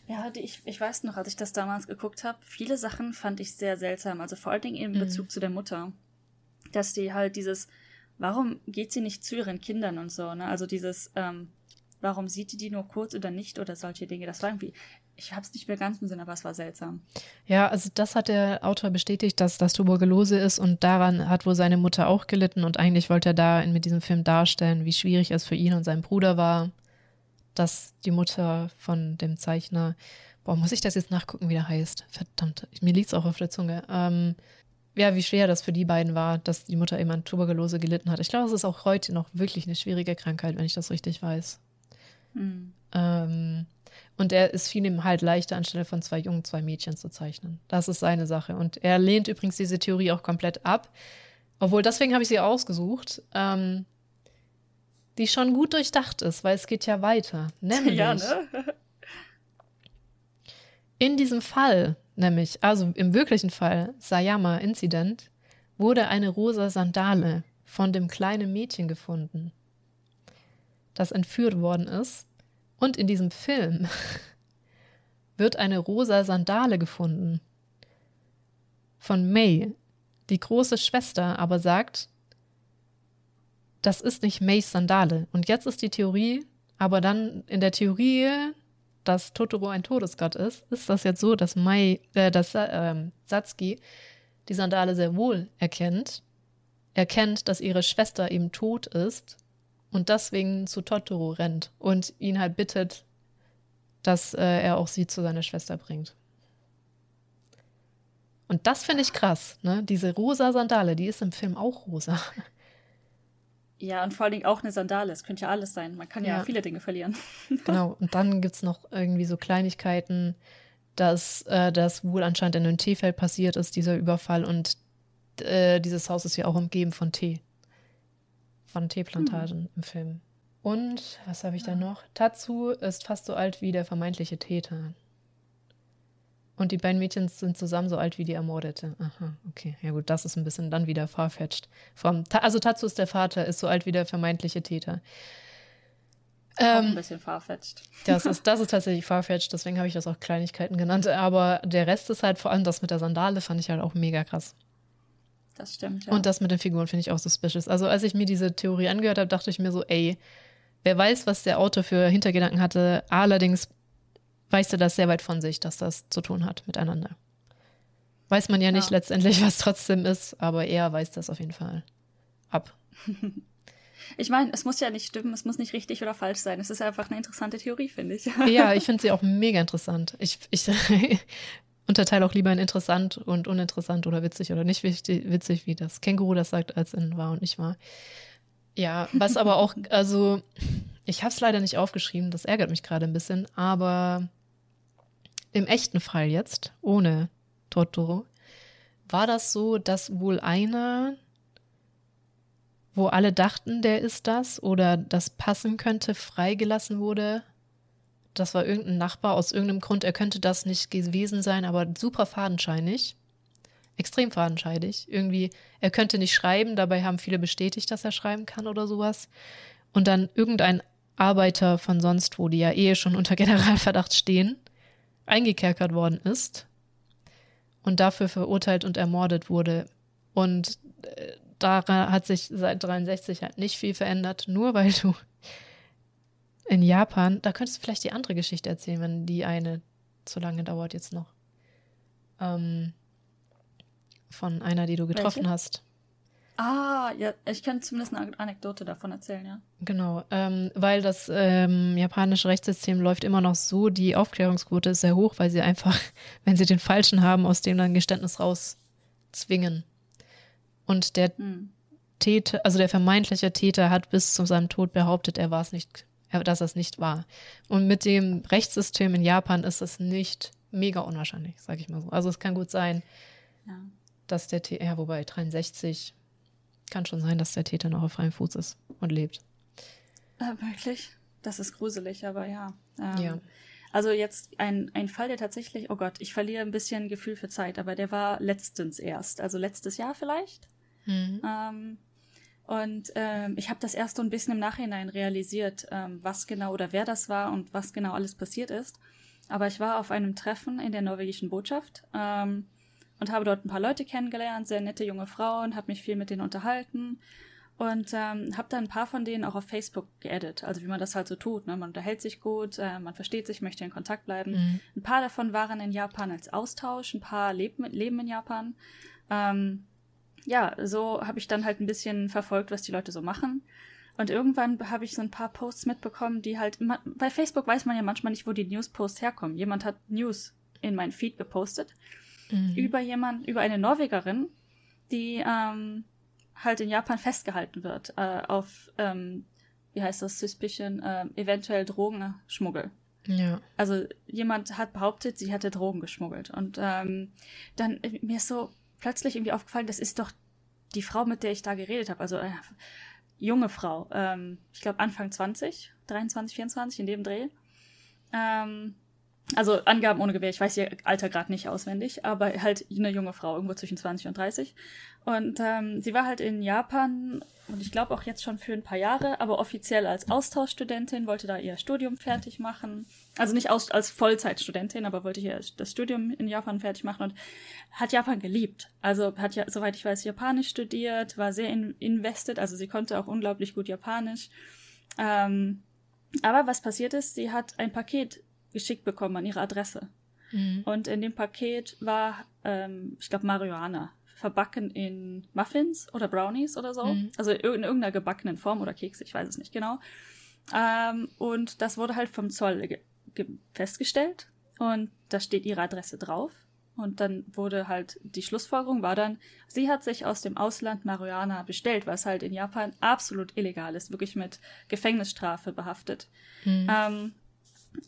B: Ja, die, ich, ich weiß noch, als ich das damals geguckt habe, viele Sachen fand ich sehr seltsam. Also vor allen Dingen in
A: Mhm.
B: Bezug zu der Mutter. Dass die halt dieses, warum geht sie nicht zu ihren Kindern und so, ne? Also dieses, ähm, warum sieht die die nur kurz oder nicht oder solche Dinge. Das war irgendwie, ich habe es nicht mehr ganz im Sinn, aber es war seltsam.
A: Ja, also das hat der Autor bestätigt, dass das Tuberkulose ist und daran hat wohl seine Mutter auch gelitten und eigentlich wollte er da in, mit diesem Film darstellen, wie schwierig es für ihn und seinen Bruder war, dass die Mutter von dem Zeichner, boah, muss ich das jetzt nachgucken, wie der heißt? Verdammt, mir liegt es auch auf der Zunge. Ähm, ja, wie schwer das für die beiden war, dass die Mutter eben an Tuberkulose gelitten hat. Ich glaube, es ist auch heute noch wirklich eine schwierige Krankheit, wenn ich das richtig weiß.
B: Mhm.
A: Ähm, und er ist fiel ihm halt leichter, anstelle von zwei Jungen zwei Mädchen zu zeichnen. Das ist seine Sache. Und er lehnt übrigens diese Theorie auch komplett ab. Obwohl, deswegen habe ich sie ausgesucht, ähm, die schon gut durchdacht ist, weil es geht ja weiter. [laughs] Nämlich
B: Ja, ne? [laughs]
A: in diesem Fall, nämlich, also im wirklichen Fall, Sayama-Incident, wurde eine rosa Sandale von dem kleinen Mädchen gefunden, das entführt worden ist. Und in diesem Film [laughs] wird eine rosa Sandale gefunden von May. Die große Schwester aber sagt, das ist nicht Mays Sandale. Und jetzt ist die Theorie, aber dann in der Theorie, dass Totoro ein Todesgott ist, ist das jetzt so, dass Mai, äh, dass ähm, Satsuki die Sandale sehr wohl erkennt, erkennt, dass ihre Schwester eben tot ist und deswegen zu Totoro rennt und ihn halt bittet, dass äh, er auch sie zu seiner Schwester bringt. Und das finde ich krass, ne? Diese rosa Sandale, die ist im Film auch rosa. [laughs]
B: Ja, und vor allen Dingen auch eine Sandale. Es könnte ja alles sein. Man kann ja,
A: Ja.
B: viele Dinge verlieren. [laughs]
A: Genau. Und dann gibt es noch irgendwie so Kleinigkeiten, dass äh, das wohl anscheinend in einem Teefeld passiert ist, dieser Überfall. Und äh, dieses Haus ist ja auch umgeben von Tee. Von Teeplantagen im Film. Und was habe ich da noch? Tatsu ist fast so alt wie der vermeintliche Täter. Und die beiden Mädchen sind zusammen so alt wie die Ermordete. Aha, okay. Ja gut, das ist ein bisschen dann wieder farfetched. Vom, also Tatsu ist der Vater, ist so alt wie der vermeintliche Täter.
B: auch ein
A: Ähm,
B: bisschen farfetched.
A: das ist, [laughs] das ist tatsächlich farfetched, deswegen habe ich das auch Kleinigkeiten genannt. Aber der Rest ist halt vor allem das mit der Sandale, fand ich halt auch mega krass.
B: Das stimmt, ja.
A: Und das mit den Figuren finde ich auch suspicious. Also als ich mir diese Theorie angehört habe, dachte ich mir so, ey, wer weiß, was der Autor für Hintergedanken hatte. Allerdings weiß er das sehr weit von sich, dass das zu tun hat miteinander. Weiß man ja nicht
B: Ja.
A: letztendlich, [laughs] was trotzdem ist, aber er weiß das auf jeden Fall ab. [laughs]
B: Ich meine, es muss ja nicht stimmen, es muss nicht richtig oder falsch sein. Es ist einfach eine interessante Theorie, finde ich. [laughs]
A: Ja, ich finde sie auch mega interessant. Ich, ich unterteile auch lieber in interessant und uninteressant oder witzig oder nicht witzig, wie das Känguru das sagt, als in wahr und nicht wahr. Ja, was aber auch, also ich habe es leider nicht aufgeschrieben, das ärgert mich gerade ein bisschen, aber im echten Fall jetzt, ohne Totoro, war das so, dass wohl einer, wo alle dachten, der ist das oder das passen könnte, freigelassen wurde. Das war irgendein Nachbar aus irgendeinem Grund, er könnte das nicht gewesen sein, aber super fadenscheinig. Extrem fadenscheinig. Irgendwie, er könnte nicht schreiben, dabei haben viele bestätigt, dass er schreiben kann oder sowas. Und dann irgendein Arbeiter von sonst wo, die ja eh schon unter Generalverdacht stehen, eingekerkert worden ist und dafür verurteilt und ermordet wurde. Und äh, daran hat sich seit 63 halt nicht viel verändert, nur weil du in Japan, da könntest du vielleicht die andere Geschichte erzählen, wenn die eine zu lange dauert jetzt noch. Ähm, von einer, die du getroffen Welche? hast.
B: Ah, ja, ich kann zumindest eine Anekdote davon erzählen, ja.
A: Genau, ähm, weil das ähm, japanische Rechtssystem läuft immer noch so, die Aufklärungsquote ist sehr hoch, weil sie einfach, [laughs] wenn sie den Falschen haben, aus dem dann Geständnis rauszwingen. Und der hm. Täter, also der vermeintliche Täter hat bis zu seinem Tod behauptet, er war es nicht, dass er es nicht war. Und mit dem Rechtssystem in Japan ist es nicht mega unwahrscheinlich, sag ich mal so. Also es kann gut sein, ja. dass der Täter, ja, wobei 63 kann schon sein, dass der Täter noch auf freiem Fuß ist und lebt.
B: Äh, wirklich? Das ist gruselig, aber ja.
A: Ähm, ja.
B: Also jetzt ein, ein Fall, der tatsächlich, oh Gott, ich verliere ein bisschen Gefühl für Zeit, aber der war letztens erst, also letztes Jahr vielleicht. Mhm. Ähm, und ähm, ich habe das erst so ein bisschen im Nachhinein realisiert, ähm, was genau oder wer das war und was genau alles passiert ist. Aber ich war auf einem Treffen in der norwegischen Botschaft ähm, und habe dort ein paar Leute kennengelernt, sehr nette junge Frauen, habe mich viel mit denen unterhalten und ähm, habe dann ein paar von denen auch auf Facebook geedit, also wie man das halt so tut. Ne? Man unterhält sich gut, äh, man versteht sich, möchte in Kontakt bleiben. Mhm. Ein paar davon waren in Japan als Austausch, ein paar leben, leben in Japan. Ähm, ja, so habe ich dann halt ein bisschen verfolgt, was die Leute so machen. Und irgendwann habe ich so ein paar Posts mitbekommen, die halt, bei Facebook weiß man ja manchmal nicht, wo die News-Posts herkommen. Jemand hat News in mein Feed gepostet mhm. über jemand, über eine Norwegerin, die ähm, halt in Japan festgehalten wird äh, auf, ähm, wie heißt das, Suspicion, äh, eventuell Drogenschmuggel.
A: Ja.
B: Also jemand hat behauptet, sie hätte Drogen geschmuggelt. Und ähm, dann äh, mir ist so plötzlich irgendwie aufgefallen, das ist doch die Frau, mit der ich da geredet habe. Also äh, junge Frau, ähm, ich glaube Anfang 20, 23, 24 in dem Dreh. Ähm, also Angaben ohne Gewehr, ich weiß ihr Alter gerade nicht auswendig, aber halt eine junge Frau, irgendwo zwischen 20 und 30. Und ähm, sie war halt in Japan und ich glaube auch jetzt schon für ein paar Jahre, aber offiziell als Austauschstudentin, wollte da ihr Studium fertig machen. Also nicht aus, als Vollzeitstudentin, aber wollte hier das Studium in Japan fertig machen und hat Japan geliebt. Also hat ja, soweit ich weiß, Japanisch studiert, war sehr in, invested, also sie konnte auch unglaublich gut Japanisch. Ähm, aber was passiert ist, sie hat ein Paket geschickt bekommen an ihre Adresse. Mhm. Und in dem Paket war, ähm, ich glaube, Marihuana verbacken in Muffins oder Brownies oder so. Mhm. Also in irgendeiner gebackenen Form oder Kekse, ich weiß es nicht genau. Ähm, und das wurde halt vom Zoll festgestellt und da steht ihre Adresse drauf. Und dann wurde halt, die Schlussfolgerung war dann, sie hat sich aus dem Ausland Marihuana bestellt, was halt in Japan absolut illegal ist, wirklich mit Gefängnisstrafe behaftet. Mhm. Ähm,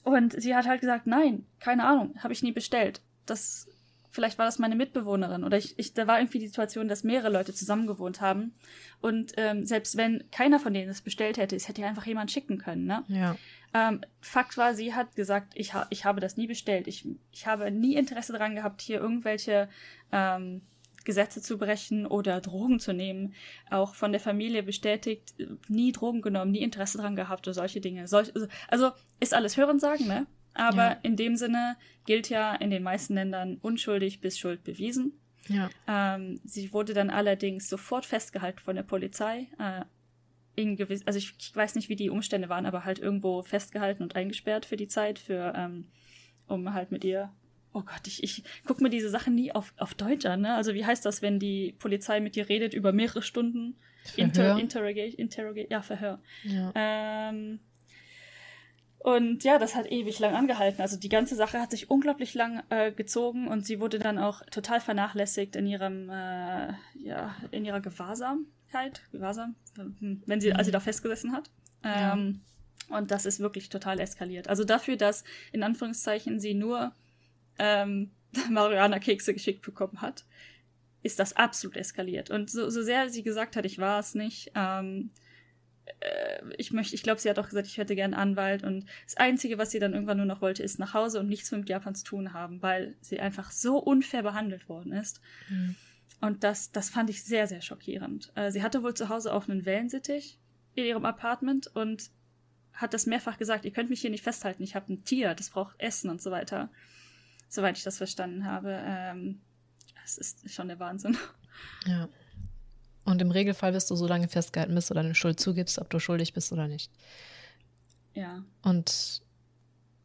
B: und sie hat halt gesagt, nein, keine Ahnung, habe ich nie bestellt. Das, vielleicht war das meine Mitbewohnerin oder ich, ich, da war irgendwie die Situation, dass mehrere Leute zusammengewohnt haben. Und ähm, selbst wenn keiner von denen es bestellt hätte, es hätte ja einfach jemand schicken können, ne?
A: Ja.
B: Ähm, Fakt war, sie hat gesagt, ich, ha ich habe das nie bestellt. Ich, ich habe nie Interesse daran gehabt, hier irgendwelche ähm, Gesetze zu brechen oder Drogen zu nehmen. Auch von der Familie bestätigt, nie Drogen genommen, nie Interesse dran gehabt oder solche Dinge. Solch, also, also ist alles Hörensagen, ne? Aber ja. in dem Sinne gilt ja in den meisten Ländern unschuldig bis Schuld bewiesen.
A: Ja.
B: Ähm, sie wurde dann allerdings sofort festgehalten von der Polizei. Äh, in gewiss, also ich, ich, weiß nicht, wie die Umstände waren, aber halt irgendwo festgehalten und eingesperrt für die Zeit, für ähm, um halt mit ihr oh Gott, ich, ich guck mir diese Sachen nie auf, auf Deutsch an, ne? Also wie heißt das, wenn die Polizei mit dir redet über mehrere Stunden? Inter, Interrogate, Interrogate, ja, Verhör. Ja. Ähm, und ja, das hat ewig lang angehalten. Also die ganze Sache hat sich unglaublich lang äh, gezogen und sie wurde dann auch total vernachlässigt in ihrem, äh, ja, in ihrer Gewahrsamkeit, Gewahrsam, wenn sie, als sie da festgesessen hat. Ähm, ja. Und das ist wirklich total eskaliert. Also dafür, dass in Anführungszeichen sie nur ähm, [laughs] Marihuana-Kekse geschickt bekommen hat, ist das absolut eskaliert. Und so, so sehr sie gesagt hat, ich war es nicht, ähm, äh, ich möchte, ich glaube, sie hat auch gesagt, ich hätte gern Anwalt. Und das Einzige, was sie dann irgendwann nur noch wollte, ist nach Hause und nichts mit Japan zu tun haben, weil sie einfach so unfair behandelt worden ist. Mhm. Und das, das fand ich sehr, sehr schockierend. Äh, sie hatte wohl zu Hause auch einen Wellensittich in ihrem Apartment und hat das mehrfach gesagt, ihr könnt mich hier nicht festhalten, ich habe ein Tier, das braucht Essen und so weiter. Soweit ich das verstanden habe. Ähm, das ist schon der Wahnsinn.
A: Ja. Und im Regelfall wirst du so lange festgehalten, bis du deine Schuld zugibst, ob du schuldig bist oder nicht.
B: Ja.
A: Und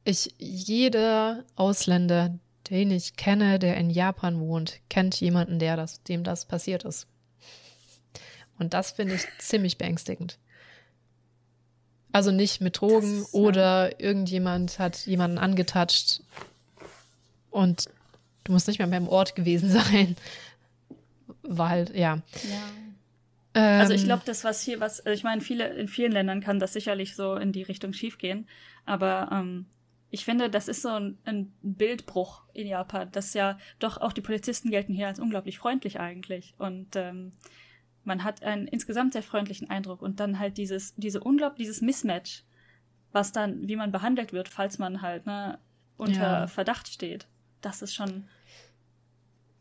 A: ich, jeder Ausländer, den ich kenne, der in Japan wohnt, kennt jemanden, der das, dem das passiert ist. Und das finde ich ziemlich beängstigend. Also nicht mit Drogen ist, oder ja. irgendjemand hat jemanden angetatscht und du musst nicht mehr beim Ort gewesen [laughs] sein. Weil, ja.
B: Ja also ich ähm. glaube, das, was hier, was, also ich meine, viele, in vielen Ländern kann das sicherlich so in die Richtung schiefgehen. Aber ähm, ich finde, das ist so ein, ein Bildbruch in Japan, dass ja doch auch die Polizisten gelten hier als unglaublich freundlich eigentlich. Und ähm, man hat einen insgesamt sehr freundlichen Eindruck und dann halt dieses, diese unglaublich, dieses Mismatch, was dann, wie man behandelt wird, falls man halt ne, unter ja. Verdacht steht. Das ist schon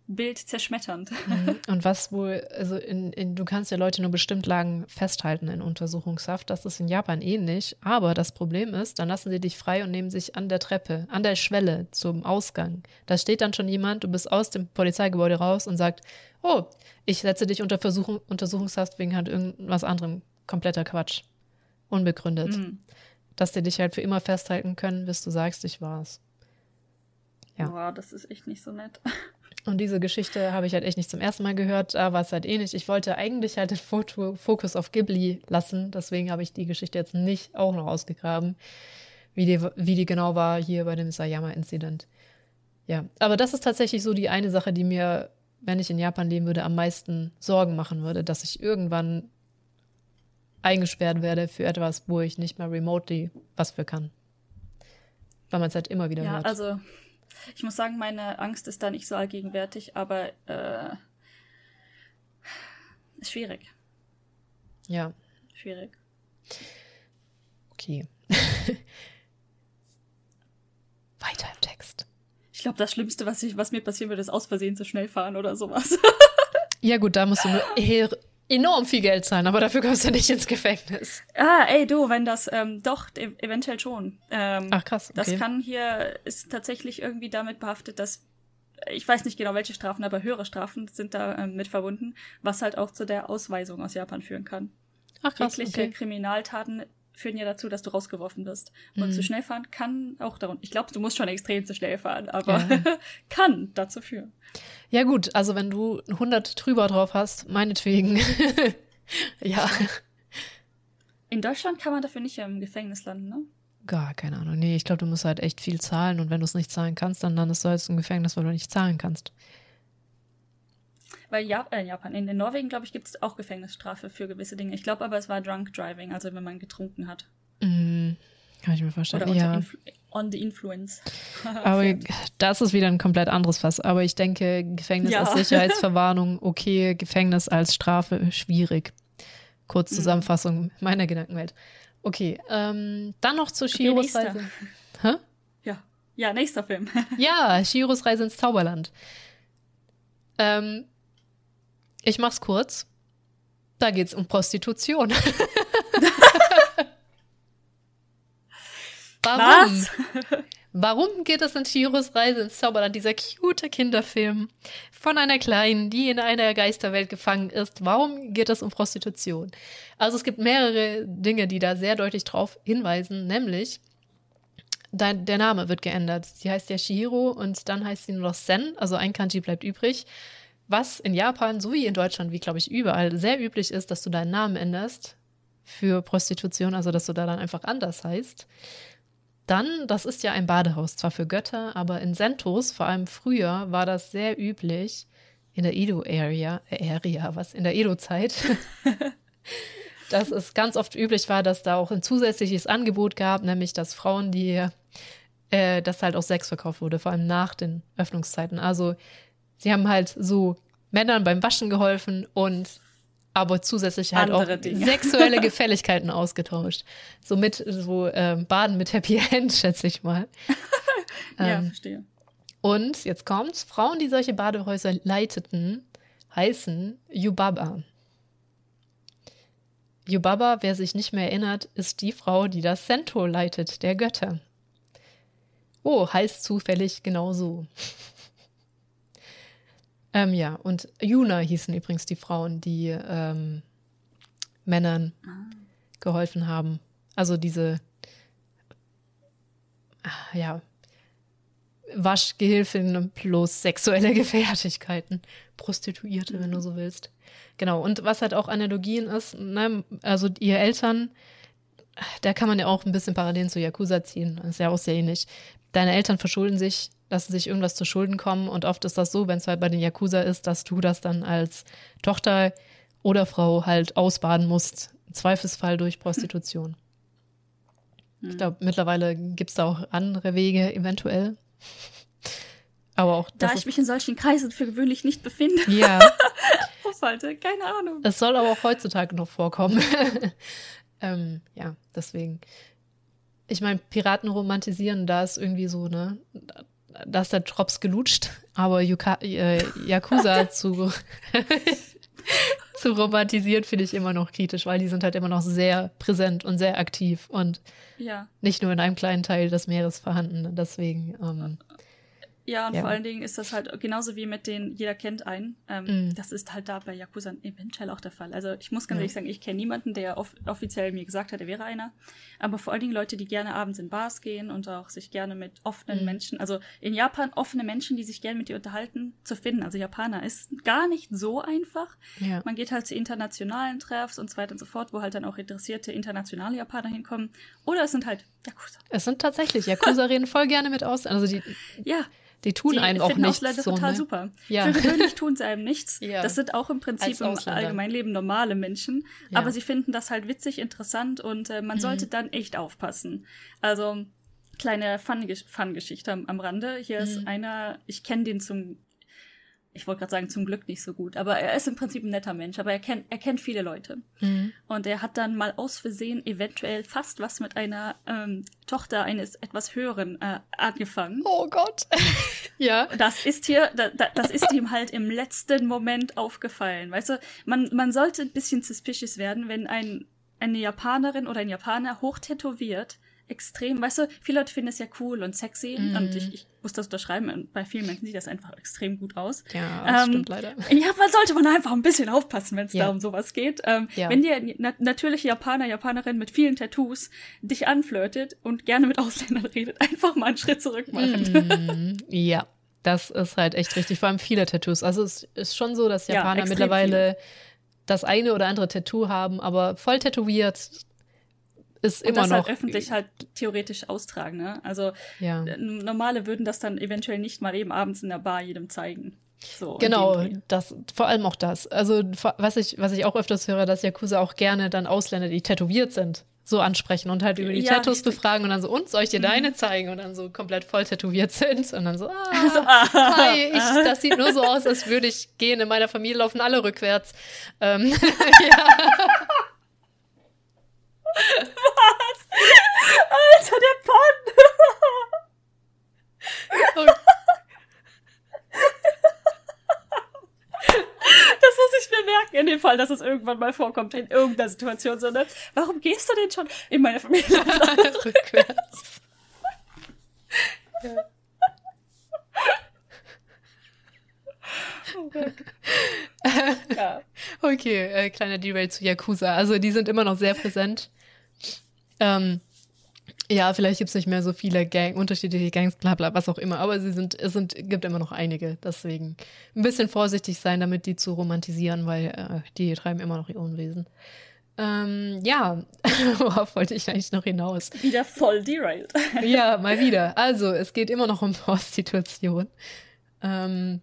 B: Bild zerschmetternd.
A: Mhm. [laughs] Und was wohl, also in, in, du kannst ja Leute nur bestimmt lang festhalten in Untersuchungshaft. Das ist in Japan ähnlich. Aber das Problem ist, dann lassen sie dich frei und nehmen sich an der Treppe, an der Schwelle zum Ausgang. Da steht dann schon jemand, du bist aus dem Polizeigebäude raus und sagt, oh, ich setze dich unter Versuchung, Untersuchungshaft wegen halt irgendwas anderem. Kompletter Quatsch. Unbegründet. Mhm. Dass die dich halt für immer festhalten können, bis du sagst, ich war's.
B: Ja. Boah, das ist echt nicht so nett. [laughs]
A: Und diese Geschichte habe ich halt echt nicht zum ersten Mal gehört, da war es halt ähnlich. Ich wollte eigentlich halt den Fokus auf Ghibli lassen, deswegen habe ich die Geschichte jetzt nicht auch noch ausgegraben, wie die, wie die genau war hier bei dem Sayama-Incident. Ja, aber das ist tatsächlich so die eine Sache, die mir, wenn ich in Japan leben würde, am meisten Sorgen machen würde, dass ich irgendwann eingesperrt werde für etwas, wo ich nicht mehr remotely was für kann. Weil man es halt immer wieder
B: ja,
A: hört.
B: Also ich muss sagen, meine Angst ist da nicht so allgegenwärtig, aber äh, ist schwierig.
A: Ja.
B: Schwierig.
A: Okay. [laughs] Weiter im Text.
B: Ich glaube, das Schlimmste, was, ich, was mir passieren würde, ist aus Versehen zu schnell fahren oder sowas.
A: ja, gut, da musst du nur [laughs] enorm viel Geld zahlen, aber dafür kommst du nicht ins Gefängnis.
B: Ah, ey, du, wenn das, ähm, doch, e eventuell schon. Ähm,
A: Ach krass. Okay.
B: Das kann hier, ist tatsächlich irgendwie damit behaftet, dass, ich weiß nicht genau welche Strafen, aber höhere Strafen sind da ähm, mit verbunden, was halt auch zu der Ausweisung aus Japan führen kann.
A: Ach krass.
B: Jegliche okay. Kriminaltaten führen ja dazu, dass du rausgeworfen wirst. Und mhm. zu schnell fahren kann auch darum. Ich glaube, du musst schon extrem zu schnell fahren, aber ja. [laughs] kann dazu führen.
A: Ja, gut, also wenn du 100 drüber drauf hast, meinetwegen. [laughs] ja.
B: In Deutschland kann man dafür nicht im Gefängnis landen, ne?
A: Gar keine Ahnung. Nee, ich glaube, du musst halt echt viel zahlen und wenn du es nicht zahlen kannst, dann landest du halt im Gefängnis, weil du nicht zahlen kannst.
B: Weil Jap äh, Japan, in, in Norwegen, glaube ich, gibt es auch Gefängnisstrafe für gewisse Dinge. Ich glaube aber, es war Drunk Driving, also wenn man getrunken hat.
A: Mm, kann ich mir vorstellen.
B: Oder
A: ja.
B: on the influence. [laughs]
A: aber das ist wieder ein komplett anderes Fass. Aber ich denke, Gefängnis ja. als Sicherheitsverwarnung, [laughs] okay, Gefängnis als Strafe, schwierig. Kurz mhm. Zusammenfassung meiner Gedankenwelt. Okay, ähm, dann noch zur Shiros okay, Reise.
B: Hä? Ja. Ja, nächster Film. [laughs]
A: ja, Shiros Reise ins Zauberland. Ähm, ich mach's kurz. Da geht's um Prostitution. [laughs] Warum? Was? Warum geht es in Chiros Reise ins Zauberland, dieser cute Kinderfilm von einer Kleinen, die in einer Geisterwelt gefangen ist? Warum geht es um Prostitution? Also es gibt mehrere Dinge, die da sehr deutlich drauf hinweisen, nämlich dein, der Name wird geändert. Sie heißt ja Shihiro und dann heißt sie nur noch Sen, also ein Kanji bleibt übrig. Was in Japan, so wie in Deutschland, wie glaube ich überall, sehr üblich ist, dass du deinen Namen änderst für Prostitution, also dass du da dann einfach anders heißt. Dann, das ist ja ein Badehaus, zwar für Götter, aber in Sentos, vor allem früher, war das sehr üblich, in der Edo-Area, äh, Area, was, in der Edo-Zeit, [laughs] dass es ganz oft üblich war, dass da auch ein zusätzliches Angebot gab, nämlich dass Frauen, die, äh, dass halt auch Sex verkauft wurde, vor allem nach den Öffnungszeiten. Also sie haben halt so Männern beim Waschen geholfen und aber zusätzlich halt
B: Andere
A: auch
B: Dinge.
A: sexuelle [laughs] Gefälligkeiten ausgetauscht. So mit so ähm, Baden mit Happy End, [laughs] schätze ich mal.
B: ja,
A: Ähm,
B: verstehe.
A: Und jetzt kommt's, Frauen, die solche Badehäuser leiteten, heißen Yubaba. Yubaba, wer sich nicht mehr erinnert, ist die Frau, die das Sento leitet, der Götter. Oh, heißt zufällig genau so. [laughs] ähm, ja, und Yuna hießen übrigens die Frauen, die ähm, Männern geholfen haben. Also diese, ah, ja, Waschgehilfin plus sexuelle [laughs] Gefährlichkeiten. Prostituierte, wenn du so willst. Genau. Und was halt auch Analogien ist, ne, also ihr Eltern, da kann man ja auch ein bisschen Parallelen zu Yakuza ziehen. Das ist ja auch sehr ähnlich. Deine Eltern verschulden sich, lassen sich irgendwas zu Schulden kommen und oft ist das so, wenn es halt bei den Yakuza ist, dass du das dann als Tochter oder Frau halt ausbaden musst. Im Zweifelsfall durch Prostitution. Ich glaube, mittlerweile gibt es da auch andere Wege, eventuell. Aber auch
B: Da ich mich in solchen Kreisen für gewöhnlich nicht befinde,
A: ja, [laughs]
B: aufhalte, keine Ahnung.
A: es soll aber auch heutzutage noch vorkommen. [laughs] ähm, ja, deswegen. Ich meine, Piraten romantisieren, da ist irgendwie so, ne? Da ist der Drops gelutscht, aber Yuka, äh, Yakuza [laughs] zu, zu romantisieren, finde ich immer noch kritisch, weil die sind halt immer noch sehr präsent und sehr aktiv und
B: Ja.
A: nicht nur in einem kleinen Teil des Meeres vorhanden. Deswegen, ähm,
B: Ja, und
A: Ja.
B: vor allen Dingen ist das halt genauso wie mit den Jeder kennt einen. Ähm,
A: Mhm.
B: Das ist halt da bei Yakuza eventuell auch der Fall. Also ich muss ganz
A: Ja.
B: ehrlich sagen, ich kenne niemanden, der off offiziell mir gesagt hat, er wäre einer. Aber vor allen Dingen Leute, die gerne abends in Bars gehen und auch sich gerne mit offenen
A: Mhm.
B: Menschen, also in Japan offene Menschen, die sich gerne mit dir unterhalten, zu finden. Also Japaner ist gar nicht so einfach.
A: ja.
B: Man geht halt zu internationalen Treffs und so weiter und so fort, wo halt dann auch interessierte internationale Japaner hinkommen. Oder es sind halt Yakuza.
A: Es sind tatsächlich, Yakuza reden voll gerne mit aus. Also die,
B: Ja,
A: die tun
B: die
A: einem auch nichts.
B: Ausländer
A: so,
B: total
A: ne?
B: super.
A: Ja.
B: Für gewöhnlich tun sie einem nichts. [laughs]
A: Ja.
B: Das sind auch im Prinzip im. Allgemeinleben normale Menschen.
A: Ja.
B: Aber sie finden das halt witzig, interessant und äh, man
A: Mhm.
B: sollte dann echt aufpassen. Also, kleine Fun-Gesch- Fun-Geschichte am, am Rande. Hier
A: Mhm.
B: ist einer, ich kenne den zum, ich wollte gerade sagen, zum Glück nicht so gut, aber er ist im Prinzip ein netter Mensch, aber er kennt, er kennt viele Leute.
A: Mhm.
B: Und er hat dann mal aus Versehen eventuell fast was mit einer ähm, Tochter eines etwas Höheren äh, angefangen.
A: Oh Gott. [laughs] ja.
B: Das ist hier, da, da, das ist ihm halt im letzten Moment aufgefallen. Weißt du, man, man sollte ein bisschen suspicious werden, wenn ein, eine Japanerin oder ein Japaner hochtätowiert, extrem, weißt du, viele Leute finden es ja cool und sexy
A: Mhm.
B: und ich, ich muss das unterschreiben und bei vielen Menschen sieht das einfach extrem gut aus.
A: Ja, das
B: Ähm,
A: stimmt leider.
B: In Japan sollte man einfach ein bisschen aufpassen, wenn es
A: Ja.
B: da um sowas geht. Ähm,
A: Ja.
B: Wenn dir na natürliche Japaner, Japanerin mit vielen Tattoos dich anflirtet und gerne mit Ausländern redet, einfach mal einen Schritt zurück machen.
A: Mhm. Ja, das ist halt echt richtig. Vor allem viele Tattoos. Also es ist schon so, dass
B: Ja,
A: Japaner
B: extrem
A: mittlerweile das eine oder andere Tattoo haben, aber voll tätowiert ist
B: Und
A: immer
B: das
A: noch.
B: halt öffentlich halt theoretisch austragen, ne? Also
A: ja.
B: äh, normale würden das dann eventuell nicht mal eben abends in der Bar jedem zeigen. So,
A: Genau, das, vor allem auch das. Also, was ich, was ich auch öfters höre, dass Yakuza auch gerne dann Ausländer, die tätowiert sind, so ansprechen und halt über die
B: Ja,
A: Tattoos
B: richtig. Mhm.
A: befragen und dann so, und soll ich dir deine zeigen? Und dann so komplett voll tätowiert sind und dann so, [laughs] ah,
B: ah,
A: hi, ich, das sieht nur so aus, als würde ich gehen. In meiner Familie laufen alle rückwärts. Ähm, [laughs] ja, [laughs]
B: Alter, der
A: und,
B: Das muss ich mir merken, in dem Fall, dass es irgendwann mal vorkommt, in irgendeiner Situation. So, ne? Warum gehst du denn schon in meine Familie? [laughs]
A: rückwärts. Ja. [laughs]
B: ja.
A: Okay, äh, kleiner Derail zu Yakuza. Also die sind immer noch sehr präsent. Ähm, Ja, vielleicht gibt es nicht mehr so viele Gang, unterschiedliche Gangs, bla bla, was auch immer, aber sie sind, es sind, gibt immer noch einige. Deswegen ein bisschen vorsichtig sein, damit die zu romantisieren, weil äh, die treiben immer noch ihr Unwesen. Ähm, ja, [laughs] worauf wollte ich eigentlich noch hinaus?
B: Wieder voll derailed.
A: ja, [laughs] mal wieder. Also, es geht immer noch um [laughs] Prostitution. Ähm,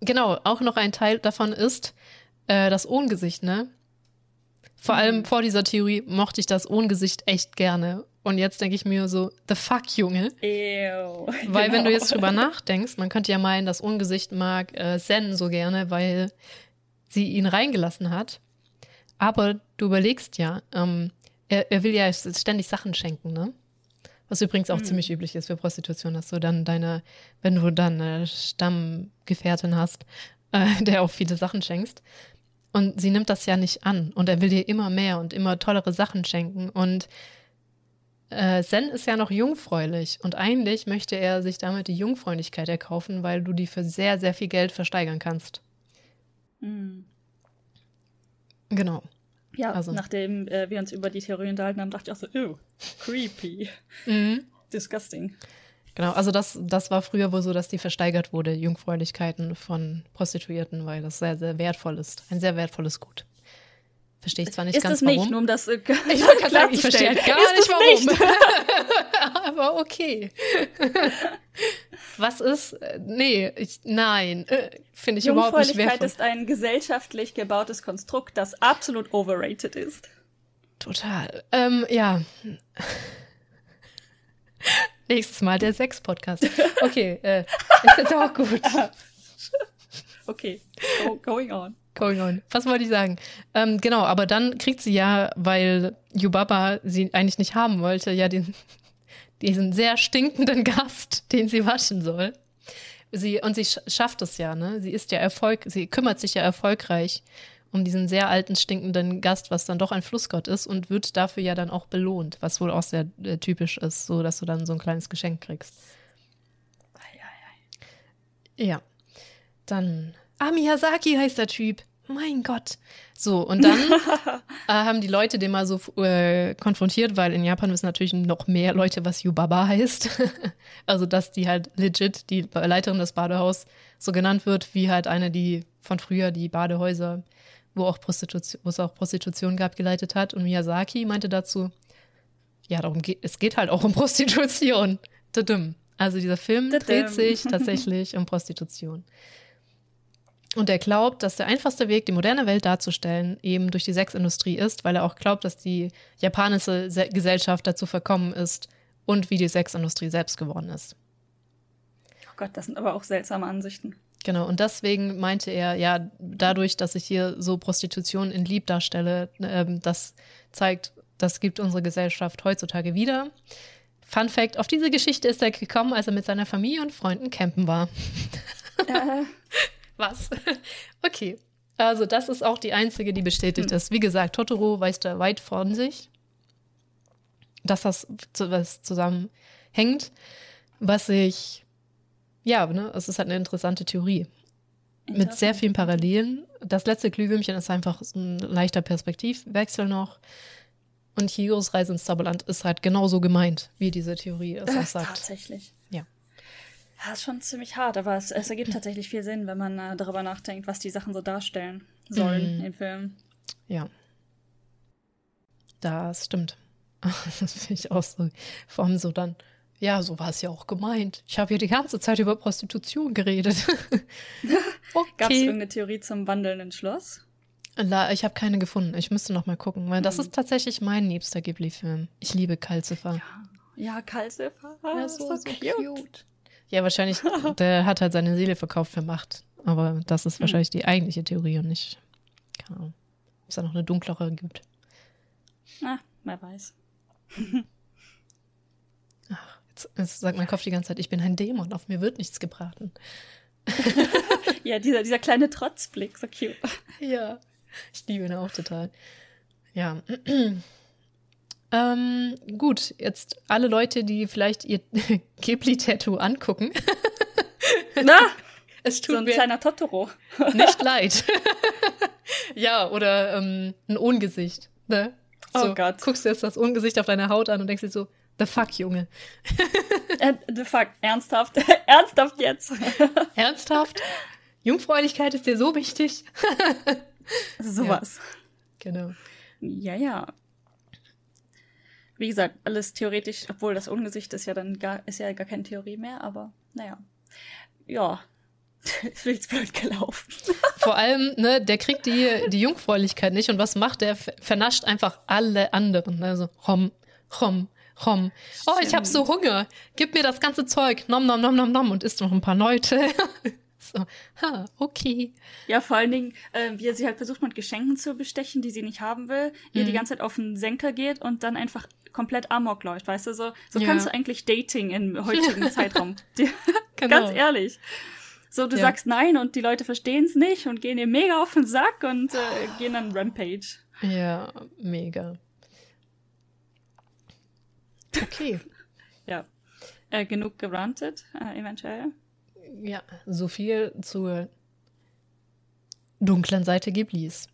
A: genau, auch noch ein Teil davon ist äh, das Ohngesicht, ne? Vor allem
B: Mhm.
A: vor dieser Theorie mochte ich das Ohngesicht echt gerne. Und jetzt denke ich mir so, the fuck, Junge.
B: Ew.
A: Weil wenn du
B: Genau.
A: jetzt drüber nachdenkst, man könnte ja meinen, das Ungesicht mag äh, Zen so gerne, weil sie ihn reingelassen hat. Aber du überlegst ja, ähm, er, er will ja ständig Sachen schenken, ne? Was übrigens auch
B: Mhm.
A: ziemlich üblich ist für Prostitution, dass du dann deine, wenn du dann eine Stammgefährtin hast, äh, [laughs] der auch viele Sachen schenkst. Und sie nimmt das ja nicht an. Und er will dir immer mehr und immer tollere Sachen schenken. Und äh, Zen ist ja noch jungfräulich und eigentlich möchte er sich damit die Jungfräulichkeit erkaufen, weil du die für sehr, sehr viel Geld versteigern kannst.
B: Mhm.
A: Genau.
B: Ja,
A: Also.
B: nachdem äh, wir uns über die Theorie unterhalten haben, dachte ich auch so, ew, creepy,
A: Mhm.
B: disgusting.
A: Genau, also das, das war früher wohl so, dass die versteigert wurde, Jungfräulichkeiten von Prostituierten, weil das sehr, sehr wertvoll ist. Ein sehr wertvolles Gut. Verstehe ich zwar nicht
B: ist
A: ganz
B: es nicht,
A: warum.
B: nur um das äh, [laughs]
A: ich sagen, ich verstehe gar
B: ist
A: nicht warum. [laughs] Aber okay. Was ist? äh, Nee, ich, nein, äh, finde ich überhaupt nicht
B: Jungfräulichkeit
A: wertvoll.
B: ist ein gesellschaftlich gebautes Konstrukt, das absolut overrated ist.
A: Total. Ähm, ja. Nächstes Mal der Sex-Podcast. [laughs] Okay, äh, ist jetzt auch gut. [laughs]
B: Okay, go, going on.
A: Going on. Was wollte ich sagen? Ähm, genau, aber dann kriegt sie ja, weil Yubaba sie eigentlich nicht haben wollte, ja den, [laughs] diesen sehr stinkenden Gast, den sie waschen soll. Sie, und sie sch- schafft es ja, ne? Sie ist ja Erfolg, sie kümmert sich ja erfolgreich um diesen sehr alten, stinkenden Gast, was dann doch ein Flussgott ist und wird dafür ja dann auch belohnt, was wohl auch sehr äh, typisch ist, so dass du dann so ein kleines Geschenk kriegst. Ja. Dann. Ah, Miyazaki heißt der Typ. Mein Gott. So, und dann [laughs] äh, haben die Leute den mal so äh, konfrontiert, weil in Japan wissen natürlich noch mehr Leute, was Yubaba heißt. [laughs] also, dass die halt legit die Leiterin des Badehaus so genannt wird, wie halt eine, die von früher die Badehäuser, wo auch Prostitution, wo es auch Prostitution gab, geleitet hat. Und Miyazaki meinte dazu, ja, darum geht, es geht halt auch um Prostitution. Tudum. Also dieser Film
B: Tudum.
A: dreht sich [laughs] tatsächlich um Prostitution. Und er glaubt, dass der einfachste Weg, die moderne Welt darzustellen, eben durch die Sexindustrie ist, weil er auch glaubt, dass die japanische Se Gesellschaft dazu verkommen ist und wie die Sexindustrie selbst geworden ist.
B: Oh Gott, das sind aber auch seltsame Ansichten.
A: Genau, und deswegen meinte er, ja, dadurch, dass ich hier so Prostitution in Lieb darstelle, ähm, das zeigt, das gibt unsere Gesellschaft heutzutage wieder. Fun Fact: Auf diese Geschichte ist er gekommen, als er mit seiner Familie und Freunden campen war.
B: äh, [laughs]
A: Was? Okay. Also, das ist auch die einzige, die bestätigt ist. Wie gesagt, Totoro weist da weit von sich, dass das was zusammenhängt, was ich, ja, ne, es ist halt eine interessante Theorie. Mit sehr vielen Parallelen. Das letzte Glühwürmchen ist einfach ein leichter Perspektivwechsel noch. Und Chihiros Reise ins Zauberland ist halt genauso gemeint, wie diese Theorie es auch
B: Das
A: sagt.
B: tatsächlich.
A: Ja.
B: Ja, ist schon ziemlich hart, aber es, es ergibt tatsächlich viel Sinn, wenn man äh, darüber nachdenkt, was die Sachen so darstellen sollen
A: Mhm.
B: im Film.
A: Ja. Das stimmt. [laughs] Das finde ich auch so. Vor allem so dann, ja, so war es ja auch gemeint. Ich habe hier die ganze Zeit über Prostitution geredet.
B: Gab es [laughs]
A: okay.
B: irgendeine Theorie zum wandelnden Schloss?
A: La, ich habe keine gefunden. Ich müsste noch mal gucken, weil das
B: Hm.
A: ist tatsächlich mein liebster Ghibli-Film. Ich liebe Calcifer.
B: Ja, Kalsifer.
A: Ja, so, so cute. Ja, wahrscheinlich, [laughs] der hat halt seine Seele verkauft für Macht. Aber das ist
B: Hm.
A: wahrscheinlich die eigentliche Theorie und nicht, keine Ahnung, ob es da noch eine dunklere gibt.
B: Na, wer weiß. [laughs]
A: Jetzt, sagt mein Kopf die ganze Zeit, ich bin ein Dämon, auf mir wird nichts gebraten. [laughs]
B: Ja, dieser, dieser kleine Trotzblick, so cute.
A: Ja, ich liebe ihn auch total. Ja. [clears throat] ähm, gut, jetzt alle Leute, die vielleicht ihr [laughs] Ghibli-Tattoo angucken. [laughs]
B: Na,
A: Es tut
B: so ein
A: mir
B: kleiner Totoro.
A: nicht leid. ja, oder ähm, ein Ohngesicht. Ne?
B: Oh
A: So,
B: Gott.
A: Guckst du jetzt das Ohngesicht auf deiner Haut an und denkst dir so, The fuck, Junge.
B: Äh, the fuck, ernsthaft? [laughs] ernsthaft jetzt? [laughs]
A: Ernsthaft? Jungfräulichkeit ist dir so wichtig? [laughs]
B: Sowas.
A: Ja. Genau.
B: Ja, ja. Wie gesagt, alles theoretisch, obwohl das Ungesicht ist ja dann gar, ist ja gar keine Theorie mehr, aber naja. Ja. ist jetzt blöd gelaufen.
A: Vor allem, ne, der kriegt die, die Jungfräulichkeit nicht und was macht der? Vernascht einfach alle anderen. Also, rom, rom, rom. Oh, ich hab so Hunger. Gib mir das ganze Zeug. Nom, nom, nom, nom, nom. Und isst noch ein paar Leute. [laughs] so, ha, okay.
B: Ja, vor allen Dingen, äh, wie er sie halt versucht mit Geschenken zu bestechen, die sie nicht haben will, ihr
A: Mhm.
B: die ganze Zeit auf den Senker geht und dann einfach komplett amok läuft, weißt du, so, so
A: Ja.
B: kannst du eigentlich Dating im heutigen [laughs] Zeitraum. [laughs]
A: Genau.
B: Ganz ehrlich. So, du
A: Ja.
B: sagst nein und die Leute verstehen es nicht und gehen dir mega auf den Sack und äh, gehen dann Rampage.
A: Ja, mega. Okay. [laughs]
B: Ja. Äh, genug gerantet, äh, eventuell.
A: Ja, so viel zur dunklen Seite Ghiblis.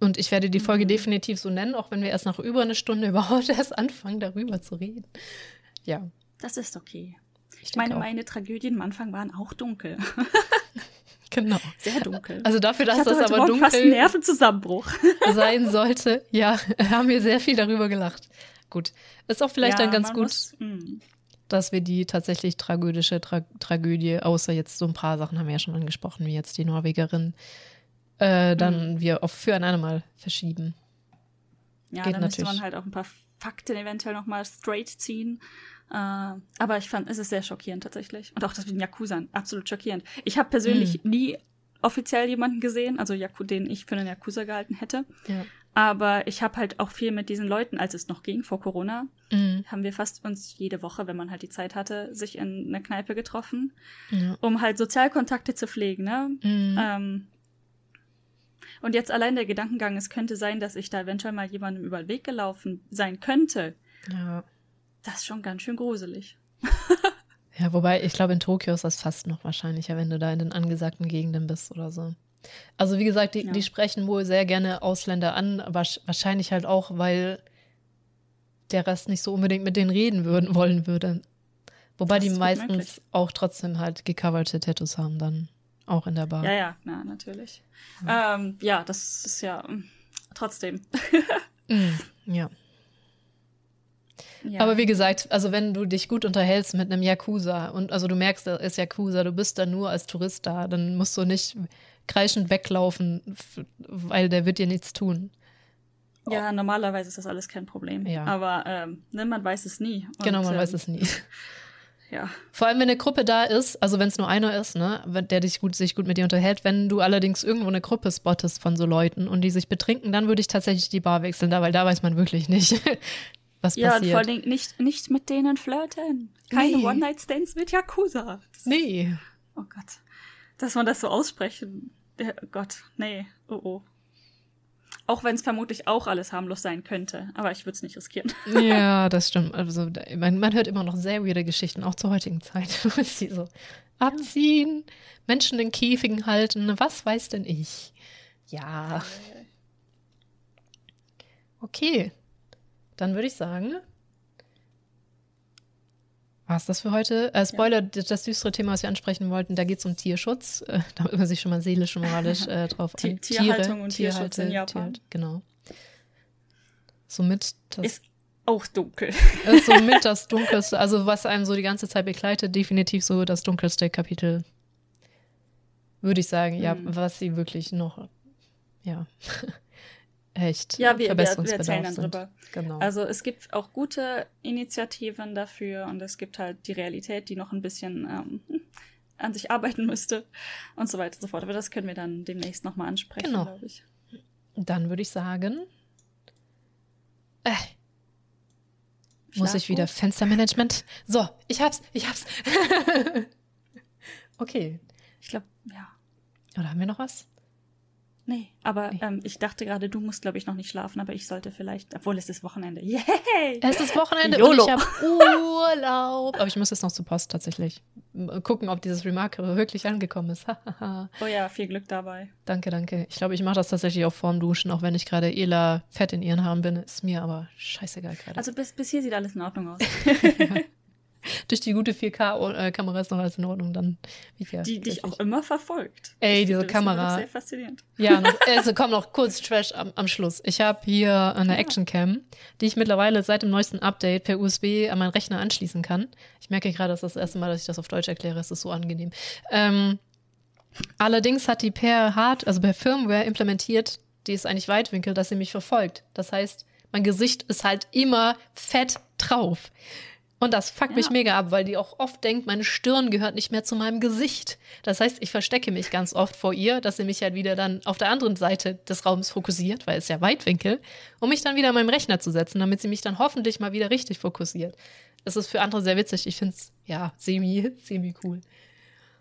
A: Und ich werde die Folge definitiv so nennen, auch wenn wir erst nach über eine Stunde [laughs] überhaupt erst anfangen, darüber zu reden. Ja,
B: Das ist okay. Ich meine,
A: auch.
B: meine Tragödien am Anfang waren auch dunkel. [laughs]
A: genau.
B: Sehr dunkel.
A: Also dafür, dass das aber
B: Morgen fast einen
A: dunkel
B: Nervenzusammenbruch.
A: sein sollte, ja, haben wir sehr viel darüber gelacht. Gut, ist auch vielleicht
B: Ja,
A: dann ganz gut,
B: Muss, mm.
A: dass wir die tatsächlich tragödische Tra Tragödie, außer jetzt so ein paar Sachen haben wir ja schon angesprochen, wie jetzt die Norwegerin, äh, dann
B: Mhm.
A: wir auf für ein andermal verschieben.
B: Ja,
A: Geht
B: da müsste
A: natürlich.
B: man halt auch ein paar Fakten eventuell nochmal straight ziehen. Äh, aber ich fand, es ist sehr schockierend tatsächlich. Und auch das mit den Yakuzern, absolut schockierend. Ich habe persönlich
A: Mhm.
B: nie offiziell jemanden gesehen, also Yaku den ich für einen Yakuza gehalten hätte.
A: Ja.
B: Aber ich habe halt auch viel mit diesen Leuten, als es noch ging, vor Corona,
A: Mhm.
B: haben wir fast uns jede Woche, wenn man halt die Zeit hatte, sich in einer Kneipe getroffen,
A: Ja.
B: um halt Sozialkontakte zu pflegen, ne?
A: Mhm.
B: Ähm, und jetzt allein der Gedankengang, es könnte sein, dass ich da eventuell mal jemandem über den Weg gelaufen sein könnte.
A: ja.
B: Das ist schon ganz schön gruselig.
A: Ja, wobei, ich glaube, in Tokio ist das fast noch wahrscheinlicher, wenn du da in den angesagten Gegenden bist oder so. Also, wie gesagt, die,
B: Ja.
A: die sprechen wohl sehr gerne Ausländer an, wahrscheinlich halt auch, weil der Rest nicht so unbedingt mit denen reden würden, [laughs] wollen würde. Wobei
B: Das
A: die meistens
B: möglich.
A: auch trotzdem halt gecoverte Tattoos haben, dann auch in der Bar.
B: Ja, ja, na, natürlich. Ähm, ja, das ist ja mm, trotzdem. [laughs]
A: Mm, ja.
B: ja.
A: Aber wie gesagt, also wenn du dich gut unterhältst mit einem Yakuza und also du merkst, er ist Yakuza, du bist da nur als Tourist da, dann musst du nicht kreischend weglaufen, weil der wird dir nichts tun.
B: ja, normalerweise ist das alles kein Problem.
A: Ja.
B: Aber ähm, ne, man weiß es nie. Und,
A: genau, man
B: ähm,
A: weiß es nie. [laughs]
B: Ja.
A: Vor allem, wenn eine Gruppe da ist, also wenn es nur einer ist, ne, der dich gut, sich gut mit dir unterhält, wenn du allerdings irgendwo eine Gruppe spottest von so Leuten und die sich betrinken, dann würde ich tatsächlich die Bar wechseln, da, weil da weiß man wirklich nicht, [laughs] was
B: Ja, und
A: passiert.
B: vor allen Dingen nicht, nicht mit denen flirten. Keine
A: Nee.
B: One-Night-Stands mit Yakuza. Das-
A: nee.
B: Oh Gott. Dass man das so aussprechen. Ja, Gott, nee. Oh oh. Auch wenn es vermutlich auch alles harmlos sein könnte. Aber ich würde es nicht riskieren. [laughs]
A: Ja, das stimmt. Also man, man hört immer noch sehr weirde Geschichten, auch zur heutigen Zeit. [laughs] sie so abziehen, Menschen in Käfigen halten, was weiß denn ich? Ja. Okay. Dann würde ich sagen, war's das für heute? Äh, Spoiler, das, das düstere Thema, was wir ansprechen wollten, da geht es um Tierschutz, äh, [laughs] damit man sich schon mal seelisch und moralisch [laughs] äh, drauf ein-
B: Tierhaltung und Tierschutz in
A: Tierhalte-
B: Japan.
A: Tier- genau. Somit das
B: Ist auch dunkel.
A: ist [laughs] somit das dunkelste, also was einem so die ganze Zeit begleitet, definitiv so das dunkelste Kapitel. Würde ich sagen, ja,
B: Mhm.
A: was sie wirklich noch, ja, echt
B: Ja, wir, wir, wir
A: Verbesserungsbedarf
B: erzählen dann
A: sind.
B: drüber.
A: Genau.
B: Also es gibt auch gute Initiativen dafür und es gibt halt die Realität, die noch ein bisschen ähm, [laughs] an sich arbeiten müsste und so weiter und so fort. Aber das können wir dann demnächst nochmal ansprechen,
A: Genau.
B: glaube ich.
A: Dann würde ich sagen, äh, muss ich wieder? Fenstermanagement. So, ich hab's, ich hab's. [laughs] okay.
B: Ich glaube, ja.
A: Oder haben wir noch was?
B: Nee, aber
A: Nee.
B: Ähm, ich dachte gerade, du musst, glaube ich, noch nicht schlafen, aber ich sollte vielleicht, obwohl es ist Wochenende. [laughs] Yay!
A: Es ist Wochenende
B: YOLO.
A: und ich habe Urlaub. Aber ich muss jetzt noch zur Post tatsächlich. M- Gucken, ob dieses Remarkable wirklich angekommen ist. [laughs]
B: Oh ja, viel Glück dabei.
A: danke, danke. Ich glaube, ich mache das tatsächlich auch vorm Duschen, auch wenn ich gerade Ela fett in ihren Haaren bin. Ist mir aber scheißegal gerade.
B: Also bis, bis hier sieht alles in Ordnung aus. [laughs]
A: Durch die gute 4K-Kamera ist noch alles in Ordnung. Dann wie ja,
B: Die dich auch immer verfolgt.
A: Ey, diese
B: das
A: Kamera.
B: Sehr faszinierend.
A: Ja, noch, [laughs] also komm noch kurz Trash am, am Schluss. Ich habe hier eine
B: Ja.
A: Actioncam, die ich mittlerweile seit dem neuesten Update per USB an meinen Rechner anschließen kann. Ich merke gerade, das ist das erste Mal, dass ich das auf Deutsch erkläre. Es ist so angenehm. Ähm, allerdings hat die per Hard, also per Firmware implementiert, die ist eigentlich Weitwinkel, dass sie mich verfolgt. Das heißt, mein Gesicht ist halt immer fett drauf. Und das fuckt mich
B: Ja.
A: mega ab, weil die auch oft denkt, meine Stirn gehört nicht mehr zu meinem Gesicht. Das heißt, ich verstecke mich ganz oft vor ihr, dass sie mich halt wieder dann auf der anderen Seite des Raums fokussiert, weil es ja Weitwinkel, um mich dann wieder an meinem Rechner zu setzen, damit sie mich dann hoffentlich mal wieder richtig fokussiert. Es ist für andere sehr witzig. Ich finde es, ja, semi, [laughs] semi cool.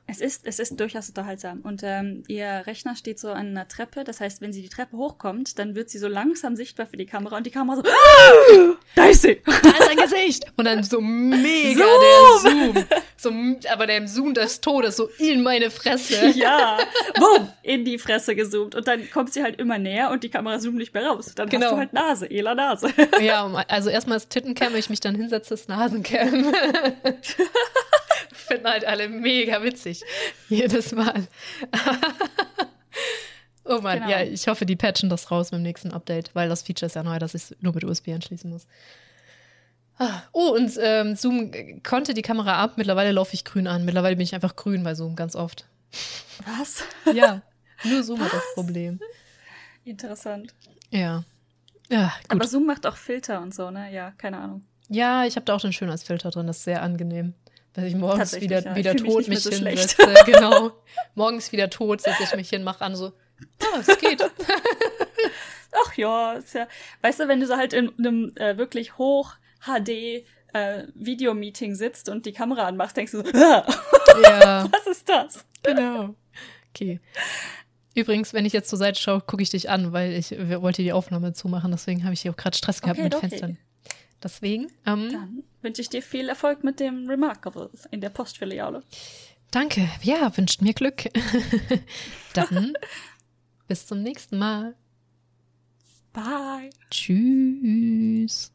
B: Es ist, es ist durchaus unterhaltsam. Und ähm, ihr Rechner steht so an einer Treppe. Das heißt, wenn sie die Treppe hochkommt, dann wird sie so langsam sichtbar für die Kamera und die Kamera so. [gasps] da ist sie!
A: Da ist ein Gesicht! Und dann so mega
B: Zoom!
A: der Zoom. So, aber der Zoom des Todes, so in meine Fresse. [laughs]
B: ja, boom, in die Fresse gezoomt. Und dann kommt sie halt immer näher und die Kamera zoomt nicht mehr raus. Dann
A: Genau.
B: hast du halt Nase, Ela Nase.
A: Ja, also erstmal ist Tittencam, wenn ich mich dann hinsetze, ist Nasencam. [laughs] Finden halt alle mega witzig. [laughs] Jedes Mal. [laughs] oh Mann,
B: Genau.
A: ja, ich hoffe, die patchen das raus mit dem nächsten Update, weil das Feature ist ja neu, dass ich es nur mit USB anschließen muss. Ah, Oh, und ähm, Zoom konnte die Kamera ab. Mittlerweile laufe ich grün an. Mittlerweile bin ich einfach grün bei Zoom, ganz oft.
B: Was?
A: Ja, [laughs] nur Zoom hat das Problem.
B: Interessant.
A: Ja. Ja, gut.
B: Aber Zoom macht auch Filter und so, ne? Ja, keine Ahnung.
A: Ja, ich habe da auch den Schönheitsfilter drin, das ist sehr angenehm. Wenn ich morgens wieder,
B: ja.
A: wieder
B: Ich
A: tot mich
B: so schlecht.
A: hinsetze. [laughs] genau. Morgens wieder tot setze ich mich hin, mach an, so, ah, es geht. [laughs]
B: Ach ja, ist ja. Weißt du, wenn du so halt in einem äh, wirklich hoch HD äh, Videomeeting sitzt und die Kamera anmachst, denkst du so, ah, [laughs]
A: ja,
B: was ist das?
A: genau. Okay. Übrigens, wenn ich jetzt zur Seite schaue, gucke ich dich an, weil ich wollte die Aufnahme zumachen, deswegen habe ich hier auch gerade Stress gehabt
B: Okay,
A: mit
B: okay.
A: Fenstern. Deswegen, ähm,
B: Dann wünsche ich dir viel Erfolg mit dem Remarkable in der Postfiliale.
A: danke. Ja, wünscht mir Glück. [laughs] Dann [laughs] bis zum nächsten Mal.
B: Bye.
A: Tschüss.